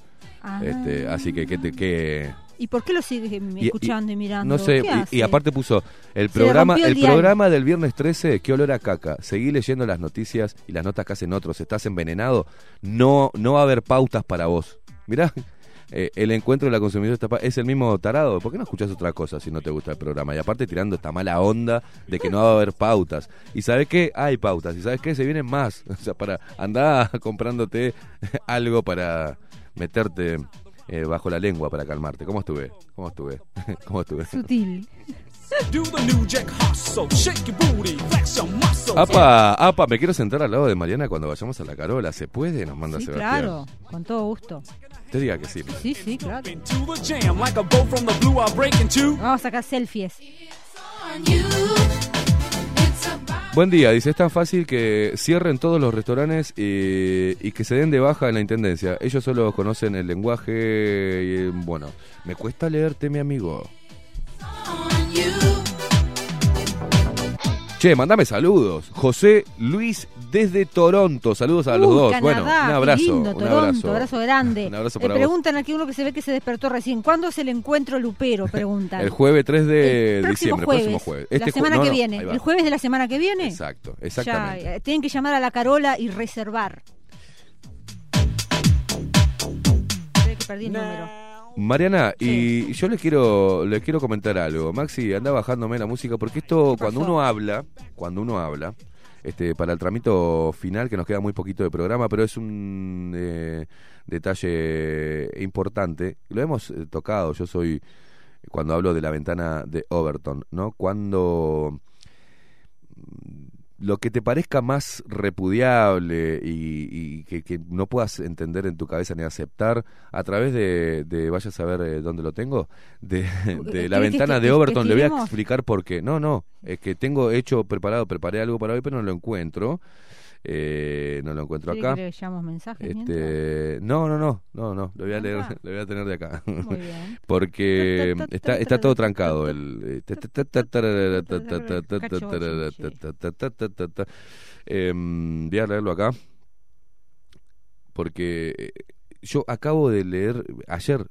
Ah. Este, así que, que, que ¿Y por qué lo sigues y- escuchando y, mirando? no sé, ¿Qué y- aparte puso el programa el programa del viernes 13, qué olor a caca. Seguí leyendo las noticias y las notas que hacen otros. Estás envenenado. No no va a haber pautas para vos. Mirá, eh, el encuentro de la consumidora es el mismo tarado. ¿Por qué no escuchás otra cosa si no te gusta el programa? Y aparte tirando esta mala onda de que no va a haber pautas. Y sabes qué? Hay pautas. Y sabes qué? Se vienen más. O sea, para andar comprándote algo para meterte eh, bajo la lengua para calmarte. ¿Cómo estuve? ¿Cómo estuve? ¿Cómo estuve? Sutil. Apa, apa, me quiero sentar al lado de Mariana cuando vayamos a la Carola. ¿Se puede? Nos manda Sí, Sebastián. claro, con todo gusto. Te diga que sí. Sí, sí, claro. Vamos a sacar selfies. Buen día, dice, es tan fácil que cierren todos los restaurantes y, y que se den de baja en la intendencia. Ellos solo conocen el lenguaje y, bueno, me cuesta leerte, mi amigo. Che, mandame saludos. José Luis desde Toronto. Saludos a los Uh, dos. Canadá, bueno, un abrazo. lindo, un Toronto, abrazo. abrazo grande. Un abrazo para vos. preguntan aquí uno que se ve que se despertó recién. ¿Cuándo es el encuentro lupero? Preguntan. El jueves 3 de El diciembre, jueves, próximo jueves. la Este ju- semana no, que no, viene. El jueves de la semana que viene. Exacto, exactamente. Ya, eh, tienen que llamar a la Carola y reservar. Creo que perdí el número. Mariana, y yo le quiero le quiero comentar algo. Maxi, anda bajándome la música porque esto cuando uno habla, cuando uno habla, este para el tramito final que nos queda muy poquito de programa, pero es un eh, detalle importante. Lo hemos eh, tocado. Yo soy cuando hablo de la ventana de Overton, ¿no? Cuando lo que te parezca más repudiable y, y que, que no puedas entender en tu cabeza ni aceptar a través de, de vaya a saber eh, dónde lo tengo, de, de la ¿Querés que- ventana que- de que Overton, le voy a explicar por qué. No, no, es que tengo hecho, preparado, preparé algo para hoy, pero no lo encuentro. Eh, no lo encuentro ¿Quiere acá. que leyamos mensajes Este, no, no, no, no, no, lo voy a leer, lo voy a tener de acá. Muy bien. Porque está, está todo trancado el Em, voy a leerlo acá. Porque eh, yo acabo de leer ayer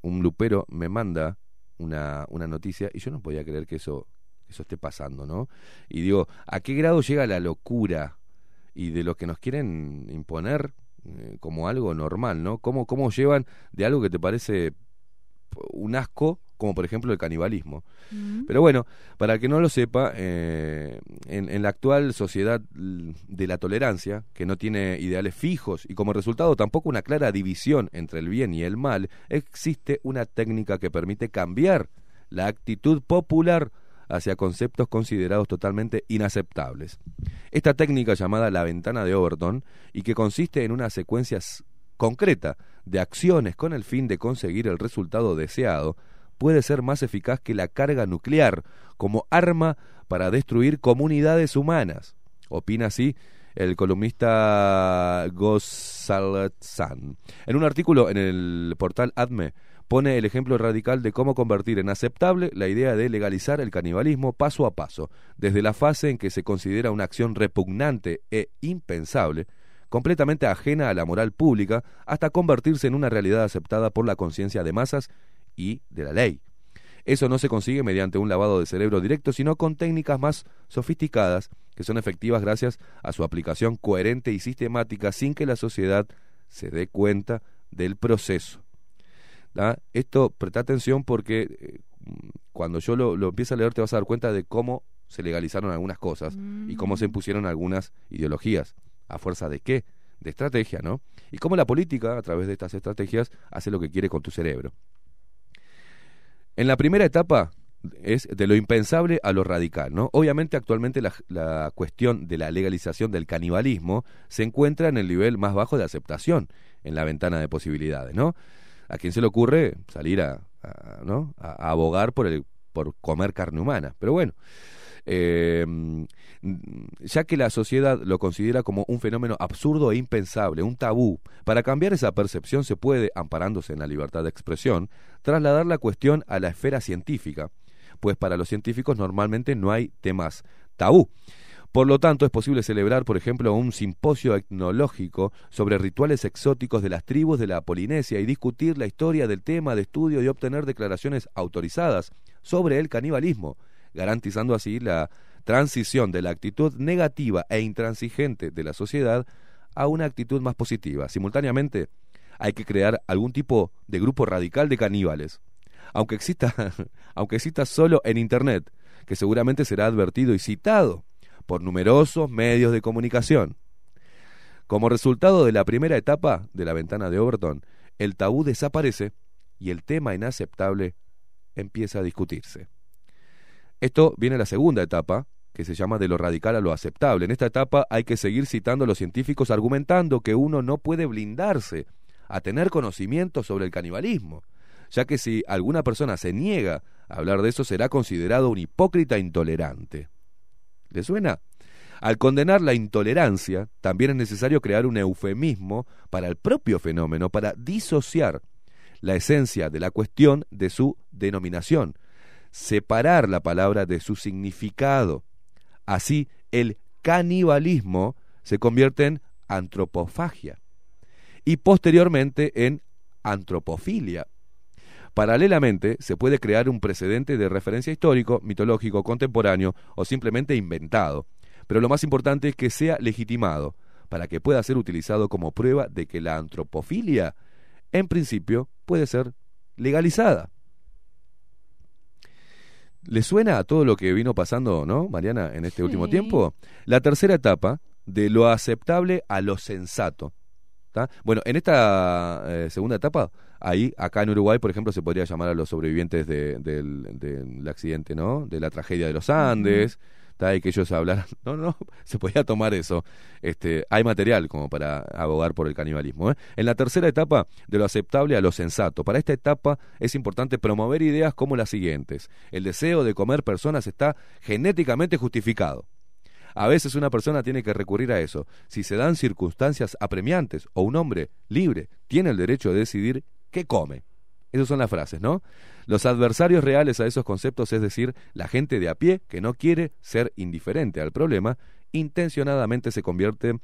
un lupero me manda una, una noticia y yo no podía creer que eso eso esté pasando, ¿no? Y digo, ¿a qué grado llega la locura y de lo que nos quieren imponer eh, como algo normal, ¿no? ¿Cómo, ¿Cómo llevan de algo que te parece un asco como por ejemplo el canibalismo. Pero bueno, para que no lo sepa, eh, en, en la actual sociedad de la tolerancia, que no tiene ideales fijos y como resultado tampoco una clara división entre el bien y el mal, existe una técnica que permite cambiar la actitud popular hacia conceptos considerados totalmente inaceptables. Esta técnica llamada la ventana de Overton y que consiste en una secuencia concreta de acciones con el fin de conseguir el resultado deseado, puede ser más eficaz que la carga nuclear como arma para destruir comunidades humanas. Opina así el columnista Gozalzan. En un artículo en el portal ADME pone el ejemplo radical de cómo convertir en aceptable la idea de legalizar el canibalismo paso a paso, desde la fase en que se considera una acción repugnante e impensable, completamente ajena a la moral pública, hasta convertirse en una realidad aceptada por la conciencia de masas y de la ley. Eso no se consigue mediante un lavado de cerebro directo, sino con técnicas más sofisticadas que son efectivas gracias a su aplicación coherente y sistemática sin que la sociedad se dé cuenta del proceso. ¿Da? Esto, presta atención porque eh, cuando yo lo, lo empiezo a leer te vas a dar cuenta de cómo se legalizaron algunas cosas y cómo se impusieron algunas ideologías. ¿A fuerza de qué? De estrategia, ¿no? Y cómo la política, a través de estas estrategias, hace lo que quiere con tu cerebro. En la primera etapa es de lo impensable a lo radical, ¿no? Obviamente actualmente la, la cuestión de la legalización del canibalismo se encuentra en el nivel más bajo de aceptación, en la ventana de posibilidades, ¿no? ¿A quién se le ocurre salir a, abogar por, el, por comer carne humana? Pero bueno, eh, ya que la sociedad lo considera como un fenómeno absurdo e impensable, un tabú, para cambiar esa percepción se puede, amparándose en la libertad de expresión, trasladar la cuestión a la esfera científica, pues para los científicos normalmente no hay temas tabú. Por lo tanto, es posible celebrar, por ejemplo, un simposio etnológico sobre rituales exóticos de las tribus de la Polinesia y discutir la historia del tema de estudio y obtener declaraciones autorizadas sobre el canibalismo, garantizando así la transición de la actitud negativa e intransigente de la sociedad a una actitud más positiva. Simultáneamente, hay que crear algún tipo de grupo radical de caníbales, aunque exista, aunque exista solo en Internet, que seguramente será advertido y citado por numerosos medios de comunicación. Como resultado de la primera etapa de la ventana de Overton, el tabú desaparece y el tema inaceptable empieza a discutirse. Esto viene a la segunda etapa, que se llama de lo radical a lo aceptable. En esta etapa hay que seguir citando a los científicos argumentando que uno no puede blindarse a tener conocimiento sobre el canibalismo, ya que si alguna persona se niega a hablar de eso será considerado un hipócrita intolerante. ¿Le suena? Al condenar la intolerancia, también es necesario crear un eufemismo para el propio fenómeno, para disociar la esencia de la cuestión de su denominación, separar la palabra de su significado. Así, el canibalismo se convierte en antropofagia y posteriormente en antropofilia. Paralelamente, se puede crear un precedente de referencia histórico, mitológico, contemporáneo o simplemente inventado, pero lo más importante es que sea legitimado, para que pueda ser utilizado como prueba de que la antropofilia, en principio, puede ser legalizada. ¿Le suena a todo lo que vino pasando, no, Mariana, en este último tiempo? La tercera etapa, de lo aceptable a lo sensato. ¿Tá? Bueno, en esta eh, segunda etapa, ahí, acá en Uruguay, por ejemplo, se podría llamar a los sobrevivientes de- del, del accidente, ¿no? De la tragedia de los Andes, ¿tá? y que ellos hablaran. No, no, se podía tomar eso. Este, hay material como para abogar por el canibalismo. ¿eh? En la tercera etapa, de lo aceptable a lo sensato. Para esta etapa es importante promover ideas como las siguientes. El deseo de comer personas está genéticamente justificado. A veces una persona tiene que recurrir a eso. Si se dan circunstancias apremiantes o un hombre libre tiene el derecho de decidir qué come. Esas son las frases, ¿no? Los adversarios reales a esos conceptos, es decir, la gente de a pie que no quiere ser indiferente al problema, intencionadamente se convierte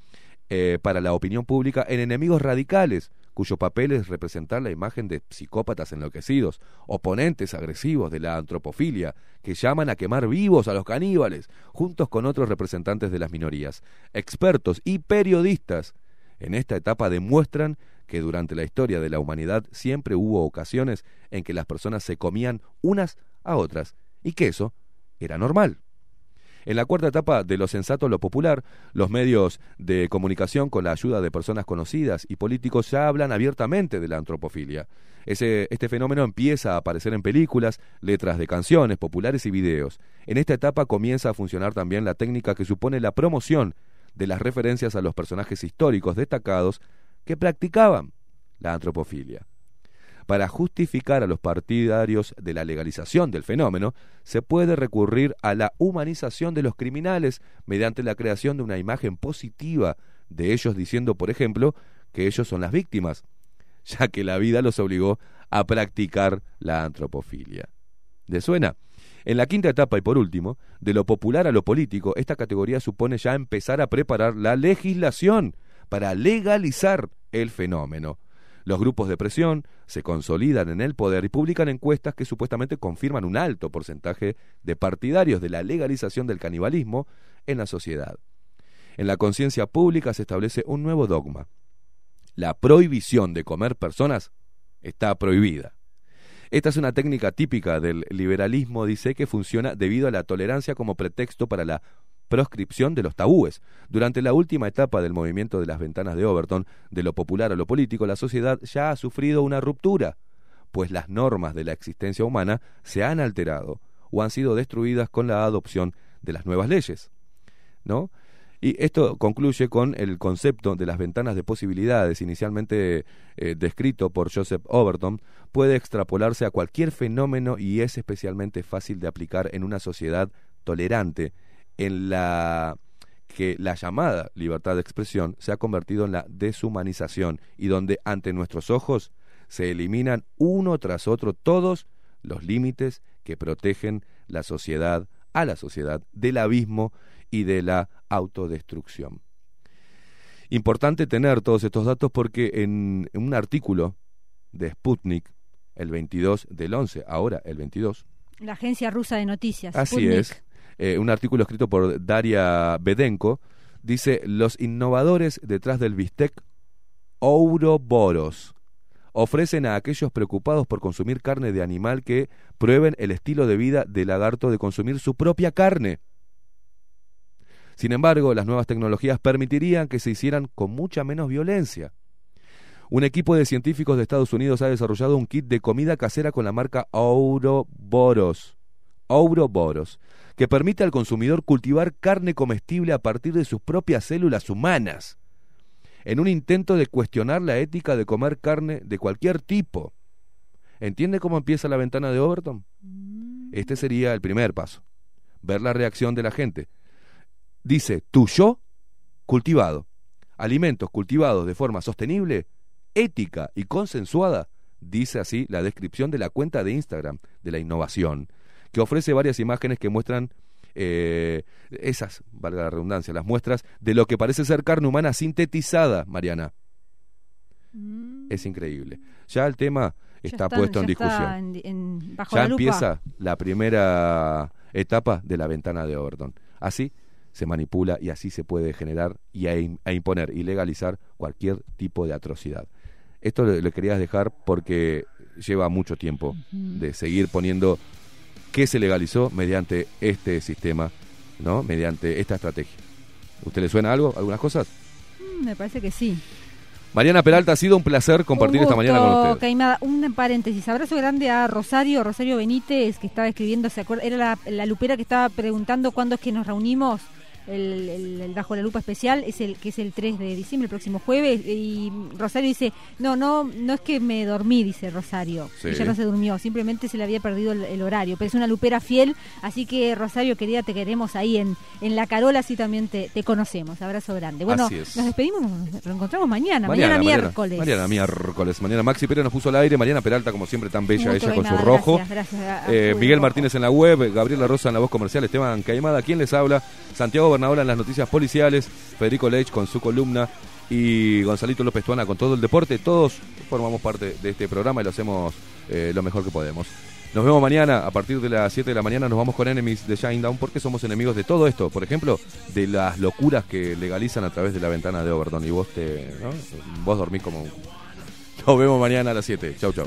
eh, para la opinión pública en enemigos radicales, cuyo papel es representar la imagen de psicópatas enloquecidos, oponentes agresivos de la antropofilia, que llaman a quemar vivos a los caníbales, juntos con otros representantes de las minorías. Expertos y periodistas en esta etapa demuestran que durante la historia de la humanidad siempre hubo ocasiones en que las personas se comían unas a otras y que eso era normal. En la cuarta etapa de lo sensato lo popular, los medios de comunicación con la ayuda de personas conocidas y políticos ya hablan abiertamente de la antropofilia. Este fenómeno empieza a aparecer en películas, letras de canciones populares y videos. En esta etapa comienza a funcionar también la técnica que supone la promoción de las referencias a los personajes históricos destacados que practicaban la antropofilia. Para justificar a los partidarios de la legalización del fenómeno, se puede recurrir a la humanización de los criminales mediante la creación de una imagen positiva de ellos diciendo, por ejemplo, que ellos son las víctimas, ya que la vida los obligó a practicar la antropofilia. ¿Le suena? En la quinta etapa y por último, de lo popular a lo político, esta categoría supone ya empezar a preparar la legislación para legalizar el fenómeno. Los grupos de presión se consolidan en el poder y publican encuestas que supuestamente confirman un alto porcentaje de partidarios de la legalización del canibalismo en la sociedad. En la conciencia pública se establece un nuevo dogma. La prohibición de comer personas está prohibida. Esta es una técnica típica del liberalismo, dice, que funciona debido a la tolerancia como pretexto para la proscripción de los tabúes. Durante la última etapa del movimiento de las ventanas de Overton, de lo popular a lo político, la sociedad ya ha sufrido una ruptura, pues las normas de la existencia humana se han alterado o han sido destruidas con la adopción de las nuevas leyes. ¿No? Y esto concluye con el concepto de las ventanas de posibilidades, inicialmente eh, descrito por Joseph Overton, puede extrapolarse a cualquier fenómeno y es especialmente fácil de aplicar en una sociedad tolerante en la que la llamada libertad de expresión se ha convertido en la deshumanización y donde ante nuestros ojos se eliminan uno tras otro todos los límites que protegen la sociedad a la sociedad del abismo y de la autodestrucción. Importante tener todos estos datos porque en, en un artículo de Sputnik, el 22 del 11, ahora el 22, La agencia rusa de noticias. Así Sputnik. es. Eh, un artículo escrito por Daria Bedenko dice: Los innovadores detrás del bistec Ouroboros ofrecen a aquellos preocupados por consumir carne de animal que prueben el estilo de vida del lagarto de consumir su propia carne. Sin embargo, las nuevas tecnologías permitirían que se hicieran con mucha menos violencia. Un equipo de científicos de Estados Unidos ha desarrollado un kit de comida casera con la marca Ouroboros. Ouroboros, que permite al consumidor cultivar carne comestible a partir de sus propias células humanas, en un intento de cuestionar la ética de comer carne de cualquier tipo. ¿Entiende cómo empieza la ventana de Overton? Este sería el primer paso. Ver la reacción de la gente. Dice, tu yo cultivado. Alimentos cultivados de forma sostenible, ética y consensuada, dice así la descripción de la cuenta de Instagram de la innovación, que ofrece varias imágenes que muestran eh, esas, valga la redundancia, las muestras de lo que parece ser carne humana sintetizada, Mariana. Es increíble. Ya el tema está puesto en discusión. en- en- bajo ya la lupa. empieza la primera etapa de la ventana de Overton. Así se manipula y así se puede generar y a, im- a imponer y legalizar cualquier tipo de atrocidad. Esto le querías dejar porque lleva mucho tiempo de seguir poniendo qué se legalizó mediante este sistema, ¿no? Mediante esta estrategia. ¿Usted le suena algo? ¿Algunas cosas? Mm, Me parece que sí. Mariana Peralta, ha sido un placer compartir Un esta mañana con usted. Caimada. Un paréntesis. Abrazo grande a Rosario, Rosario Benítez, que estaba escribiendo, ¿se acuerda? Era la, la lupera que estaba preguntando cuándo es que nos reunimos. El, el- el Bajo la Lupa especial es el que es el 3 de diciembre, el próximo jueves. Y Rosario dice: No, no, no es que me dormí, dice Rosario. Sí. Ella no se durmió, simplemente se le había perdido el, el horario. Pero es una lupera fiel, así que Rosario, querida, te queremos ahí en, en La Carola, así también te, te conocemos. Abrazo grande. Bueno, nos despedimos, nos reencontramos mañana, mañana, miércoles. Mañana miércoles. Mañana Maxi Pérez nos puso al aire. Mariana Peralta, como siempre, tan bella ella con su rojo. gracias, gracias a- a Eh, Miguel rojo. Martínez en la web, Gabriela Rosa en la voz comercial, Esteban Caimada, quien les habla, Santiago Bernabéu en las noticias policiales, Federico Lech con su columna y Gonzalito López Tuana con todo el deporte. Todos formamos parte de este programa y lo hacemos eh, lo mejor que podemos. Nos vemos mañana a partir de las 7 de la mañana. Nos vamos con Enemies de Shinedown porque somos enemigos de todo esto. Por ejemplo, de las locuras que legalizan a través de la ventana de Overton. Y vos te, vos dormís como, Nos vemos mañana a las 7. Chau, chau.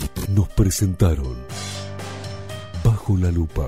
nos presentaron Bajo la Lupa.